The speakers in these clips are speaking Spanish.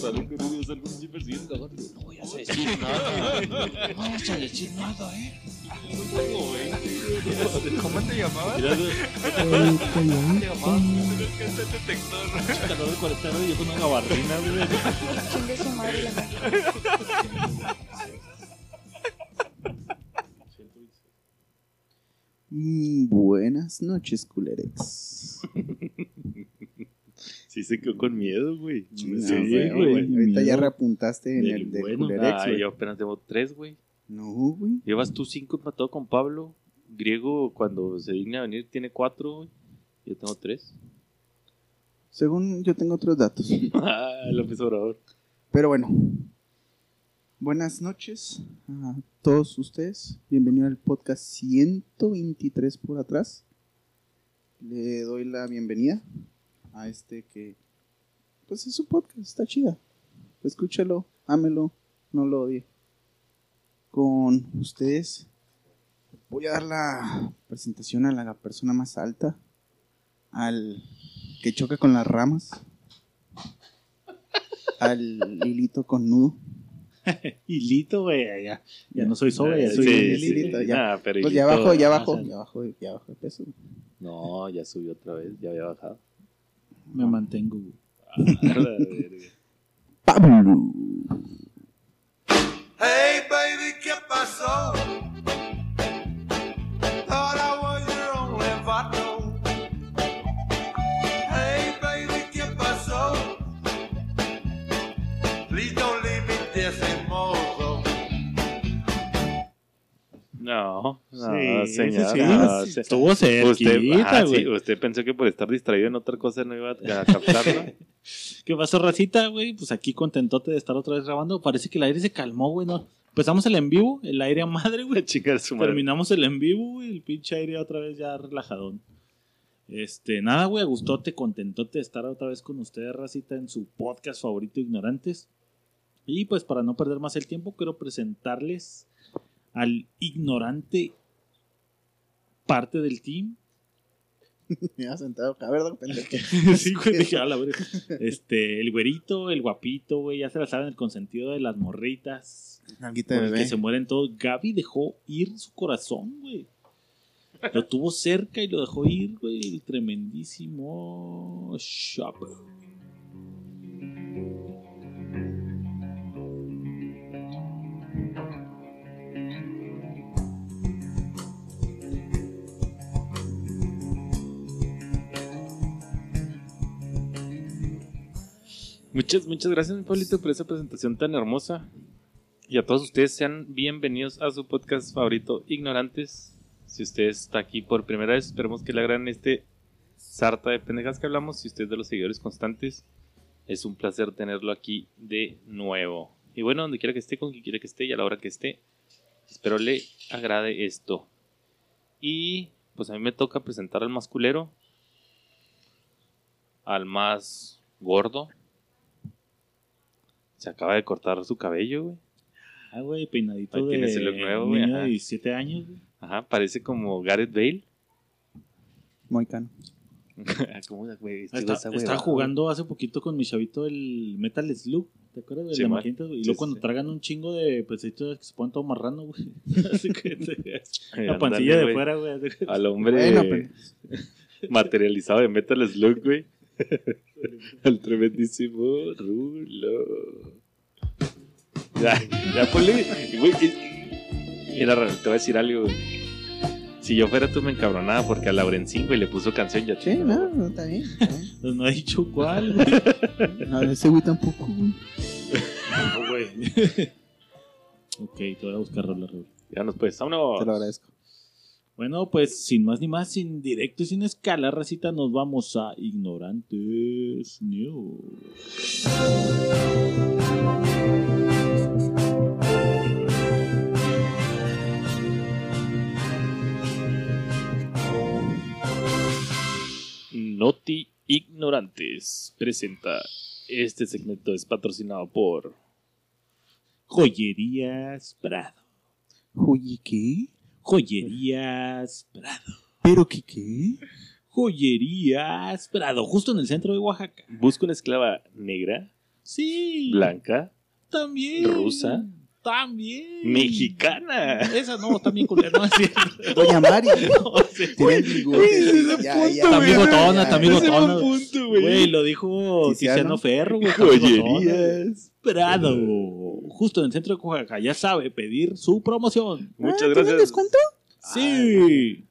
Sale con persiguiendo. No voy a decir nada. No vayas a decir nada, eh. ¿Cómo te llamabas? Mira, güey, Te llamabas que es el detector. calor de 40 grados y yo con una gabardina, güey. Chingue su madre la buenas noches, culerex. Sí se quedó con miedo, güey. No, Sí, güey. Ahorita ya reapuntaste en Del el de bueno. culerex, Ah, güey. yo apenas tengo tres, güey. No, güey. Llevas tú cinco empatado con Pablo. Griego, cuando se digna a venir, tiene cuatro, güey. Yo tengo tres. Según yo tengo otros datos. ah, López Obrador. Pero bueno. Buenas noches a todos ustedes. Bienvenido al podcast 123 por atrás. Le doy la bienvenida a este que, pues es su podcast, está chida. Escúchalo, ámelo, no lo odie. Con ustedes voy a dar la presentación a la persona más alta, al que choca con las ramas, al hilito con nudo. Hilito, güey. Ya, ya no soy sobre, ya soy sí, hilito. sí. ya. Ah, pero Pues ya abajo, ya abajo, ya abajo, ya abajo de peso. No, ya subió otra vez, ya había bajado. Me mantengo. Pablo. Hey baby, ¿qué pasó? Thought I was your only vato. Hey baby, ¿qué pasó? Please don't No, no, Sí, señora. sí, no, Estuvo Usted, cerquita, ah, güey. usted pensó que por estar distraído en otra cosa no iba a a captarlo. ¿Qué pasó, racita, güey? Pues aquí contentote de estar otra vez grabando. Parece que el aire se calmó, güey. ¿no? Empezamos el en vivo, el aire a madre, güey. Madre. Terminamos el en vivo, güey. El pinche aire otra vez ya relajadón. Este, nada, güey, a gustote, contentote de estar otra vez con ustedes, racita, en su podcast favorito, Ignorantes. Y pues para no perder más el tiempo, quiero presentarles al ignorante parte del team. Me había sentado acá, ¿verdad? sí, güey, dije, a la verga. Este, el güerito, el guapito, güey, ya se la saben, el consentido de las morritas. Nalguita de bebé. que se mueren todos. Gaby dejó ir su corazón, güey. Lo tuvo cerca y lo dejó ir, güey. El tremendísimo Shopper. Muchas, muchas gracias, Pablito, por esa presentación tan hermosa. Y a todos ustedes sean bienvenidos a su podcast favorito, Ignorantes. Si usted está aquí por primera vez, esperemos que le agraden este sarta de pendejas que hablamos. Si usted es de los seguidores constantes, es un placer tenerlo aquí de nuevo. Y bueno, donde quiera que esté, con quien quiera que esté y a la hora que esté, espero le agrade esto. Y pues a mí me toca presentar al más culero, al más gordo. Se acaba de cortar su cabello, güey. Ah, güey, peinadito Ahí de tienes el look nuevo, güey, niño ajá. de 17 años, güey. Ajá, parece como Gareth Bale. Moicano. ¿Cómo, güey? Este Está, güey está estaba huevado. jugando hace poquito con mi chavito el Metal Slug. ¿Te acuerdas? El Sí, de man. Güey. Y Sí, luego sí, cuando sí. tragan un chingo de pesitos que se ponen todo marrano, güey. Así que la ándale, pancilla de güey. fuera, güey. Al hombre Bueno, pero- materializado de Metal Slug, güey. Al tremendísimo Rulo. Ya, ya ponle. Güey, es- mira, te voy a decir algo, güey. Si yo fuera tú me encabronaba porque a Laurencín, güey, le puso canción ya. Sí, no, no, está bien. está bien. Pues no he dicho cuál, güey. No, ese güey tampoco, güey. No, güey. ok, te voy a buscar rola, Raúl. Ya nos puedes. Vámonos. Te lo agradezco. Bueno, pues sin más ni más, sin directo y sin escala, racita, nos vamos a Ignorantes News. Noti Ignorantes presenta. Este segmento es patrocinado por. Joyerías Prado. Oye, ¿qué? Joyerías Prado. ¿Pero qué qué? Joyerías Prado, justo en el centro de Oaxaca. Busca una esclava negra Sí. blanca, También. Rusa. También. mexicana. Esa no, también culera, no es cierto. Doña Mari. No. Ya, ya, está ya. bigotona. Ese buen punto, Güey, lo dijo Tiziano. Ferro, güey. Joyerías. Prado, justo en el centro de Oaxaca, ya sabe pedir su promoción. Muchas Ah, ¿tienen gracias. descuento? Sí.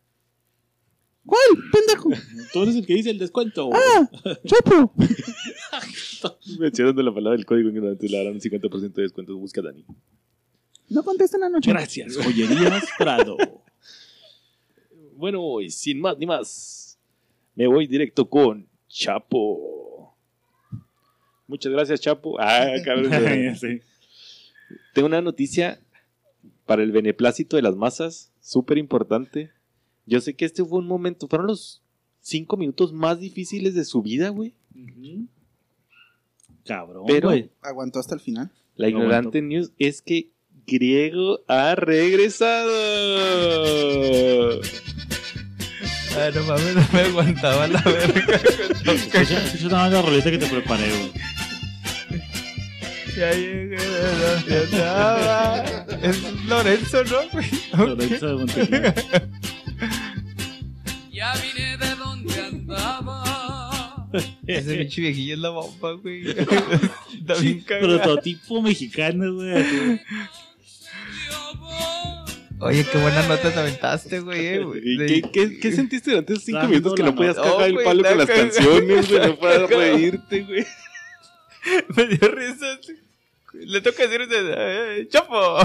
¿Cuál? Pendejo. Tú eres el que dice el descuento. Ah, Chapo. Mencionando la palabra del código ignorante, le darán un 50% de descuento. Busca a Dani. No contestan anoche. Gracias, Joyerías Prado. Bueno, y sin más ni más, me voy directo con Chapo. Muchas gracias, Chapo. Ah, cabrón. Sí. Tengo una noticia para el beneplácito de las masas, súper importante. Yo sé que este fue un momento, fueron los cinco minutos más difíciles de su vida, güey. Cabrón, Pero- güey. Aguantó hasta el final. La No ignorante news es que Griego ha regresado. Ay, no mames, no me aguantaba la verga. Escucha nada más la rolita que te preparé, güey. Es Lorenzo, ¿no, güey? Lorenzo de Montenegro. Ya vine de donde andaba. Ese pinche viejillo es la bomba, güey. Está bien cagado. Prototipo mexicano, güey. Oye, qué buena nota te aventaste, güey. eh, güey. ¿Y De- qué, qué, qué sentiste durante esos cinco minutos que no podías cagar Oh, el palo con las canciones, güey? No podías reírte, güey. Me dio risa. Le toca decir ese, "Eh, ¡Chapo!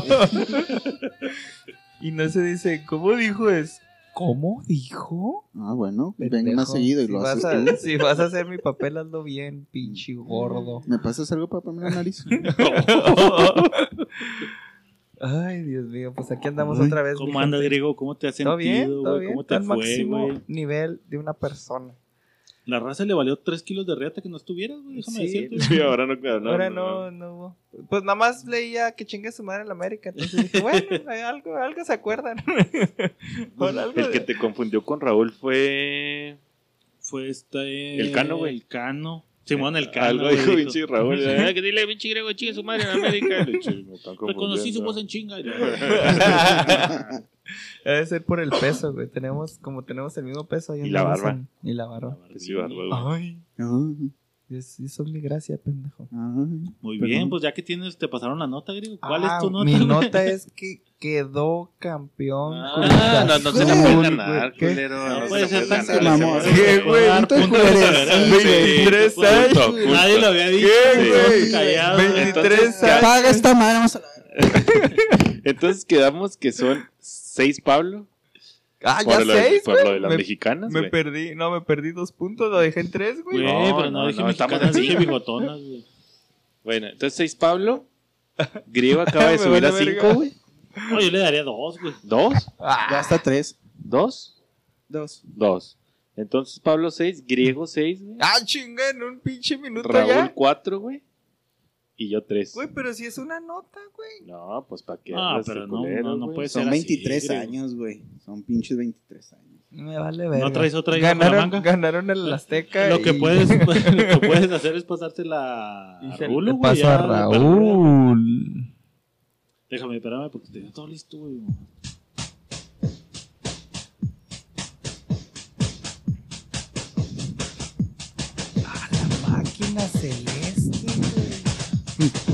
y no se dice, ¿cómo dijo? Es, ¿cómo dijo? Ah, bueno. Ven Pendejo. más seguido y si lo vas haces a. Si vas a hacer mi papel, hazlo bien, pinche gordo. ¿Me pasas algo para poner la nariz? Ay, Dios mío, pues aquí andamos Ay, otra vez. ¿Cómo mi anda, gente. Griego? ¿Cómo te has ¿Todo bien? sentido, ¿Todo bien? ¿Cómo te Al fue, máximo güey? nivel de una persona. La raza le valió 3 kilos de reata que no estuvieras, güey. Déjame Sí. decirte. Sí, ahora no, claro, no. Ahora no, no, no hubo. Pues nada más leía que chingue su madre en la América. Entonces dije, bueno, algo, algo se acuerdan. Por algo El que de- te confundió con Raúl fue. Fue este. El Cano, güey. El Cano. Simón, el Cano. Algo dijo pinche Raúl. "Ah, que dile, pinche griego, chingue su madre en América. Voz en chinga. Debe ser por el peso, güey. Tenemos, como tenemos el mismo peso. ahí Y la barba. en- Y la barba. Sí, barba, güey. Ay, Ay, es, es mi gracia, pendejo. ay. Muy Perdón. bien, pues ya que tienes, te pasaron la nota, Griego. ¿Cuál Ah, es tu nota? Mi nota es que quedó campeón. Ah, no, no se la Cruz puede ganar, culero. No No puede ser tan. ¿Qué, güey? Verdad. Sí, güey. 23 Punto, años. Nadie lo había dicho. ¿Qué, güey. güey? Callado, güey. 23 Entonces, años. Paga esta madre, vamos a la... Entonces quedamos que son seis Pablo. Ah, ya lo de, seis, por lo güey. de las Me, mexicanas, me perdí, no, me perdí dos puntos, lo dejé en tres, güey. Güey, No, pero no, no, dije no, estamos mexicanas, en dije cinco. bigotonas, güey. Bueno, entonces seis Pablo. Griego acaba de subir a cinco, güey. No, yo le daría dos, güey. ¿Dos? Ah, Ya hasta tres. ¿Dos? Dos. Dos. Entonces Pablo seis, Griego seis, güey. ah, chinga, en un pinche minuto Raúl ya. cuatro, güey. Y yo tres. Güey, pero si es una nota, güey. No, pues para qué. No, pero no, no, no puede ser Son así, 23 Griego. años, güey. Son pinches 23 años. Me vale ver. ¿No traes otra la ganaron, manga? ganaron el Azteca. Lo que, y- puedes, lo que puedes hacer es pasársela a se le güey. paso a Raúl. Déjame, espérame, porque tenía todo listo, güey. Máquina celeste, güey.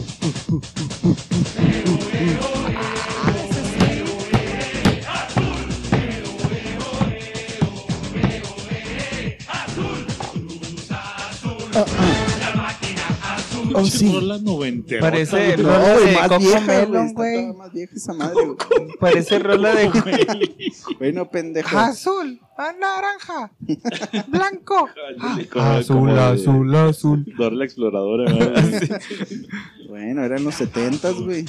Oh, sí. Rola noventera. Parece No, rola de más Coco vieja, güey. Melon, güey. toda más vieja esa madre, güey. Parece rola de Bueno, pendejo. azul, a naranja, blanco. Como de azul. Dora la exploradora, güey. Bueno, eran los 70s, güey.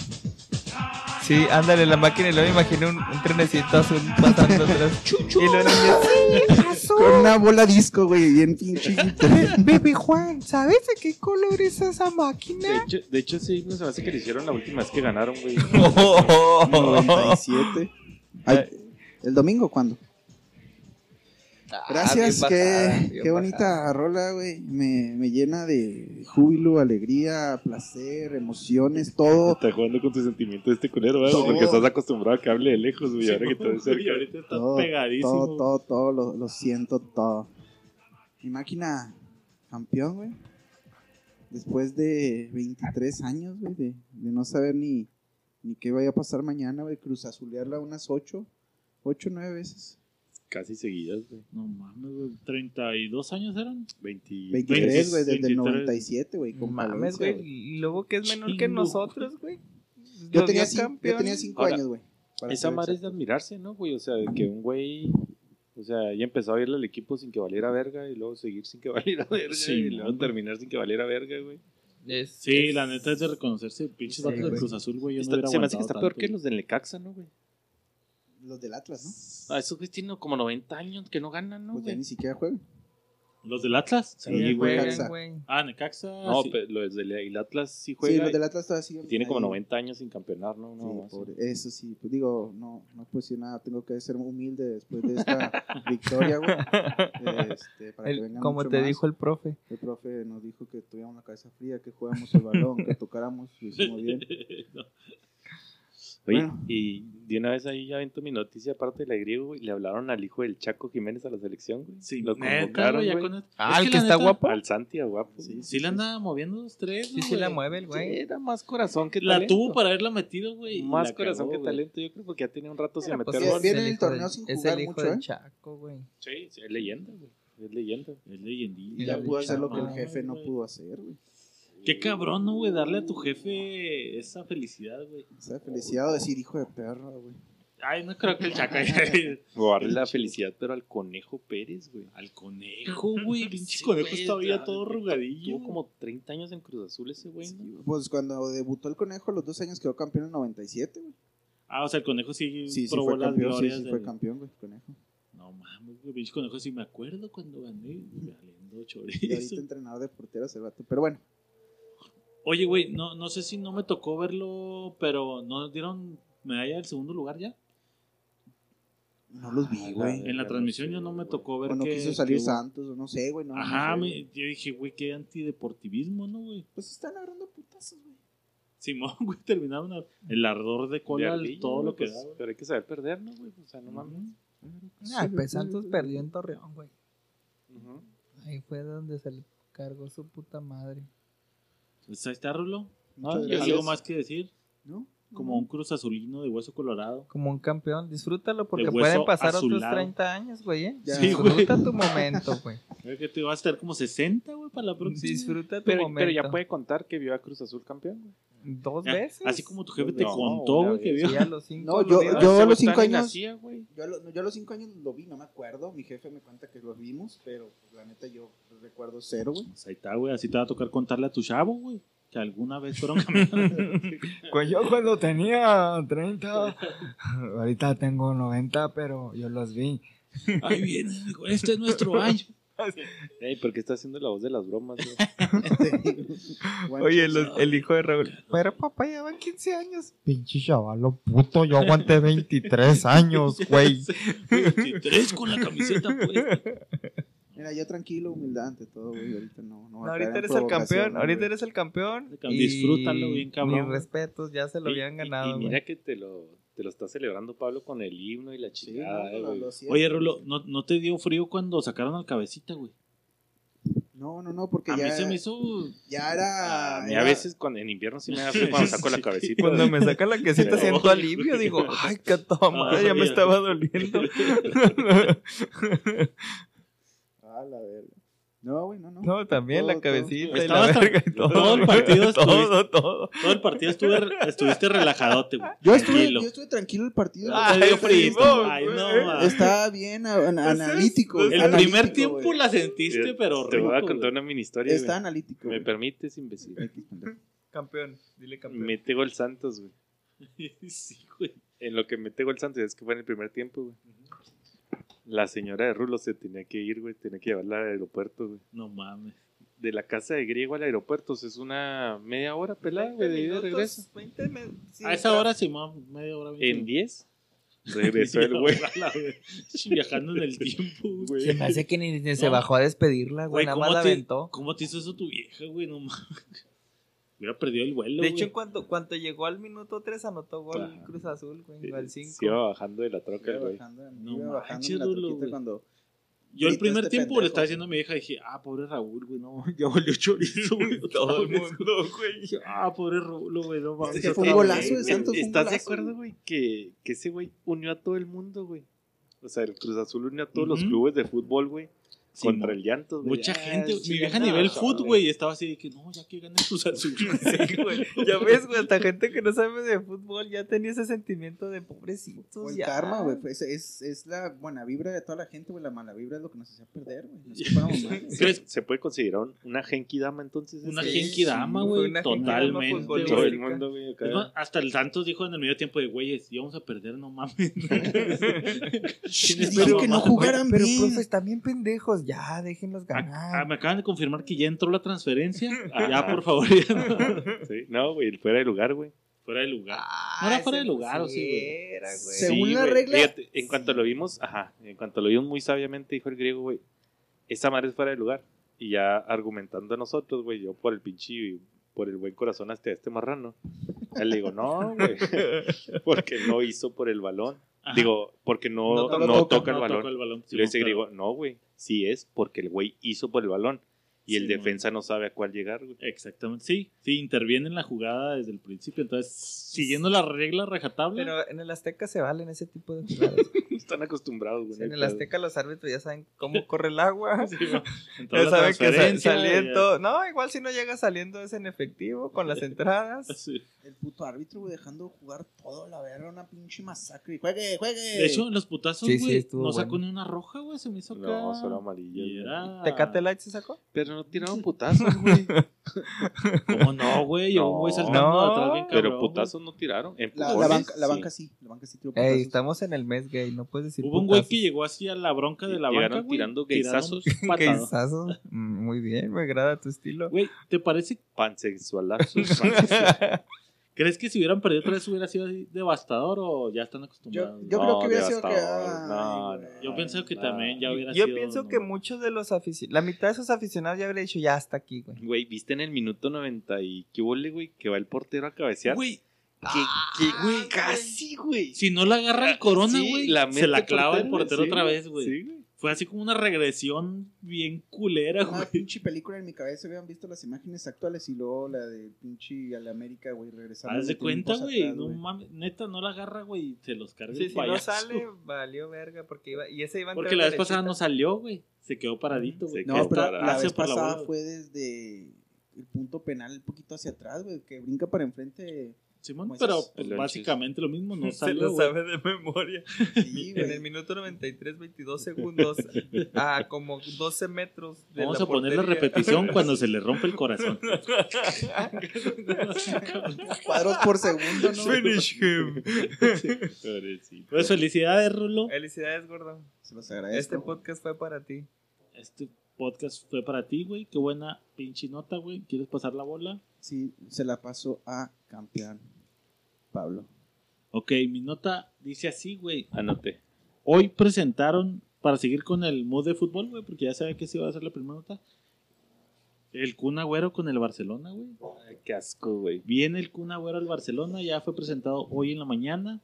Sí, ándale la máquina y luego me imaginé un, un trenecito azul pasando atrás. Y los niños, Con una bola disco, güey, bien pinche. Baby Juan, ¿sabes de qué color es esa De máquina? hecho, de hecho, ese himno se me hace que le hicieron la última vez que ganaron, güey. 97. Ay, ¿El domingo cuándo? Ah, Gracias, qué, qué bonita rola, güey. Me, me llena de júbilo, alegría, placer, emociones, todo. Está jugando con tus sentimientos de este culero, güey, porque estás acostumbrado a que hable de lejos, güey, ahora que te ves Y cerca. ahorita estás Todo, pegadísimo. todo, todo, todo, lo, lo siento todo. Mi máquina campeón, güey. Después de 23 años, güey, de, de no saber ni, ni qué vaya a pasar mañana, güey, cruz azulearla unas 8, 8, 9 veces. Casi seguidas, güey. No mames, güey. ¿32 años eran? 20... 23, güey, desde el 23. 97, güey, No con mames, güey. Y luego que es menor que nosotros, güey. Yo tenía, cinco, yo campeón. tenía cinco Ahora, años, güey. Esa madre es de admirarse, ¿no, güey? O sea, de que un güey... O sea, ya empezó a irle al equipo sin que valiera verga y luego seguir sin que valiera verga Sí, y luego güey. terminar sin que valiera verga, güey. Es- Sí, es- la neta es de reconocerse. Pinches Sí, vatos de. Cruz Azul, güey. Yo Está- no hubiera se me hace que está peor que los del Necaxa, ¿no, güey? Los del Atlas, ¿no? Ah, esos güeyes tienen como 90 años que no ganan, ¿no, Pues ya güey? ni siquiera juegan. ¿Los del Atlas? Sí, Sí, güey. juegan, güey. Ah, Necaxa. No, sí. pero los del el Atlas sí Sí, juega. los del Atlas todavía siguen. tiene como ahí. 90 años sin campeonar, ¿no? Sí, no, pobre. Eso sí, pues digo, no, no puedo decir nada, tengo que ser humilde después de esta victoria, güey. Este, para que El- venga como mucho te más. dijo el profe. El profe nos dijo que tuviéramos la cabeza fría, que jugáramos el balón, que tocáramos, lo hicimos bien. Oye, Bueno. y de una vez ahí ya avento mi noticia, aparte de la griego, güey, le hablaron al hijo del Chaco Jiménez a la selección, güey. Sí, lo neta, convocaron, güey. con el- Ah, Es el que que la está neta- guapo. Al Santi, a guapo. Sí, sí la anda moviendo los tres. Sí, ¿no, sí la mueve el Sí, güey. era más corazón que La talento. tuvo para haberla metido, güey. y Más la corazón cagó, que güey. talento, yo creo, porque ya tenía un rato sin meter pues, Bien- gol. bien es en el torneo del- sin Es jugar el hijo mucho, del ¿eh? Chaco, güey. Sí, sí, es leyenda, güey. Es leyenda. Es leyendilla. Y ya pudo hacer lo que el jefe no pudo hacer, güey. Qué cabrón, ¿no, güey? Darle a tu jefe esa felicidad, güey. O sea, felicidad o decir hijo de perra, güey. Ay, no creo que el Chaca. O darle la felicidad, pero al Conejo Pérez, güey. Al conejo, güey. Pinche Sí, conejo güey, todavía ah, todo rugadillo. Tuvo como 30 años en Cruz Azul ese güey, ¿no? Pues cuando debutó el conejo, los dos años quedó campeón en 97, güey. Ah, o sea, el conejo sí, Sí, sí probó fue las campeón, sí, glorias sí del- fue campeón, güey, conejo. No mames, güey. Pinche conejo sí me acuerdo cuando gané. Valiendo Y ahorita chorizo. entrenador de porteros el vato. Pero bueno, Oye, güey, no, no sé si no me tocó verlo, pero ¿no nos dieron medalla del segundo lugar ya? no los vi, Ah, güey. En la no transmisión sé, yo no me tocó ver O no que... quiso salir que Santos, o no sé, güey. No, no Ajá, sé, me- güey. yo dije, güey, qué antideportivismo, ¿no, güey? Pues están agarrando putazos, güey. Simón, güey, terminaron el ardor de cola, De todo lo que pues, da, güey. Pero hay que saber perder, ¿no, güey? O sea, no mames. Ay, pues Santos perdió en Torreón, güey. Ujú. Ahí fue donde se le cargó su puta madre. Pues ahí está, Rulo. Muchas ¿Hay gracias. algo más que decir? ¿No? Como un cruz azulino de hueso colorado. Como un campeón. Disfrútalo porque pueden pasar otros azulado. 30 años, güey. ¿eh? Güey. Disfruta tu momento, güey. Creo que te vas a estar como 60, güey, para la próxima. Disfruta tu Pero, momento. pero ya puede contar que vio a Cruz Azul campeón, güey. Dos Ya, veces. Así como tu jefe te No, contó, güey, que vio. Sí, a los cinco No, lo yo- a los cinco años- nacía. Yo a, lo- yo a los cinco años lo vi, no me acuerdo. Mi jefe me cuenta que los vimos, pero pues, la neta yo recuerdo cero, güey. Pues ahí está, güey. Así te va a tocar contarle a tu chavo, güey. Que alguna vez fueron caminando. Pues yo cuando tenía 30, ahorita tengo 90, pero yo los vi. Ahí viene, este es nuestro año. Ey, ¿por qué está haciendo la voz de las bromas, Oye, los- el hijo de Raúl. Pero papá, ya van 15 años. Pinche chavalo puto, yo aguanté 23 años, güey. 23 con la camiseta, pues. Mira, yo tranquilo, humildad ante todo, güey. Ahorita no. no ahorita eres el campeón. Ahorita eres el campeón. Cam- disfrútalo bien, cabrón. Mis respetos, ya se lo Y- habían ganado. Y, mira que te lo, te lo está celebrando Pablo con el himno y la Sí, chingada, no, lo- güey. lo siento. Oye, Rulo, ¿no, ¿no te dio frío cuando sacaron al cabecita, güey? No, no, no, porque A ya, mí se me hizo... ya era. A mí era- a veces cuando, en invierno sí me da frío cuando saco la cabecita. Cuando me saca la Pero- siento alivio. Digo, ay, qué toma, madre, ya me estaba doliendo. Ah, la verga. No, güey, no, no. No, también la Todo, cabecita y Estabas la verga y todo. todo el partido todo, todo. Todo el partido estuve, estuviste relajadote, güey. Yo estuve, Tranquilo. yo estuve tranquilo el partido. Ah, Ay, frío. Simón, Ay, güey. no. Estaba bien a- an- analítico. El analítico, primer tiempo la sentiste, pero Te voy a rico, contar güey. una mini historia. Está güey. analítico. ¿Me güey. permites, imbécil? Campeón, dile campeón. Mete gol Santos, güey. Sí, güey. En lo que mete gol Santos, es que fue en el primer tiempo, güey. La señora de Rulo se tenía que ir, güey. Tenía que llevarla al aeropuerto, güey. No mames. De la casa de Griego al aeropuerto es una media hora pelada, güey, de ida y regreso. 20 minutos, sí, A esa hora, Simón, media hora. veinte En 10 Regresó el güey. A la vez. Viajando en el tiempo, güey. Se me hace que ni, ni se No. bajó a despedirla, güey. Güey, Nada ¿cómo más la te- aventó. ¿Cómo te hizo eso tu vieja, güey? No mames. Hubiera perdido el vuelo, De hecho, en güey. cuanto, cuando llegó al minuto 3 anotó gol Ajá. Cruz Azul, güey. Al 5. Se iba bajando de la troca, güey. bajando, No iba bajando en la troquita güey. cuando... Yo el primer este tiempo le pendejo. estaba diciendo a mi vieja, dije, ah, pobre Raúl, güey, no, ya volvió chorizo, güey. Todo el mundo, güey. Dije, ah, pobre Rulo, güey, no mames. Este fue un golazo de. Santos. fue un ¿Estás de acuerdo, güey? Que, que ese güey unió a todo el mundo, güey. O sea, el Cruz Azul unió a todos los clubes de fútbol, güey. Sí, contra el llanto, güey. Mucha Ah, gente, sí, mi vieja a nivel foot, güey, estaba así de que no, ya que gane Cruz Azul. Sí, güey. Ya ves, güey, hasta gente que no sabe de fútbol ya tenía ese sentimiento de pobrecitos. Fue el ya. karma, güey. fue- Es, es, la buena vibra de toda la gente, güey. La mala vibra es lo que nos hacía perder, güey. ¿Se, se puede considerar un- una Genki Dama entonces? Una? Genki Dama, güey, una Genki Dama totalmente, futbolística. Todo güey. el mundo, güey. acá. Es más, hasta el Santos dijo en el medio tiempo de güeyes, íbamos a perder, no mames. La que no jugaran Pero, bien. profes, también pendejos. Ya, déjenlos Ah, ganar. me acaban de confirmar que ya entró la transferencia. Ya, por favor, ya no. Sí, no, güey, fuera de lugar, güey. fuera de lugar. Ah, ¿No era fuera de lugar, o sí, güey? era, güey. Según Sí, la güey. regla- Fíjate, en cuanto lo vimos, ajá, en cuanto lo vimos muy sabiamente, dijo el griego, güey, esa madre es fuera de lugar. Y ya argumentando a nosotros, güey, yo por el pinche, por el buen corazón hasta este marrano. A él le digo, no, güey, porque no hizo por el balón. Ajá. Digo, porque no, No no, toca- toca, no el balón. toca el balón, y le dice Simón, griego, no, güey, sí es porque el güey hizo por el balón. Y el defensa no sabe a cuál llegar, güey. Exactamente, sí, sí, interviene en la jugada desde el principio, entonces, siguiendo la regla rajatabla, Pero en el Azteca se valen ese tipo de jugadas. Están acostumbrados, güey. Sí, en el Azteca los árbitros ya saben cómo corre el agua. Ya saben que sa- transferencia, saliendo. No, igual si no llega saliendo es en efectivo con las entradas. sí. El puto árbitro, güey, dejando jugar todo la verga, una pinche masacre. Juegue, juegue. De hecho, los putazos, Sí, sí, güey, no sacó bueno. ni una roja, güey, se me hizo acá. No, solo güey. era... ¿Tecate Light se sacó? Pero no tiraron putazos, güey. ¿Cómo no, güey? Yo, No. güey, saltando No, atrás bien cabrón, Pero putazos no tiraron. la, banca, la sí. banca sí. La banca sí tiró putazos. Ey, estamos en el mes gay, no puedes decir güey. Hubo un güey que llegó así a la bronca de la Llegaron banca, güey. tirando gaysazos. un patadón. Gaysazo. Mm, Muy bien, me agrada tu estilo. Güey, ¿te parece? Pansexualazos. ¿Crees que si hubieran perdido otra vez hubiera sido así devastador o ya están Yo, acostumbrados? yo No, creo que hubiera sido que. No, güey. Yo pienso que no. también ya hubiera Yo sido... pienso que muchos de los aficionados, la mitad de esos aficionados ya habría dicho ya hasta aquí, güey. Güey, ¿viste en el minuto 90 y qué huele, güey? Que va el portero a cabecear. Güey, que, que, güey, casi, güey. si no la agarra el corona, Sí, güey, la se la clava el portero, sí, otra vez, güey. Sí, güey. Fue así como una regresión bien culera, Una güey. pinche película en mi cabeza, habían visto las imágenes actuales y luego la de pinche a la América, güey, regresando. Haz de cuenta, güey. atrás, No mames, neta, no la agarra, güey. Se los carga Sí, el si no payaso. sale, valió verga, porque iba, y ese iba a Porque la vez pasada no salió, güey. Se quedó paradito, güey. No, pero parado. la vez la pasada fue desde el punto penal un poquito hacia atrás, güey, que brinca para enfrente. Simón, pero pues, básicamente lo mismo, no Se salió, lo güey. sabe de memoria. Sí, En el minuto 93, 22 segundos, a como 12 metros de Vamos la a poner la repetición cuando se le rompe el corazón. Cuadros por segundo, ¿no? Finish him. Pobrecito. Pues felicidades, Rulo. Felicidades, gordo. Se los agradezco. Este podcast fue para ti. Este podcast fue para ti, güey. Qué buena pinche nota, güey. ¿Quieres pasar la bola? Sí, se la paso a campeón Pablo. Ok, mi nota dice así, güey. Anoté. Hoy presentaron, para seguir con el mood de fútbol, güey, porque ya sabía que se iba a hacer la primera nota. El Kun Agüero con el Barcelona, güey. Ay, qué asco, güey. Viene el Kun Agüero al Barcelona, ya fue presentado hoy en la mañana.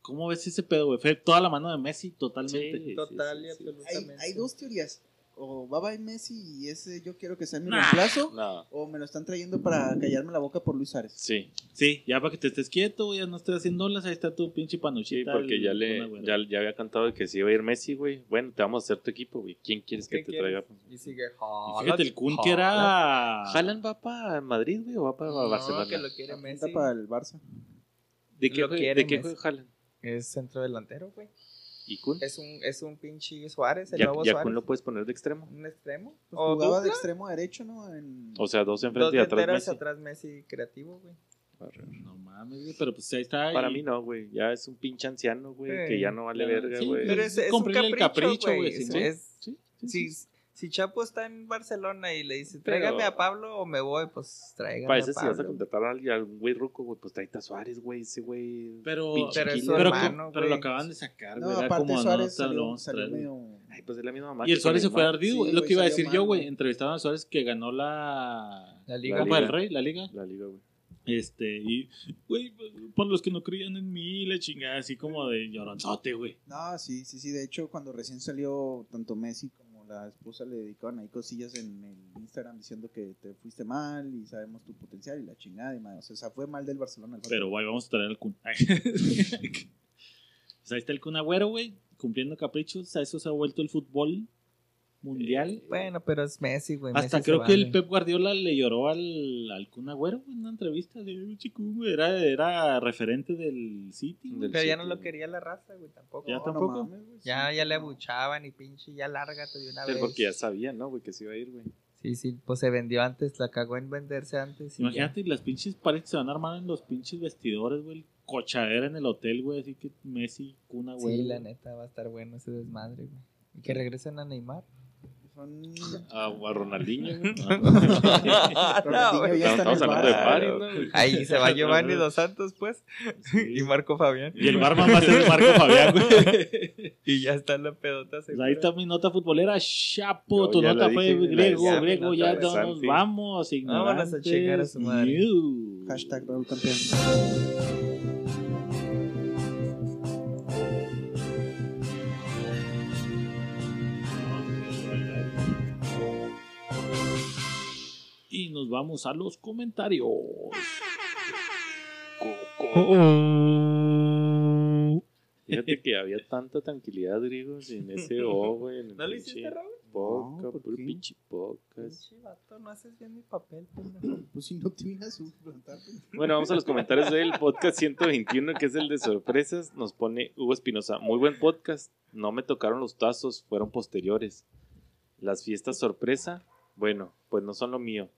¿Cómo ves ese pedo, güey? Fue toda la mano de Messi, totalmente. Sí, Total y sí, sí. Hay, absolutamente. hay dos teorías. O va a Messi y ese yo quiero que sea mi Nah. reemplazo. No. O me lo están trayendo para callarme la boca por Luis Ares. Sí, Sí, ya para que te estés quieto, güey, ya no estés haciendo olas, ahí está tu pinche sí, panuchita. porque el ya le ya, ya había cantado que si iba a ir Messi, güey. Bueno, te vamos a hacer tu equipo, güey. ¿Quién quieres que ¿Qué te quieres? traiga? Y sigue. Y fíjate, el Kun que era... ¿Jalan va para Madrid, güey, o va para No, Barcelona? que lo quiere Messi. para el Barça. ¿De qué, lo quiere ¿de qué Haaland? Es centro delantero, güey. ¿Y Kun? Es un, es un pinche Suárez, el ¿Ya, nuevo ya Suárez. Kun lo puedes poner de extremo? Un extremo. Pues o jugaba de extremo derecho, ¿no? En... O sea, dos Dos enfrente y atrás Messi. atrás Messi creativo, güey. No mames, güey, pero pues ahí está. Para mí no, güey. Ya es un pinche anciano, güey, Sí. que ya no vale verga, sí, güey. Pero es, es un Cumplirle el capricho, güey. Es- Sí, sí, sí, sí. Si Chapo está en Barcelona y le dice, Pero- tráigame a Pablo o me voy, pues tráigame Para a eso si Pablo. vas a contratar a alguien, a un güey ruco, güey, pues tráete a Suárez, güey, ese güey. Pero, pero es killer. su pero, hermano, pero lo acaban de sacar, No, güey. era aparte como, Suárez no, salió, salió medio... Ay, pues es la misma mamá. Y el Suárez se fue ardido, Sí, es lo que iba a decir mal, yo, güey. Entrevistaron a Suárez que ganó la... La liga. La Copa del Liga. Rey, la liga. La liga, güey. Este, y, güey, por los que no creían en mí, la chingada, así como de lloronzote, güey. No, sí, sí, sí. De hecho, cuando recién salió, tanto Messi como la esposa le dedicaban ahí cosillas en el Instagram diciendo que te fuiste mal y sabemos tu potencial y la chingada y más. O sea, fue mal del Barcelona. el. Pero, güey, vamos a traer al Kun. pues ahí está el Kun Agüero, güey, cumpliendo caprichos. A eso se ha vuelto el fútbol mundial. Bueno, pero es Messi, güey. Hasta Messi creo que el. Pep Guardiola le lloró al, al Kun Agüero güey, en una entrevista de "Uy, chico, güey, era, era referente del City. güey. Del Pero ya no lo güey. quería la raza, güey, tampoco. Ya No, no tampoco. mames, güey, Ya, sí. ya le abuchaban y pinche, ya lárgate de una Pero vez. porque ya sabía, ¿no, güey? Que se iba a ir, güey. Sí, sí, pues se vendió antes, la cagó en venderse antes. y Imagínate las pinches paredes que se van a armar en los pinches vestidores, güey. Cochadera en el hotel, güey. Así que Messi, Kun ya. Agüero. Sí, la neta, va a estar bueno ese desmadre, güey. Y que regresen a Neymar. Son... A, a Ronaldinho, güey. Ronaldinho güey. ya está en Estamos el hablando de. Ahí se va Giovanni Dos Santos, pues. Y Marco Fabián. Y el barman va a ser Marco Fabián, güey. Y ya está la pedota Pues ahí está mi nota futbolera. Chapo, Yo tu ya nota fue griego, griego. Ya no nos vamos. Vámonos a chingar a su madre. Ignorantes. Hashtag Raúl Campeón. Y nos vamos a los comentarios. Fíjate que había tanta tranquilidad, griego, sin ese O, güey. en el ¿No lo pinche hiciste, Raúl? Poca, No, ¿por pinche pocas. Pinche vato, no haces bien mi papel, pendejo. Pues si no te vienes a. Bueno, vamos a los comentarios del podcast 121, que es el de sorpresas. Nos pone Hugo Espinosa. Muy buen podcast. No me tocaron los tazos, fueron posteriores. Las fiestas sorpresa, bueno, pues no son lo mío.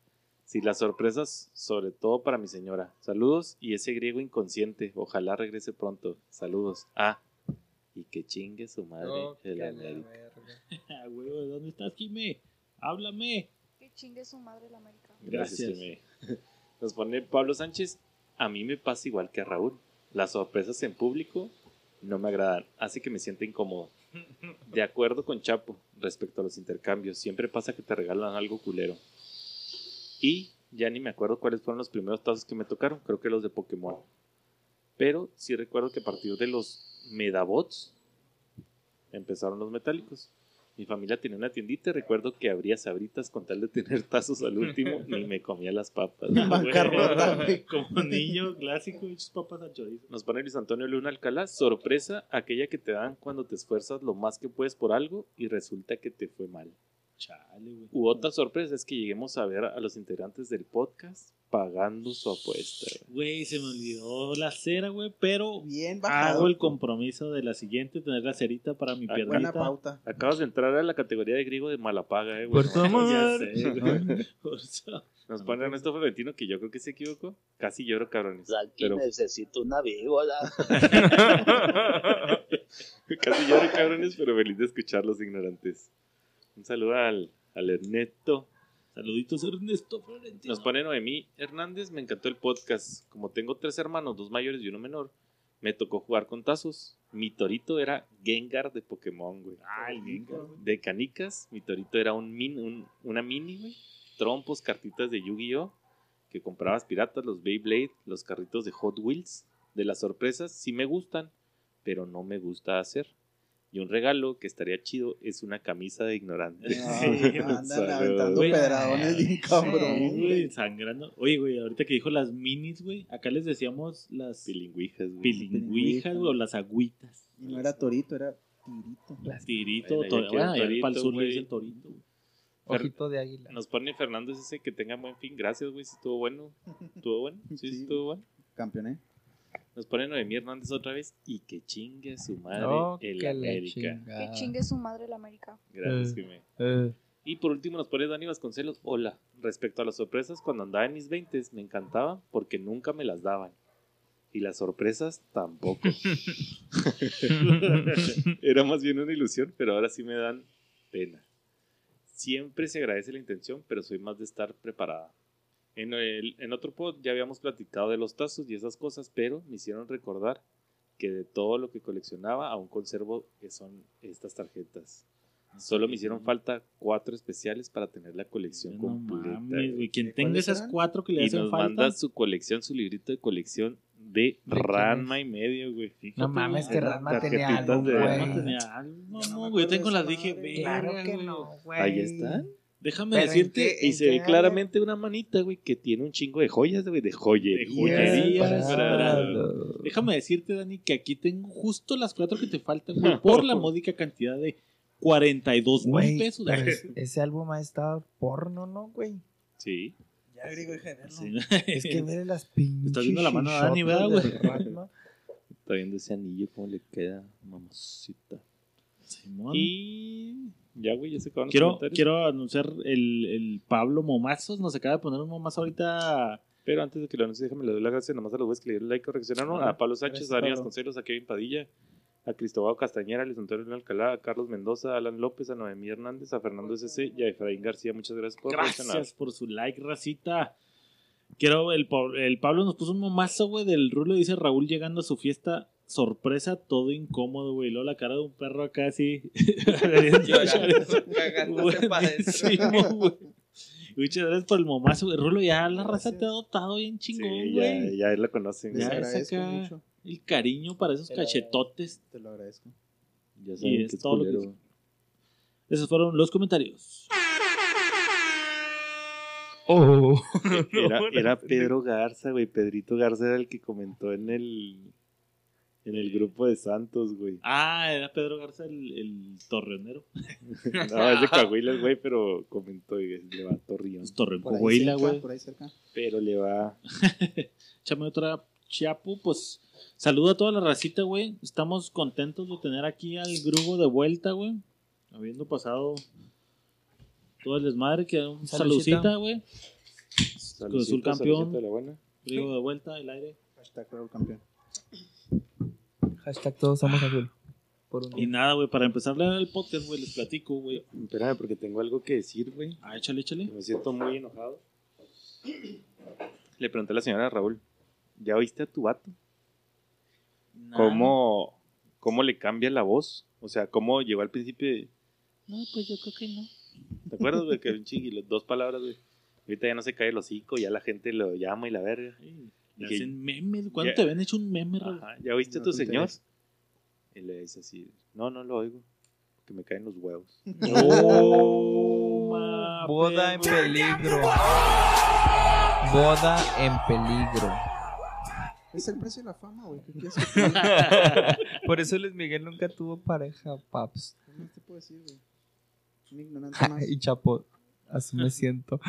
Sí, las sorpresas, sobre todo para mi señora. Saludos y ese griego inconsciente. Ojalá regrese pronto. Saludos. Ah, y que chingue su madre Oh, el la América. verga. Ah, ¿dónde estás, Jimé? Háblame. Que chingue su madre la América. Gracias. Jimmy. Nos pone Pablo Sánchez. A mí me pasa igual que a Raúl. Las sorpresas en público no me agradan. Hace que me sienta incómodo. De acuerdo con Chapo respecto a los intercambios. Siempre pasa que te regalan algo culero. Y ya ni me acuerdo cuáles fueron los primeros tazos que me tocaron. Creo que los de Pokémon. Pero sí recuerdo que a partir de los Medabots empezaron los metálicos. Mi familia tenía una tiendita y recuerdo que abría sabritas con tal de tener tazos al último ni me comía las papas. Bancarrota, güey. Como niño clásico, hechos papas al chorizo. Nos pone Luis Antonio Luna Alcalá. Sorpresa, aquella que te dan cuando te esfuerzas lo más que puedes por algo y resulta que te fue mal. Chale, güey. U otra sorpresa es que lleguemos a ver a los integrantes del podcast pagando su apuesta. Güey, se me olvidó la cera, güey, pero Bien bajado. hago el compromiso de la siguiente, tener la cerita para mi Ah, piernita. Buena pauta. Acabas de entrar a la categoría de griego de Malapaga, eh, güey. Por tu amor. Ya sé, güey. Por eso. Nos pone Ernesto Florentino, que yo creo que se equivocó. Casi lloro, cabrones. Aquí Pero necesito una víbora. casi lloro, cabrones, pero feliz de escucharlos, ignorantes. Un saludo al, al Ernesto. Saluditos, Ernesto Florentino. Nos pone Noemí Hernández, me encantó el podcast. Como tengo tres hermanos, dos mayores y uno menor, me tocó jugar con tazos. Mi torito era Gengar de Pokémon, güey. Ah, el Gengar, güey. De canicas, mi torito era un, min, un- una mini, güey. Trompos, cartitas de Yu-Gi-Oh! Que comprabas piratas, los Beyblade, los carritos de Hot Wheels. De las sorpresas, sí me gustan, pero no me gusta hacer. Y un regalo que estaría chido es una camisa de ignorante. No, andan aventando pedradones bien cabrón. Sí, güey, sangrando. Oye, güey, ahorita que dijo las minis, güey, acá les decíamos las Pilingüijas, güey. pilingüijas, güey, o las agüitas. Y no era torito, era tirito. Tirito, Bueno, to- ya quiero bueno, torito, para el sur le güey. dicen torito, güey. Ojito de águila. Nos pone Fernando ese que tenga buen fin. Gracias, güey. Si estuvo bueno. ¿Estuvo bueno? Sí, sí, Sí. estuvo bueno. Campeoné. Nos pone Noemí Hernández otra vez. Y que chingue a su madre No, el América. Que chingue su madre la América. Gracias, Eh. Jimé. Eh, Y por último nos pone Dani Vasconcelos. Hola. Respecto a las sorpresas, cuando andaba en mis 20 me encantaba porque nunca me las daban. Y las sorpresas tampoco. Era más bien una ilusión, pero ahora sí me dan pena. siempre se agradece la intención, pero soy más de estar preparada. En, el, en otro pod ya habíamos platicado de los tazos y esas cosas, pero me hicieron recordar que de todo lo que coleccionaba aún conservo que son estas tarjetas. Solo me hicieron falta cuatro especiales para tener la colección No completa. mames, güey. Quien ¿Cuáles tenga esas eran? cuatro que le Y hacen nos falta. manda su colección, su librito de colección de quién Ranma y medio, güey. No mames, que Ranma tenía algo, de- No güey. tenía algo. No, no no, güey. Yo acuerdo tengo de las dije. Claro que güey. no, güey. Ahí está. Déjame Pero ¿en decirte. qué- Y se ve claramente una manita, güey, que tiene un chingo de joyas, güey, de joyería. De joyería. Déjame decirte, Dani, que aquí tengo justo las cuatro que te faltan, güey, por la módica cantidad de 42 mil pesos. pero es- ese álbum ha estado porno, ¿no, güey? Sí. Ya griego deja de. Sí. Es que mire las pinches. Estás viendo la mano de Dani, ¿verdad, güey? Está viendo ese anillo, cómo le queda, mamacita. Simón. Y ya, güey, ya se acabaron los Quiero, comentarios. quiero anunciar el, el Pablo Momazos. Nos acaba de poner un momazo ahorita. Pero antes de que lo anuncie, déjame le doy las gracias nomás a los güeyes que le dieron like o reaccionaron. Ah, a Pablo Sánchez, a Dani Pablo. Vasconcelos, a Kevin Padilla, a Cristóbal Castañera, a Luis Antonio Alcalá, a Carlos Mendoza, a Alan López, a Noemí Hernández, a Fernando SC y a Efraín García. Muchas gracias por. Gracias por su like, racita. Quiero, el, el Pablo nos puso un momazo, güey, del rulo. Dice Raúl llegando a su fiesta. Sorpresa, todo incómodo, güey. Luego la cara de un perro acá así. Llorando. Muchas gracias por el momazo, güey. Rulo, ya la raza te ha adoptado bien chingón, Sí, güey. ya, ya lo conocen. Ya agradezco acá. mucho. El cariño para esos cachetotes. Te lo agradezco. ya Y saben es que es todo lo que-. Esos fueron los comentarios. Oh. Era, era Pedro Garza, güey. Pedrito Garza era el que comentó en el en el grupo de Santos, güey. Ah, era Pedro Garza el, el torreonero. No, es de Coahuila, güey, pero comentó y le va a Torreón. Pues Torreón Por Coahuila, güey. Por ahí cerca. Pero le va. Échame otra Chiapu, pues saludo a toda la racita, güey. Estamos contentos de tener aquí al grupo de vuelta, güey. Habiendo pasado todo el desmadre, que un Saludcita. güey. Cruz Azul campeón. de la buena. Grupo de vuelta, el aire. Hashtag Raúl campeón. Hashtag todos somos azul. Por un Y nada, güey, para empezar el podcast, güey, les platico, güey. Espérame, porque tengo algo que decir, güey. Ah, échale, échale. Me siento muy enojado. Le pregunté a la señora Raúl, ¿ya oíste a tu vato? ¿Cómo, ¿Cómo le cambia la voz? O sea, ¿cómo llegó al principio de... No, pues yo creo que no. ¿Te acuerdas, güey? Que un chingui, las dos palabras, güey. Ahorita ya no se cae el hocico, ya la gente lo llama y la verga. Le Dije, hacen memes. ¿Cuándo Ya. te habían hecho un meme? Ajá, ¿ya oíste a No tu te señor? Y le dice así, no, no lo oigo, que me caen los huevos. Oh, ma, Boda en peligro. Boda en peligro. Es el precio de la fama, güey. ¿Qué quieres que Por eso Luis Miguel nunca tuvo pareja, paps. ¿Qué más te puedo decir, güey? Un ignorante más. y Chapo, así me siento.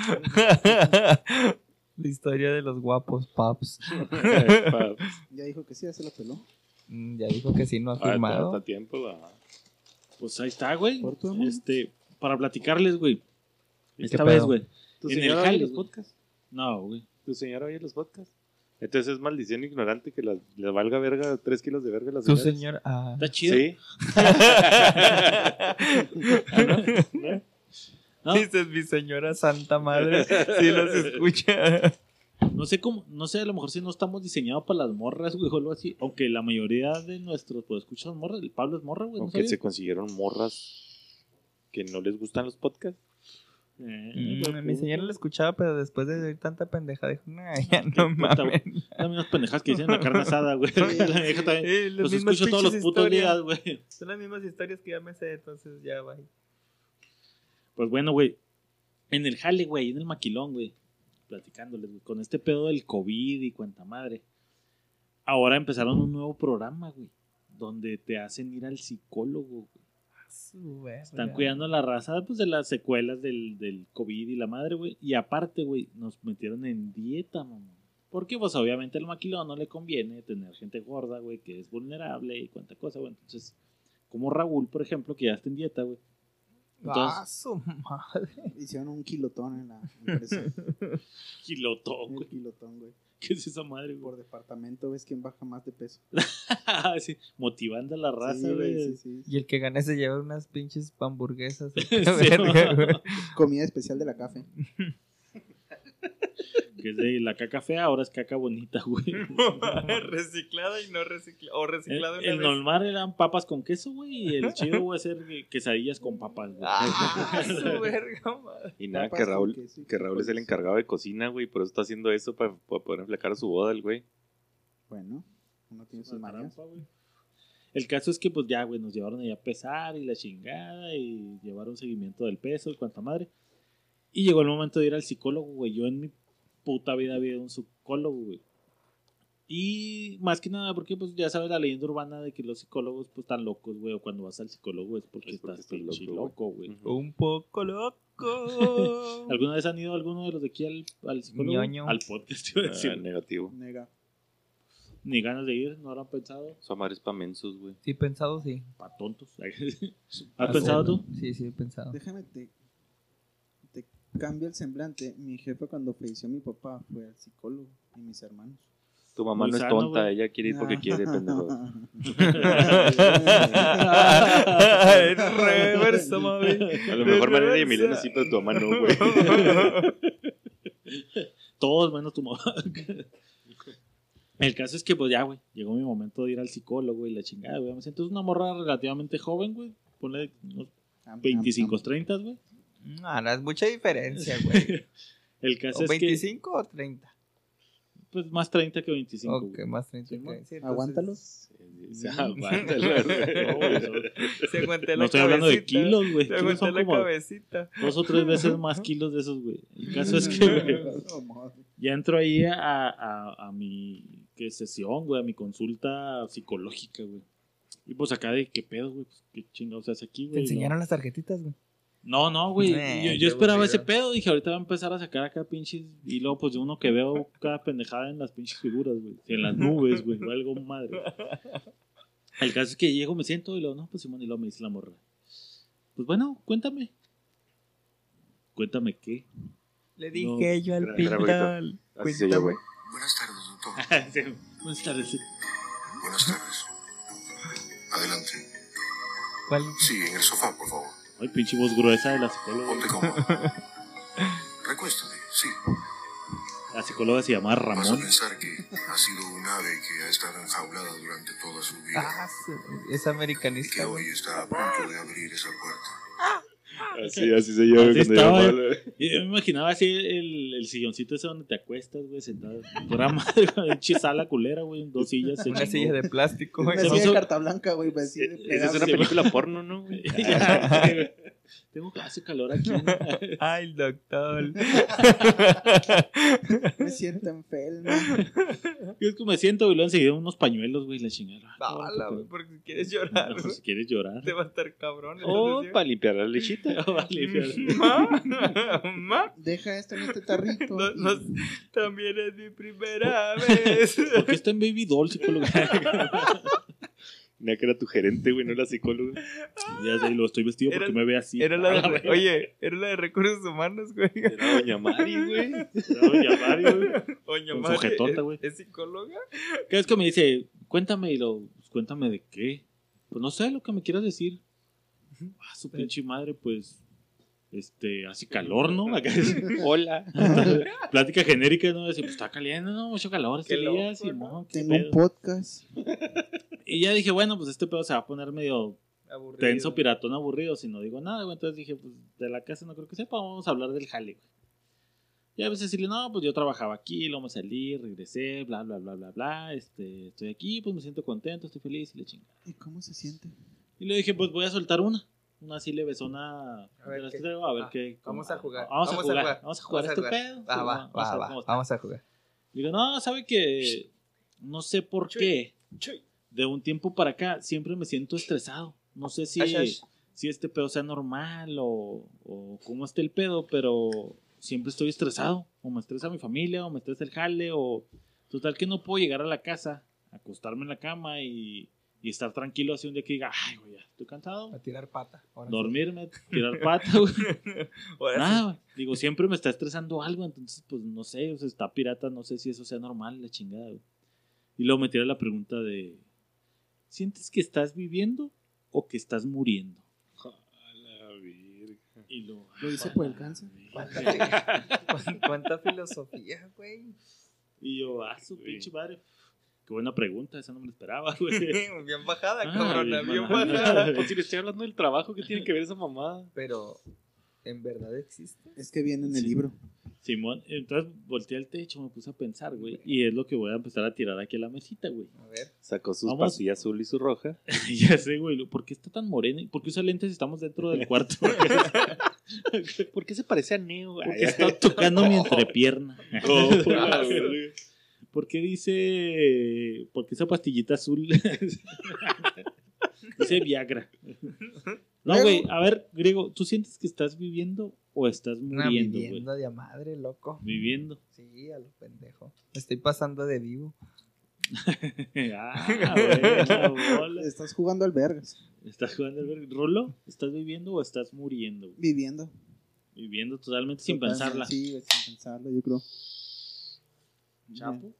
La historia de los guapos, paps. Ya dijo que sí, ya se la peló. Mm, Ya dijo que sí, no ha Ah, firmado. hasta tiempo. Pues ahí está, güey. Por tu amor. Este, para platicarles, güey. ¿Y Esta vez, pedo? güey. ¿Tu En el señora jale, oye los güey. podcasts? No, güey. ¿Tu señora oye los podcasts? Entonces es maldición ignorante que la- le valga verga, tres kilos de verga a la Su señora. señor. Ah. Está chido. Sí. ¿no? Dices mi señora santa madre. Si los escucha. No sé cómo, no sé, a lo mejor si no estamos diseñados para las morras, güey, o algo así. Aunque la mayoría de nuestros, pues, escuchan morras. El Pablo es morra, güey. ¿no Aunque se consiguieron morras que no les gustan los podcasts. Eh, Mm, mi señora lo escuchaba, pero después de oír tanta pendeja dijo, nah, ya no Puta, mames. Las mismas pendejas que dicen la carne asada, güey. La vieja también. Eh, las Los escucho todos los putos historias. días, güey. Son las mismas historias que ya me sé, entonces ya va. Pues bueno, güey. En el jale, güey, en el maquilón, güey. Platicándoles, güey. Con este pedo del COVID y cuanta madre. Ahora empezaron un nuevo programa, güey. Donde te hacen ir al psicólogo, güey. Están cuidando a la raza pues, de las secuelas del, del COVID y la madre, güey. Y aparte, güey, nos metieron en dieta, mamá. Porque, pues, obviamente al maquilón no le conviene tener gente gorda, güey, que es vulnerable y cuánta cosa, güey. Entonces, como Raúl, por ejemplo, que ya está en dieta, güey. Ah, su madre. Hicieron un kilotón en la empresa. Kilotón, güey. kilotón, güey. ¿Qué es esa madre, güey? Por departamento ves quién baja más de peso. Sí, motivando a la raza, Sí, güey. sí, sí. Y el que gane se lleva unas pinches hamburguesas. Sí, Verga, güey. Comida especial de la café. Que es de la caca fea, ahora es caca bonita, güey. reciclada y no reciclada. O El, reciclada una el vez. normal eran papas con queso, güey. Y el chido, güey, hacer quesadillas con papas, güey. Ah, su verga, madre. Y nada, Papas que Raúl, queso que Raúl es el encargado de cocina, güey. Por eso está haciendo eso para, para poder enflacar a su boda, el güey. Bueno, uno tiene sus manías. El caso es que, pues ya, güey, nos llevaron allá a pesar y la chingada y llevaron seguimiento del peso y cuanta madre. Y llegó el momento de ir al psicólogo, güey. Yo en mi puta vida había un psicólogo, güey. Y más que nada, porque pues ya sabes la leyenda urbana de que los psicólogos pues están locos, güey. O cuando vas al psicólogo es porque Es porque estás pinche loco, güey. Un poco loco. ¿Alguna vez han ido alguno de los de aquí al, al psicólogo? Ñoño. Al podcast, iba a Ah, decir. negativo. Nega. Ni ganas de ir, no habrán pensado. Su madre es pa' mensos, güey. Sí, pensado, sí. Pa' tontos. ¿Has pensado tú? Sí, sí, he pensado. Déjame te, te cambio el semblante. Mi jefe cuando falleció mi papá fue al psicólogo y mis hermanos. Tu mamá Muy no es tonta, ella quiere ir porque quiere, pendejo. Reversa, mami. A lo mejor María y Emiliano sí, pero tu mamá no, güey. Todos menos tu mamá. El caso es que, pues ya, güey, llegó mi momento de ir al psicólogo y la chingada, güey. Me siento una morra relativamente joven, güey. Ponle unos 25, 30, güey. No, no es mucha diferencia, güey. El caso ¿O es que, 25 o 30? pues más 30 que 25. Ok, güey. más 30 Sí, que mo- sí, entonces- Aguántalos. Sí, aguántalo, güey. No, güey, no. Se aguanté No la estoy hablando de cabecita. kilos, güey. Se aguanté la como cabecita. dos o tres veces más kilos de esos, güey. El caso es que, güey, ya entro ahí a, a, a mi ¿qué sesión, güey, a mi consulta psicológica, güey. Y pues acá de qué pedo, güey, pues qué chingados hace aquí, ¿Te güey. enseñaron las tarjetitas, güey? No, no, güey. Eh, yo esperaba ese pedo, dije, ahorita va a empezar a sacar acá pinches. Y luego, pues de uno que veo cada pendejada en las pinches figuras, güey. En las nubes, güey. o algo madre. El caso es que llego, me siento y luego, no, pues Simón, y luego me dice la morra. Pues bueno, cuéntame. Cuéntame qué. Le dije yo al pintal. Llama, güey. Buenas tardes, doctor. Sí, Buenas tardes. Buenas tardes. Adelante. ¿Cuál? Sí, en el sofá, por favor. Ay, pinche voz gruesa de la psicóloga. Ponte cómodo. Recuéstate, sí. La psicóloga se llama Vas a Ramón. pensar que ha sido un ave que ha estado enjaulada durante toda su vida Ah, es y que americanista. hoy está a punto de abrir esa puerta. Así, así se llama Así cuando estaba, llamaba, güey. Y Yo me imaginaba así el, el silloncito ese donde te acuestas, güey, sentado. Pura madre, güey, pinche sala culera, güey, dos sillas. Una chingó. silla de plástico, güey. De carta blanca, güey. de Esa es una película porno, ¿no, güey? Tengo hace calor aquí. Ay, doctor. Me siento enfermo. Y es que me siento, güey, luego enseguida unos pañuelos, güey, la chingada. Bala, güey, porque si quieres llorar, No, si quieres llorar. te va a estar cabrón. O entonces, para limpiar la lechita. Fíjate. Ma, ma, Deja esto en este tarrito. no- no- también es mi primera vez. ¿Por qué está en Baby Doll, psicóloga? Mira que era tu gerente, güey, no la psicóloga. ya sé, lo estoy vestido porque Era- me ve así. Era la A de, oye, era la de recursos humanos, güey. Era Doña Mari, güey. Doña Mario, güey. Con madre, sujetota, ¿es- güey. ¿Es psicóloga? ¿Qué es que me dice? Cuéntame, y lo, cuéntame de qué. Pues no sé lo que me quieras decir. Ah, su pinche madre, pues. Este, hace calor, ¿no? Acá es- Hola. Plática genérica, ¿no? Decir, pues está caliente, ¿no? Mucho calor este día, Simón, Tengo un podcast. Y ya dije, bueno, pues este pedo se va a poner medio Aburrido. tenso, piratón, aburrido, si no digo nada, güey. Entonces dije, pues de la casa no creo que sepa, vamos a hablar del jale, güey. Y a veces decirle, no, pues yo trabajaba aquí, luego me salí, regresé, bla, bla, bla, bla, bla. Este, estoy aquí, pues me siento contento, estoy feliz y le chinga. ¿Y cómo se siente? Y le dije, pues voy a soltar una. Una así le besona. A ver qué- traigo, a ver ah, qué. Vamos cómo- a jugar. Vamos, a jugar. Vamos a jugar este pedo. Va, Sí, va, vamos a va, está. Vamos a jugar. Digo, no, sabe que no sé por Chuy. qué. Chuy. De un tiempo para acá siempre me siento estresado. No sé si, si este pedo sea normal o, o cómo esté el pedo, pero siempre estoy estresado. O me estresa mi familia, o me estresa el jale, o total que no puedo llegar a la casa, acostarme en la cama y y estar tranquilo así un día que diga, ay, güey, ya estoy cansado. A tirar pata. ahora sí. Dormirme, tirar pata, güey. Sí. Nada, güey. Digo, siempre me está estresando algo, entonces, pues no sé, o sea, está pirata, no sé si eso sea normal, la chingada, güey. Y luego me tira la pregunta de: ¿Sientes que estás viviendo o que estás muriendo? A la verga. Y lo, Lo hice por el cáncer. ¿Cuánta, cuánta filosofía, güey. Y yo, ah, su pinche madre. Qué buena pregunta, esa no me la esperaba, güey. Bien bajada, Ah, cabrona, bien bien bajada. bajada. Pues si le estoy hablando del trabajo, ¿qué tiene que ver esa mamada? Pero, ¿en verdad existe? Es que viene en el Sí. libro. Simón, entonces volteé al techo, me puse a pensar, güey. Y es lo que voy a empezar a tirar aquí a la mesita, güey. A ver. Sacó sus Vamos. pastillas azul y su roja. ya sé, güey. ¿Por qué está tan morena? ¿Por qué usa lentes si estamos dentro del cuarto? ¿Por qué se parece a Neo? ¿Por qué está tocando mi entrepierna? Oh. ¿Por qué dice. ¿Por qué esa pastillita azul? dice Viagra. No, güey, a ver, Griego, ¿tú sientes que estás viviendo o estás Una muriendo, güey? vivienda de a madre, loco. Viviendo. Sí, a lo pendejo. Estoy pasando de vivo. ah. Estás jugando al vergas. ¿Estás jugando al ver- Rolo? ¿Estás viviendo o estás muriendo? güey? Viviendo. Viviendo totalmente sin Totalmente, pensarla. Sí, güey, sin pensarla, yo creo. Chapo.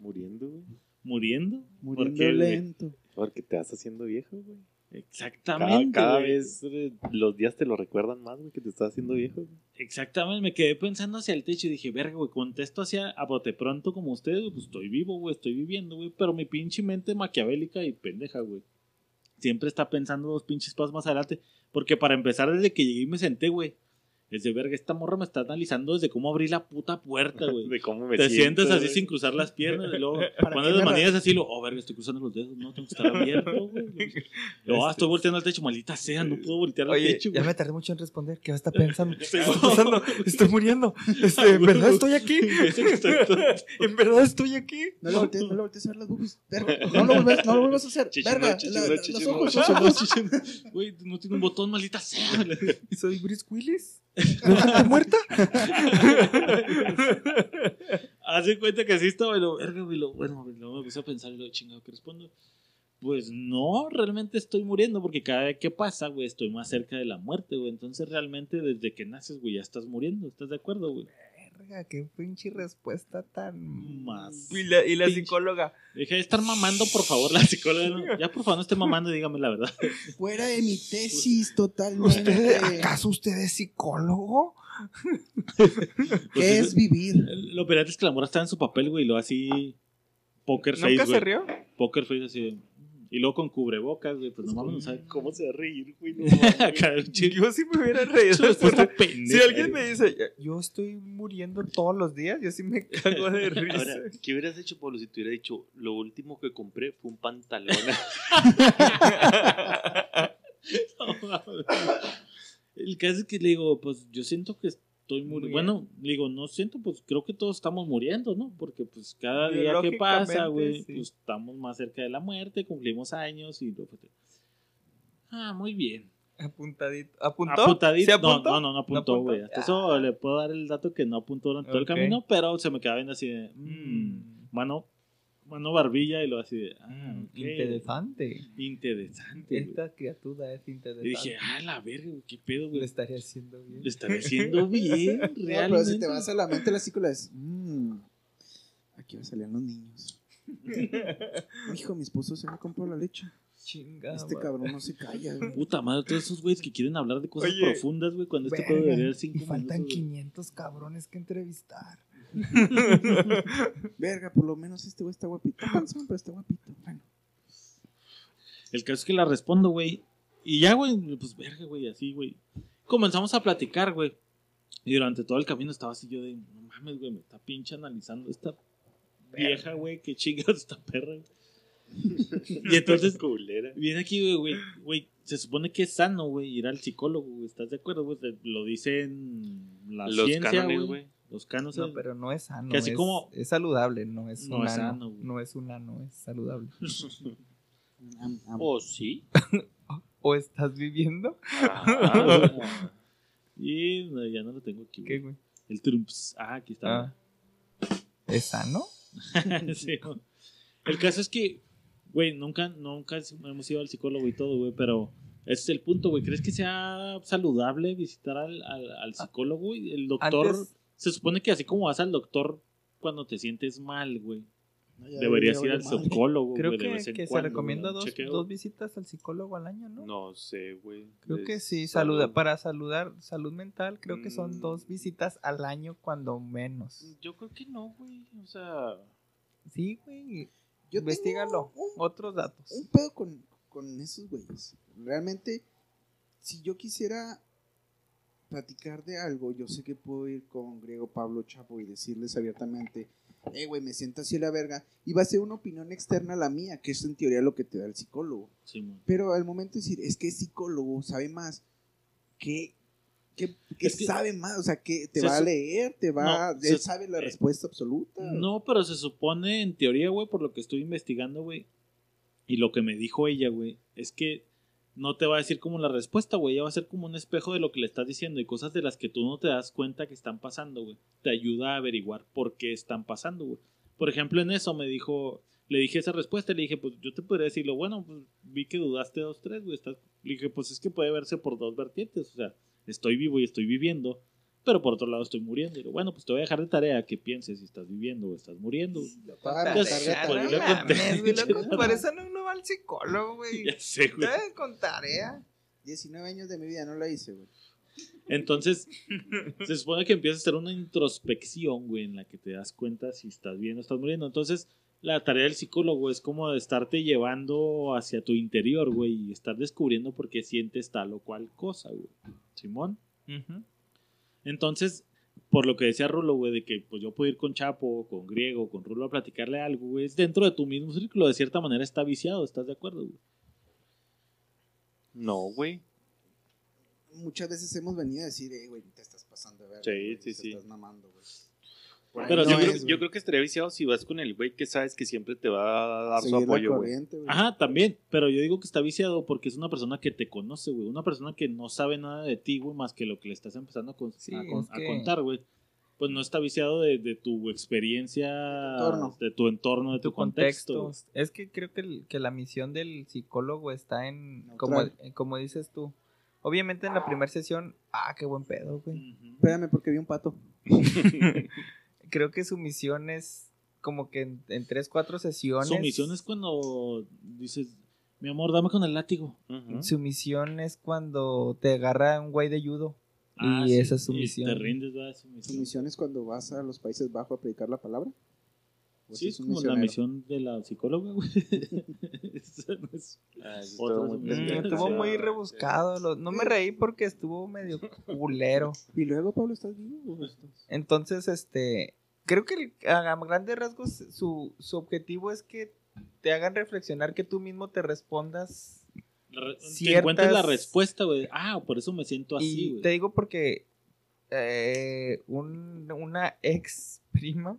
Muriendo, güey. ¿Muriendo? Muriendo ¿Por qué, lento. Porque te vas haciendo viejo, güey. Cada, Exactamente. cada güey. vez eh, los días te lo recuerdan más, güey, que te estás haciendo viejo. güey. Exactamente, me quedé pensando hacia el techo y dije, verga, güey, contesto hacia a bote pronto como ustedes, pues estoy vivo, güey, estoy viviendo, güey, pero mi pinche mente maquiavélica y pendeja, güey. Siempre está pensando dos pinches pasos más adelante, porque para empezar, desde que llegué y me senté, güey, es de verga, esta morra me está analizando desde cómo abrí la puta puerta, güey. De cómo me Te siento, sientes así güey. sin cruzar las piernas y luego ¿Para cuando las manillas así, lo, oh, verga, estoy cruzando los dedos, no, tengo que estar abierto, güey. Luego, ah, estoy volteando al techo, maldita sea, no puedo voltear al Oye, techo, ya güey. me tardé mucho en responder. ¿Qué está pensando? ¿Qué Sí, está no. pasando? Estoy muriendo. Este, ¿En verdad estoy aquí? ¿En verdad estoy aquí? No le voltees, no le voltees a ver las boobies. Verga, no lo vuelvas, no lo vuelvas a hacer. Verga, los ojos. Güey, no tiene un botón, maldita sea. ¿Soy Bruce Willis? ¿No está muerta? Hace cuenta que así estaba y lo, verga, güey, lo, bueno, luego me puse a pensar y lo chingado que respondo. Pues no, realmente estoy muriendo porque cada vez que pasa, güey, estoy más cerca de la muerte, güey. Entonces realmente desde que naces, güey, ya estás muriendo. ¿Estás de acuerdo, güey? Verga, qué pinche respuesta tan... Más. Y la, y la pinche- psicóloga. Deja de estar mamando, por favor, la psicóloga. ¿no? Ya, por favor, no esté mamando, dígame la verdad. Fuera de mi tesis, totalmente. ¿Usted, ¿Acaso usted es psicólogo? ¿Qué es vivir? Lo peor es que la morra estaba en su papel, güey, y lo así. Poker face, ¿Nunca güey. se rió? Poker face así. de- Y luego con cubrebocas, güey. Pues no mames, no sabe ¿Cómo se va a reír, güey? No. Yo sí me hubiera reído. Si alguien me dice, yo estoy muriendo todos los días, yo sí me cago de risa. Ahora, ¿qué hubieras hecho, Pablo, si te hubiera dicho, lo último que compré fue un pantalón? El caso es que le digo, pues yo siento que estoy muriendo. Bueno, digo, no siento, pues creo que todos estamos muriendo, ¿no? Porque pues cada día que pasa, güey, sí. pues estamos más cerca de la muerte, cumplimos años y lo Ah, muy bien. Apuntadito. ¿Apuntó? Apuntadito. ¿Se No, apuntó? no, no, no apuntó, ¿No güey. apuntó? Hasta eso le puedo dar el dato que no apuntó durante todo el camino, pero se me quedaba viendo así de, mm, Mm. mano, mano barbilla y lo así de, ah, ok. Interesante. Interesante, güey. Esta criatura es interesante. Y dije, ah, la verga, güey, qué pedo, lo güey. estaría haciendo bien. Lo estaré haciendo bien, No, pero si realmente. te vas a la mente la psicóloga es, mmm, aquí va a salir los niños. Hijo, mi esposo se me compró la leche. Chingada. Este madre. cabrón no se calla. güey. Puta madre, todos esos güeyes que quieren hablar de cosas Oye, profundas, güey, cuando este Verga, debería cinco y faltan minutos, güey. 500 cabrones que entrevistar. Verga, por lo menos este güey está guapito. Panzón, pero está guapito. Bueno, El caso es que la respondo, güey. Y ya, güey, pues verga, güey, así, güey. Comenzamos a platicar, güey. Y durante todo el camino estaba así yo de, no mames, güey, me está pinche analizando esta vieja, güey, qué chingas esta perra. güey. y entonces, Culera. viene aquí, güey, güey, güey, se supone que es sano, güey, ir al psicólogo, güey, ¿estás de acuerdo, güey? Lo dicen la Los ciencia, güey. Los cánones. No, pero no es sano. Que así es, como- es saludable, no es No un es ano. sano, no es un ano, es saludable. ¿O sí? ¿O estás viviendo? Ah, y no, ya no lo tengo aquí, ¿Qué, güey. El trumps. Ah, aquí está. Ah. ¿Es sano? Sí. El caso es que, Güey, nunca, nunca hemos ido al psicólogo y todo, güey, pero ese es el punto, güey. ¿Crees que sea saludable visitar al, al, al psicólogo? El doctor, Antes- se supone que así como vas al doctor cuando te sientes mal, güey. No, Deberías ir al psicólogo, Creo güey, de que, vez en que se recomienda dos, dos visitas al psicólogo al año, ¿no? No sé, güey. Creo que sí, salud. saluda, para saludar, salud mental, creo que son Mm. dos visitas al año cuando menos. Yo creo que no, güey. O sea, Sí, güey. Yo Investígalo. un, Otros datos. un pedo con, con esos güeyes. Realmente, si yo quisiera platicar de algo, yo sé que puedo ir con Griego Pablo Chapo y decirles abiertamente, eh, güey, me siento así la verga. Y va a ser una opinión externa a la mía, que es en teoría lo que te da el psicólogo. Simón. Pero al momento de decir, es que es psicólogo, sabe más, que, que, que Es que- sabe más, o sea, que te Se va a leer, te va, No, él se- sabe la eh, respuesta absoluta. No, pero se supone en teoría, güey, por lo que estoy investigando, güey. Y lo que me dijo ella, güey, es que no te va a decir como la respuesta, güey. Ella va a ser como un espejo de lo que le estás diciendo y cosas de las que tú no te das cuenta que están pasando, güey. Te ayuda a averiguar por qué están pasando, güey. Por ejemplo, en eso me dijo, le dije esa respuesta le dije, pues yo te podría decirlo, bueno, pues vi que dudaste dos, tres, güey. estás-". Le dije, pues es que puede verse por dos vertientes, o sea, estoy vivo y estoy viviendo. Pero por otro lado estoy muriendo. Y digo, bueno, pues te voy a dejar de tarea que pienses si estás viviendo o estás muriendo. Pues, por eso no uno va al psicólogo, güey. Ya sé, güey. Con tarea. 19 años de mi vida no la hice, güey. Entonces, se supone que empiezas a hacer una introspección, güey, en la que te das cuenta si estás bien o estás muriendo. Entonces, la tarea del psicólogo es como de estarte llevando hacia tu interior, güey, y estar descubriendo por qué sientes tal o cual cosa, güey. Simón. Entonces, por lo que decía Rulo, güey, de que pues yo puedo ir con Chapo, con Griego, con Rulo a platicarle algo, güey, es dentro de tu mismo círculo, de cierta manera está viciado, ¿estás de acuerdo, güey? no, güey. Muchas veces hemos venido a decir, eh, güey, te estás pasando de verga. Sí, güey, sí, te sí. estás mamando, güey. Pero no yo, creo, yo que estaría viciado si vas con el güey que sabes que siempre te va a dar su Seguir apoyo, güey. Ajá, también, pero yo digo que está viciado porque es una persona que te conoce, güey. Una persona que no sabe nada de ti, güey, más que lo que le estás empezando a, con- Sí, a con- es a que- contar, güey. Pues no está viciado de, de tu experiencia, entorno. de tu entorno, de tu, tu contexto. contexto. Es que creo que, el- que la misión del psicólogo está en, como, como dices tú. Obviamente en la primera sesión, ah, qué buen pedo, güey. Espérame, porque vi un pato. Creo que su misión es como que en, en tres, cuatro sesiones. Su misión es cuando dices, mi amor, dame con el látigo. Su misión es cuando te agarra un güey de judo. Ah, y sí, esa es su y misión. Te rindes, ¿verdad? Es su ¿Tu misión. misión es cuando vas a los Países Bajos a predicar la palabra? ¿O Sí, es como la misión de la psicóloga, güey. Esa no es- Ah, estuvo muy Mm, estuvo muy Sí. rebuscado. lo- no me reí porque estuvo medio culero. Y luego, Pablo, ¿estás vivo? estás- Entonces, este, creo que el- a grandes rasgos su, su objetivo es que te hagan reflexionar que tú mismo te respondas. Re- Que Ciertas- encuentres la respuesta, güey. Ah, por eso me siento así, y güey. te digo porque eh, un- una ex prima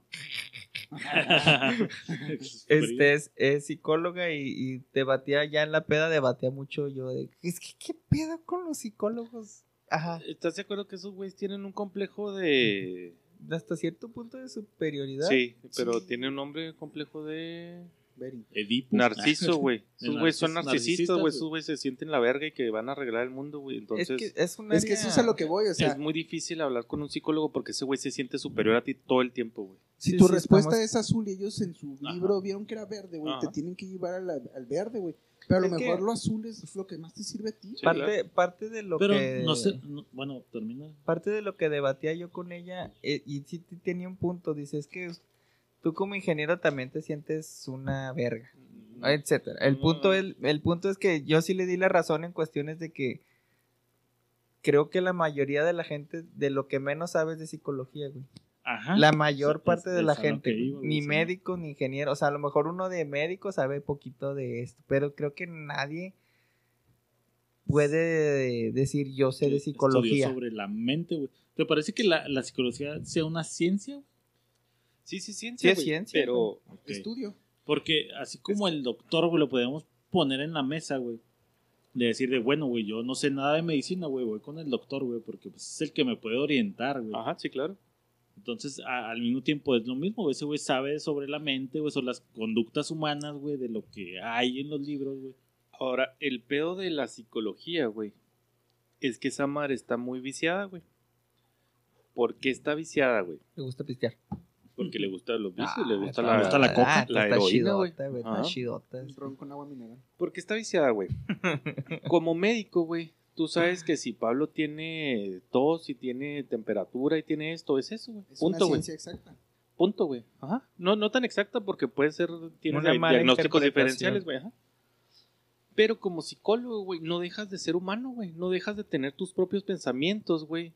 este es, es psicóloga y, y debatía ya en la peda, debatía mucho yo de, es que qué pedo con los psicólogos. Ajá, ¿Estás de acuerdo que esos güeyes tienen un complejo de... hasta cierto punto de superioridad. Sí, pero Sí. tiene un nombre complejo de... Bering. Edipo. Narciso, güey. Esos güeyes son narcis- narcisistas, güey. güey. Esos güeyes se sienten la verga y que van a arreglar el mundo, güey. es Entonces, que es que eso es a lo que voy, o sea, es muy difícil hablar con un psicólogo porque ese güey se siente superior a ti todo el tiempo, güey. si Sí, tu sí, respuesta estamos- es azul y ellos en su Ajá. libro vieron que era verde, güey, te tienen que llevar la- al verde, güey. Pero a lo Es que- mejor lo azul es lo que más te sirve a ti. Sí, parte, claro. parte de lo Pero que no sé. no- bueno, termina. parte de lo que debatía yo con ella eh, y sí tenía un punto dice es que tú como ingeniero también te sientes una verga etcétera el punto el, el punto es que yo sí le di la razón en cuestiones de que creo que la mayoría de la gente de lo que menos sabes de psicología güey Ajá. la mayor Es- parte de la gente iba, ni sí. médico ni ingeniero o sea a lo mejor uno de médico sabe poquito de esto pero creo que nadie puede decir yo sé de Estudió psicología sobre la mente, güey. ¿Te parece que la, la psicología sea una ciencia? güey? Sí, sí, Sí, ciencia, es güey, ciencia, Pero. Estudio. Porque así como el doctor, güey, lo podemos poner en la mesa, güey. De decir de, bueno, güey, yo no sé nada de medicina, güey, voy con el doctor, güey, porque pues, es el que me puede orientar, güey. Ajá, sí, claro. Entonces, a- al mismo tiempo es lo mismo, güey. Ese güey sabe sobre la mente, güey, sobre las conductas humanas, güey, de lo que hay en los libros, güey. Ahora, el pedo de la psicología, güey, es que esa madre está muy viciada, güey. ¿Por qué está viciada, güey? Me gusta pistear. Porque le gustan los vicios, le Ah, gusta está- la, gusta la coca, ah, la está heroína, güey. chidota, güey. Está Ajá. chidota. El ron con agua mineral. ¿Por qué está viciada, güey? Como médico, güey, tú sabes que si Pablo tiene tos y tiene temperatura y tiene esto, es eso, güey. Es Punto, una ciencia exacta. Punto, güey. Ajá. No, no tan exacta porque puede ser, tiene Una di- mala diagnósticos diferenciales, güey. Ajá. Pero como psicólogo, güey, no dejas de ser humano, güey. No dejas de tener tus propios pensamientos, güey.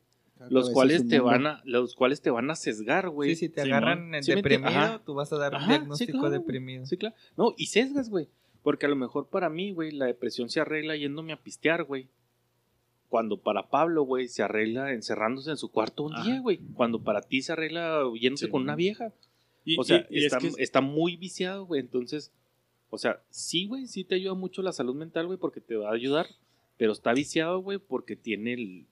Los cuales te van a, los cuales te van a sesgar, güey. Sí, si te Simón. agarran en Sí, deprimido, ajá. tú vas a dar un Ajá, sí, diagnóstico claro, deprimido. Sí, claro. No, y sesgas, güey. Porque a lo mejor para mí, güey, la depresión se arregla yéndome a pistear, güey. Cuando para Pablo, güey, se arregla encerrándose en su cuarto un Ajá. día, güey. Cuando para ti se arregla yéndose Sí, con una vieja. Y- O sea, y- y es está, que está muy viciado, güey. Entonces, o sea, sí, güey, sí te ayuda mucho la salud mental, güey, porque te va a ayudar. Pero está viciado, güey, porque tiene el-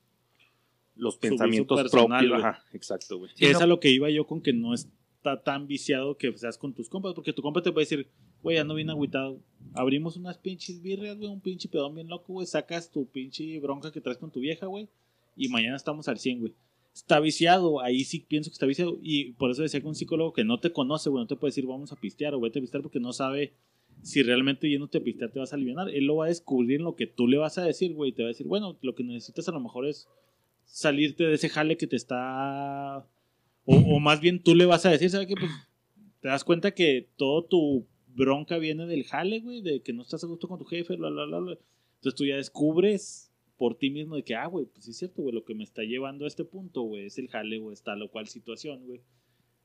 los pensamientos personal, propios. Ajá, exacto, güey. Sí, es no- a lo que iba yo con que no está tan viciado que seas con tus compas, porque tu compa te puede decir, güey, ando bien agüitado. Abrimos unas pinches birrias, güey, un pinche pedón bien loco, güey, sacas tu pinche bronca que traes con tu vieja, güey, y mañana estamos al 100, güey. Está viciado, ahí sí pienso que está viciado, y por eso decía que un psicólogo que no te conoce, güey, no te puede decir vamos a pistear o vete a pistear porque no sabe si realmente yéndote a pistear te vas a aliviar. Él lo va a descubrir en lo que tú le vas a decir, güey, y te va a decir, bueno, lo que necesitas a lo mejor es salirte de ese jale que te está o, más bien tú le vas a decir, ¿sabes qué? Pues te das cuenta que todo tu bronca viene del jale, güey, de que no estás a gusto con tu jefe, bla, bla, bla. Entonces tú ya descubres por ti mismo de que, ah, güey, pues sí es cierto, güey, lo que me está llevando a este punto, güey, es el jale, güey, está lo cual situación, güey.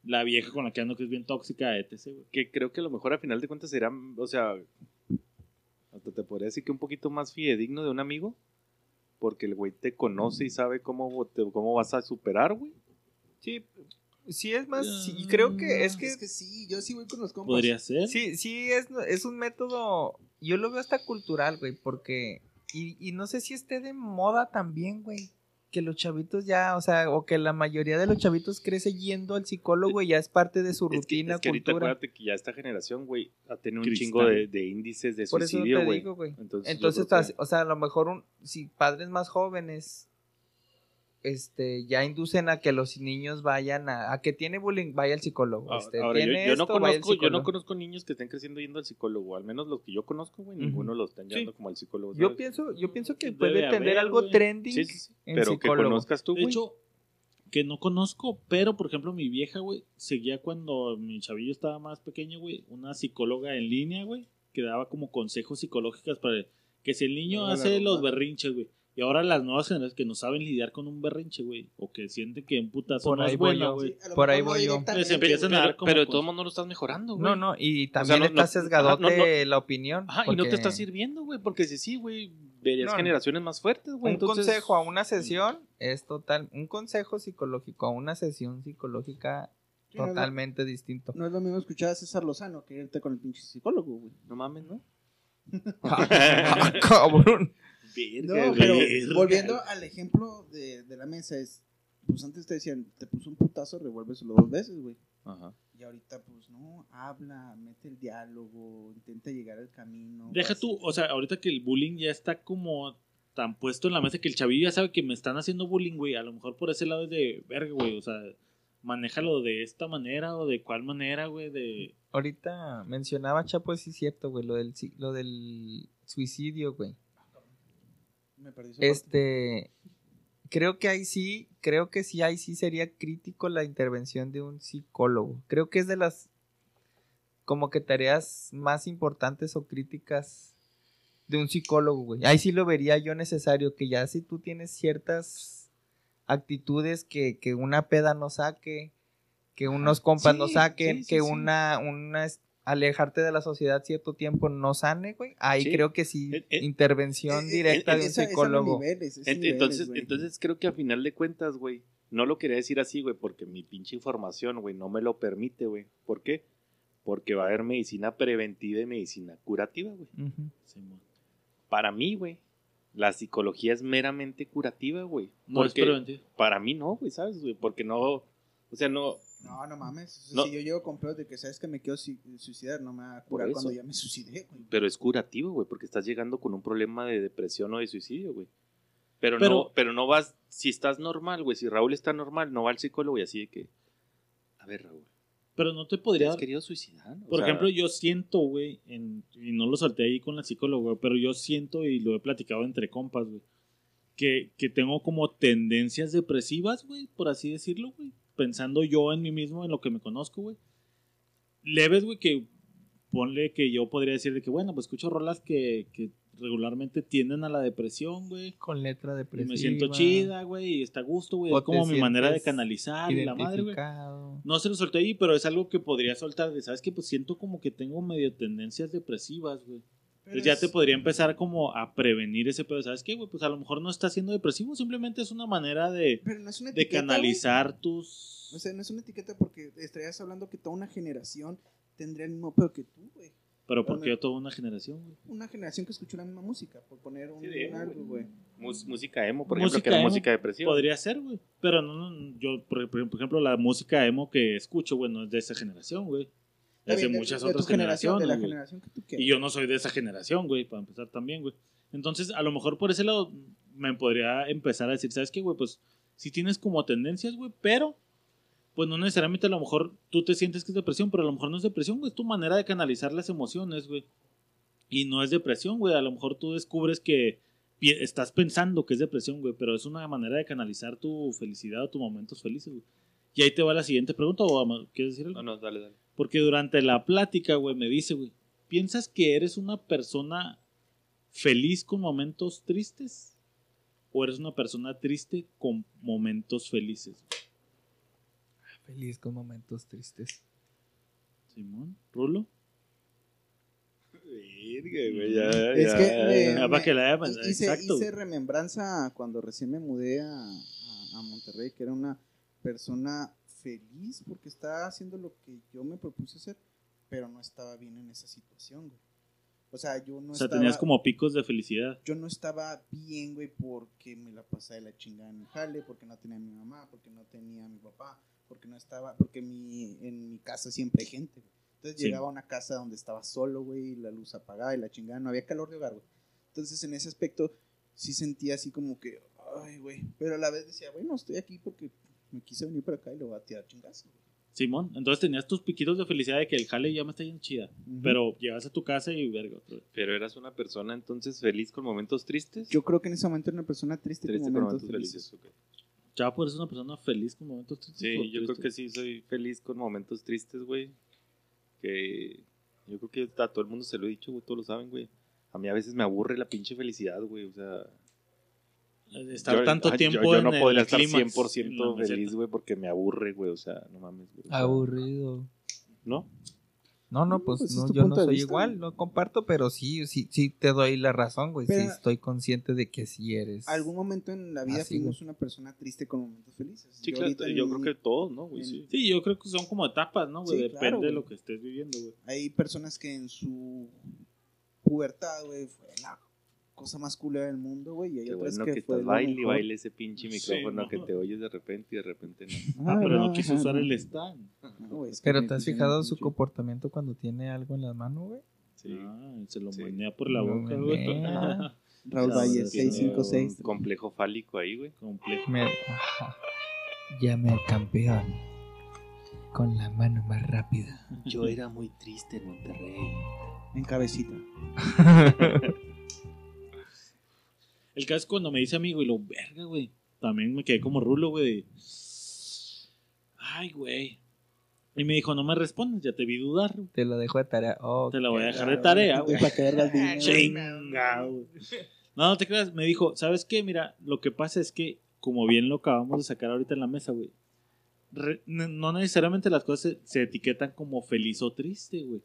La vieja con la que ando que es bien tóxica, etc, güey. que creo que a lo mejor a final de cuentas será, o sea, hasta te podría decir que un poquito más fidedigno de un amigo, porque el güey te conoce y sabe cómo, te- cómo vas a superar, güey. Sí, sí es más, sí, creo que es que, Es que sí, yo sí voy con los compas. Podría ser. sí, sí es, es un método, yo lo veo hasta cultural, güey, porque, y, y no sé si esté de moda también, güey, que los chavitos ya, o sea, o que la mayoría de los chavitos crece yendo al psicólogo y ya es parte de su Es que, rutina, es que ahorita cultura. acuérdate que ya esta generación, güey, ha tenido un Cristal. chingo de, de índices de Por suicidio, te güey. digo, güey. Entonces, Entonces, que- o sea, a lo mejor un, si padres más jóvenes este, ya inducen a que los niños vayan a, a que tiene bullying, vaya al psicólogo. Ah, Este, Ahora, yo, tiene yo no esto, vaya al conozco, yo no conozco niños que estén creciendo yendo al psicólogo, al menos los que yo conozco, güey, ninguno los están Sí. yendo como al psicólogo. Yo ¿sabes? pienso, yo pienso que Debe puede tener algo güey. trending Sí, sí, sí. en Pero que psicólogo. conozcas tú, De güey. hecho, que no conozco, pero por ejemplo, mi vieja, güey, seguía cuando mi chavillo estaba más pequeño, güey, una psicóloga en línea, güey, que daba como consejos psicológicos para que si el niño hace los berrinches, güey. Y ahora las nuevas generaciones que no saben lidiar con un berrinche, güey, o que sienten que un putazo Por no ahí es yo. güey. Sí, Por ahí voy yo. Les empiezan a dar como pero de todos modos no lo estás mejorando, güey. No, no, y también no- no- está sesgadote ajá, no- no- la opinión. Ajá, y no te está sirviendo, güey, porque si sí, güey, verías No, generaciones más fuertes, güey. Un entonces- consejo a una sesión es total, un consejo psicológico a una sesión psicológica totalmente distinto. No es lo mismo escuchar a César Lozano que irte con el pinche psicólogo, güey. No mames, ¿no? Ah, cabrón. No, pero volviendo al ejemplo de, de la mesa, es. Pues antes te decían, te puso un putazo, revuélveselo dos veces, güey. Ajá. Y ahorita, pues no, habla, mete el diálogo, intenta llegar al camino. Deja vas- tú, o sea, ahorita que el bullying ya está como tan puesto en la mesa que el chavillo ya sabe que me están haciendo bullying, güey. A lo mejor por ese lado es de verga, güey. O sea, manéjalo de esta manera o de cuál manera, güey. De. Ahorita mencionaba Chapo, sí es cierto, güey, lo del, lo del suicidio, güey. Me perdí parte. Este, creo que ahí sí, creo que sí, ahí sí sería crítico la intervención de un psicólogo. Creo que es de las, como que tareas más importantes o críticas de un psicólogo, güey. Ahí sí lo vería yo necesario, que ya si tú tienes ciertas actitudes que, que una peda no saque, que unos compas Sí, no saquen, sí, sí, que una, una alejarte de la sociedad cierto tiempo no sane, güey. Ahí Sí. creo que sí, Eh, eh, intervención Eh, directa eh, de un esa- esa no psicólogo. niveles, niveles, entonces, güey. entonces creo que a final de cuentas, güey, no lo quería decir así, güey, porque mi pinche información, güey, no me lo permite, güey. ¿Por qué? Porque va a haber medicina preventiva y medicina curativa, güey. Para mí, güey, la psicología es meramente curativa, güey. No es para mí no, güey, ¿sabes, güey? Porque no, O sea, no. No, no mames. O sea, No. Si yo llego con pedos de que sabes que me quiero suicidar, no me va a Por curar eso. cuando ya me suicidé, güey. Pero es curativo, güey, porque estás llegando con un problema de depresión o de suicidio, güey. Pero, Pero- no, pero no vas, si estás normal, güey, si Raúl está normal, no va al psicólogo y así de que, a ver, Raúl, Pero no te ¿te podría has querido suicidar? O Por sea, ejemplo, yo siento, güey, en- y no lo solté ahí con la psicóloga, güey, pero yo siento y lo he platicado entre compas, güey, que, que tengo como tendencias depresivas, güey, por así decirlo, güey, pensando yo en mí mismo, en lo que me conozco, güey. Leves, güey, que ponle que yo podría decir de que, bueno, pues escucho rolas que, que regularmente tienden a la depresión, güey. Con letra Y depresiva. me siento chida, güey, y está a gusto, güey. Es como mi manera de canalizar y la madre, güey. No se lo solté ahí, pero es algo que podría soltar. de, ¿Sabes qué? Pues siento como que tengo medio tendencias depresivas, güey. Pero Entonces ya es- te podría empezar como a prevenir ese pedo. ¿Sabes qué, güey? Pues a lo mejor no está siendo depresivo, simplemente es una manera de, Pero no es una de canalizar tus... O sea, no es una etiqueta porque estarías hablando que toda una generación tendría el mismo pedo que tú, güey. pero porque bueno. yo toda una generación, güey. Una generación que escuchó la misma música, por poner un, Sí, de un emo, algo, güey. mus- música emo, por Música ejemplo, que era música depresiva. Podría ser, güey. Pero no, no, yo, por, por ejemplo, la música emo que escucho, güey, no es de esa generación, güey. Es de de- muchas de otras generación, de la generaciones, güey. generación que tú quieras. Y yo no soy de esa generación, güey, para empezar también, güey. Entonces, a lo mejor por ese lado me podría empezar a decir, ¿sabes qué, güey? Pues sí tienes como tendencias, güey, pero pues no necesariamente a lo mejor tú te sientes que es depresión, pero a lo mejor no es depresión, güey, es tu manera de canalizar las emociones, güey. Y no es depresión, güey, a lo mejor tú descubres que estás pensando que es depresión, güey, pero es una manera de canalizar tu felicidad o tus momentos felices, güey. Y ahí te va la siguiente pregunta, o ¿quieres decir algo? No, no, dale, dale. Porque durante la plática, güey, me dice, güey, ¿piensas que eres una persona feliz con momentos tristes? ¿O eres una persona triste con momentos felices? Feliz con momentos tristes. Simón, Rulo. Güey, ya, Es ya, que, ya, eh, ya. Ah, para que la Hi- hice, exacto. hice remembranza cuando recién me mudé a, a- a Monterrey, que era una persona feliz porque estaba haciendo lo que yo me propuse hacer, pero no estaba bien en esa situación, güey. O sea, yo no O sea, estaba... tenías como picos de felicidad. Yo no estaba bien, güey, porque me la pasaba de la chingada en el jale, porque no tenía a mi mamá, porque no tenía a mi papá, porque no estaba, porque mi, en mi casa siempre hay gente, güey. Entonces Sí. llegaba a una casa donde estaba solo, güey, y la luz apagada y la chingada, no había calor de hogar, güey. Entonces en ese aspecto sí sentía así como que, ay, güey, pero a la vez decía, bueno, estoy aquí porque me quise venir para acá y lo voy a tirar chingazo, güey. Simón, entonces tenías tus piquitos de felicidad de que el jale ya me está yendo chida. Pero llegas a tu casa y verga. Pero eras una persona entonces feliz con momentos tristes. Yo creo que en ese momento era una persona triste, triste con con momentos momentos felices. felices. ok. Chapo, eres una persona feliz con momentos tristes. Sí, yo creo que sí soy feliz con momentos tristes, güey. Que yo creo que a todo el mundo se lo he dicho, güey, todos lo saben, güey. A mí a veces me aburre la pinche felicidad, güey, o sea... Estar yo- tanto ay, tiempo yo, yo en no el podría estar clímax, 100% en la meseta. feliz, güey, porque me aburre, güey, o sea, no mames, güey. Aburrido. ¿No? No, no, pues, pues, es no, yo no soy vista. igual, no comparto, pero sí, sí, sí te doy la razón, güey. Sí, estoy consciente de que sí eres. Algún momento en la vida Así, fuimos una persona triste con momentos felices. Sí, Yo claro, yo en creo que todos, ¿no, güey? en- Sí. Sí, yo creo que son como etapas, ¿no, güey? Sí, Depende claro, de lo que estés viviendo, güey. Hay personas que en su pubertad, güey, fue la cosa más culera del mundo, güey. Y hay Qué otras bueno que, que fue estás baile y baile ese pinche micrófono ¿no? que te oyes de repente y de repente no. Ah, pero no quiso usar no. el stand. No, güey, es que Pero ¿te has fijado su pinche- comportamiento cuando tiene algo en la mano, güey? Sí. Ah, se lo Sí. menea por la Lo boca, güey. Raúl Valle, tiene 656. Un complejo fálico ahí, güey. Complejo. Me... Llame al campeón con la mano más rápida. Yo era muy triste en Monterrey. En cabecita. El caso es cuando me dice amigo y lo verga, güey. También me quedé como rulo, güey. Ay, güey. Y me dijo, no me respondes, ya te vi dudar. güey. Te lo dejo de tarea. Oh, Te la voy a dejar de tarea, güey. Para que. Chinga, güey. No, no te creas. Me dijo, ¿sabes qué? Mira, lo que pasa es que, como bien lo acabamos de sacar ahorita en la mesa, güey. no necesariamente las cosas se, se etiquetan como feliz o triste, güey.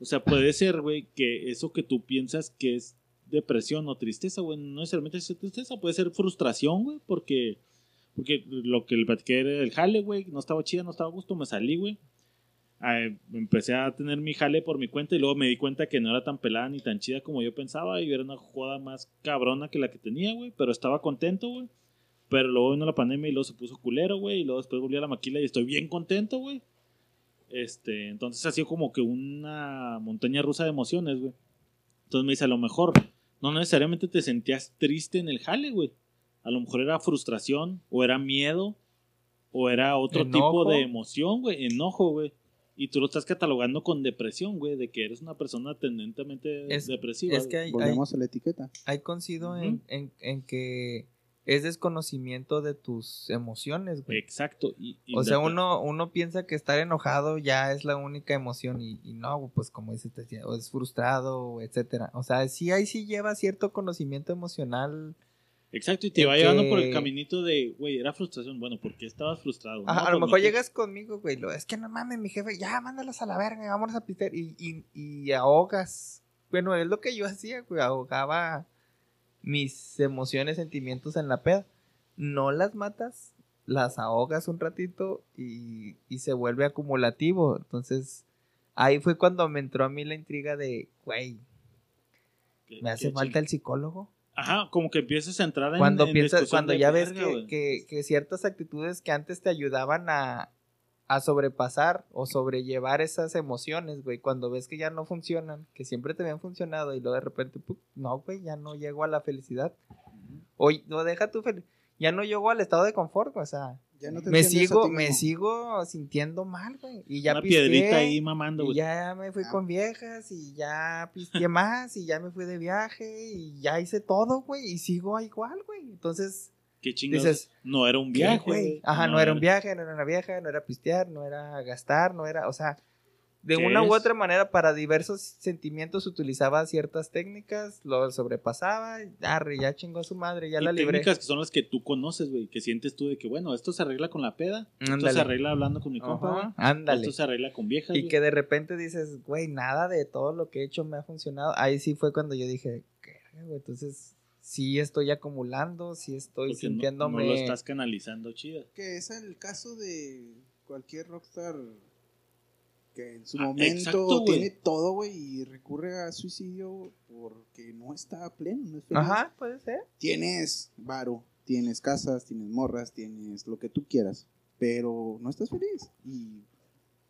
O sea, puede ser, güey, que eso que tú piensas que es depresión o tristeza, güey, no necesariamente es tristeza, puede ser frustración, güey, porque, porque lo que le platiqué era el jale, güey, no estaba chida, no estaba a gusto, me salí, güey. Empecé a tener mi jale por mi cuenta y luego me di cuenta que no era tan pelada ni tan chida como yo pensaba y era una joda más cabrona que la que tenía, güey, pero estaba contento, güey. Pero luego vino la pandemia y luego se puso culero, güey. Y luego después volví a la maquila y estoy bien contento, güey. Este, entonces ha sido como que una montaña rusa de emociones, güey. Entonces me dice, a lo mejor no necesariamente te sentías triste en el jale, güey. A lo mejor era frustración, o era miedo, o era otro Enojo. tipo de emoción, güey, enojo, güey. Y tú lo estás catalogando con depresión, güey, de que eres una persona tendentemente Es- depresiva. Es que hay, hay, Volvemos a la etiqueta. hay coincido en, en, en que es desconocimiento de tus emociones, güey. Exacto. Y, y O sea, uno, uno piensa que estar enojado ya es la única emoción y, y no, pues como dices, o es frustrado, etcétera. O sea, sí ahí sí lleva cierto conocimiento emocional. Exacto, y te va llevando por el caminito de, güey, era frustración. Bueno, ¿por qué estabas frustrado? Ajá, No, a lo pues, mejor no te- llegas conmigo, güey, lo, es que no mames, mi jefe, ya mándalos a la verga, vámonos a pistear y, y, y ahogas. Bueno, es lo que yo hacía, güey, ahogaba mis emociones, sentimientos en la peda. No las matas, las ahogas un ratito y, y se vuelve acumulativo. Entonces, ahí fue cuando me entró a mí la intriga de, güey, ¿me hace falta el psicólogo? Ajá, como que empiezas a entrar en cuando en piensas, cuando ya ves que- que ciertas actitudes que antes te ayudaban a, a sobrepasar o sobrellevar esas emociones, güey, cuando ves que ya no funcionan, que siempre te habían funcionado y luego de repente, no, güey, ya no llego a la felicidad. Oye, no deja tu felicidad. Ya no llego al estado de confort, o sea, Ya no te me sigo, me sigo sintiendo mal, güey. Y ya Una pisteé, piedrita ahí mamando, güey. ya me fui Ah. con viejas y ya pisteé más y ya me fui de viaje y ya hice todo, güey, y sigo igual, güey. Entonces, Qué chingados. dices, no era un ¿qué, viaje, güey? Ajá, no, era un viaje, no era una vieja, no era pistear, no era gastar, no era, o sea, de ¿Qué una u otra manera para diversos sentimientos utilizaba ciertas técnicas, lo sobrepasaba, arre, ya chingó a su madre, ya y la libré. técnicas que son las que tú conoces, güey, que sientes tú de que, bueno, esto se arregla con la peda, esto se arregla hablando con mi compa, ándale. esto se arregla con viejas, Y que de repente dices, güey, nada de todo lo que he hecho me ha funcionado. Ahí sí fue cuando yo dije, ¿qué? Entonces, sí estoy acumulando, sí estoy Porque sintiéndome. No, lo estás canalizando chido. Que es el caso de cualquier rockstar que en su Ah, momento exacto, tiene todo, güey, y recurre a suicidio porque no está pleno, no es feliz. Ajá, puede ser. Tienes varo, tienes casas, tienes morras, tienes lo que tú quieras, pero no estás feliz. Y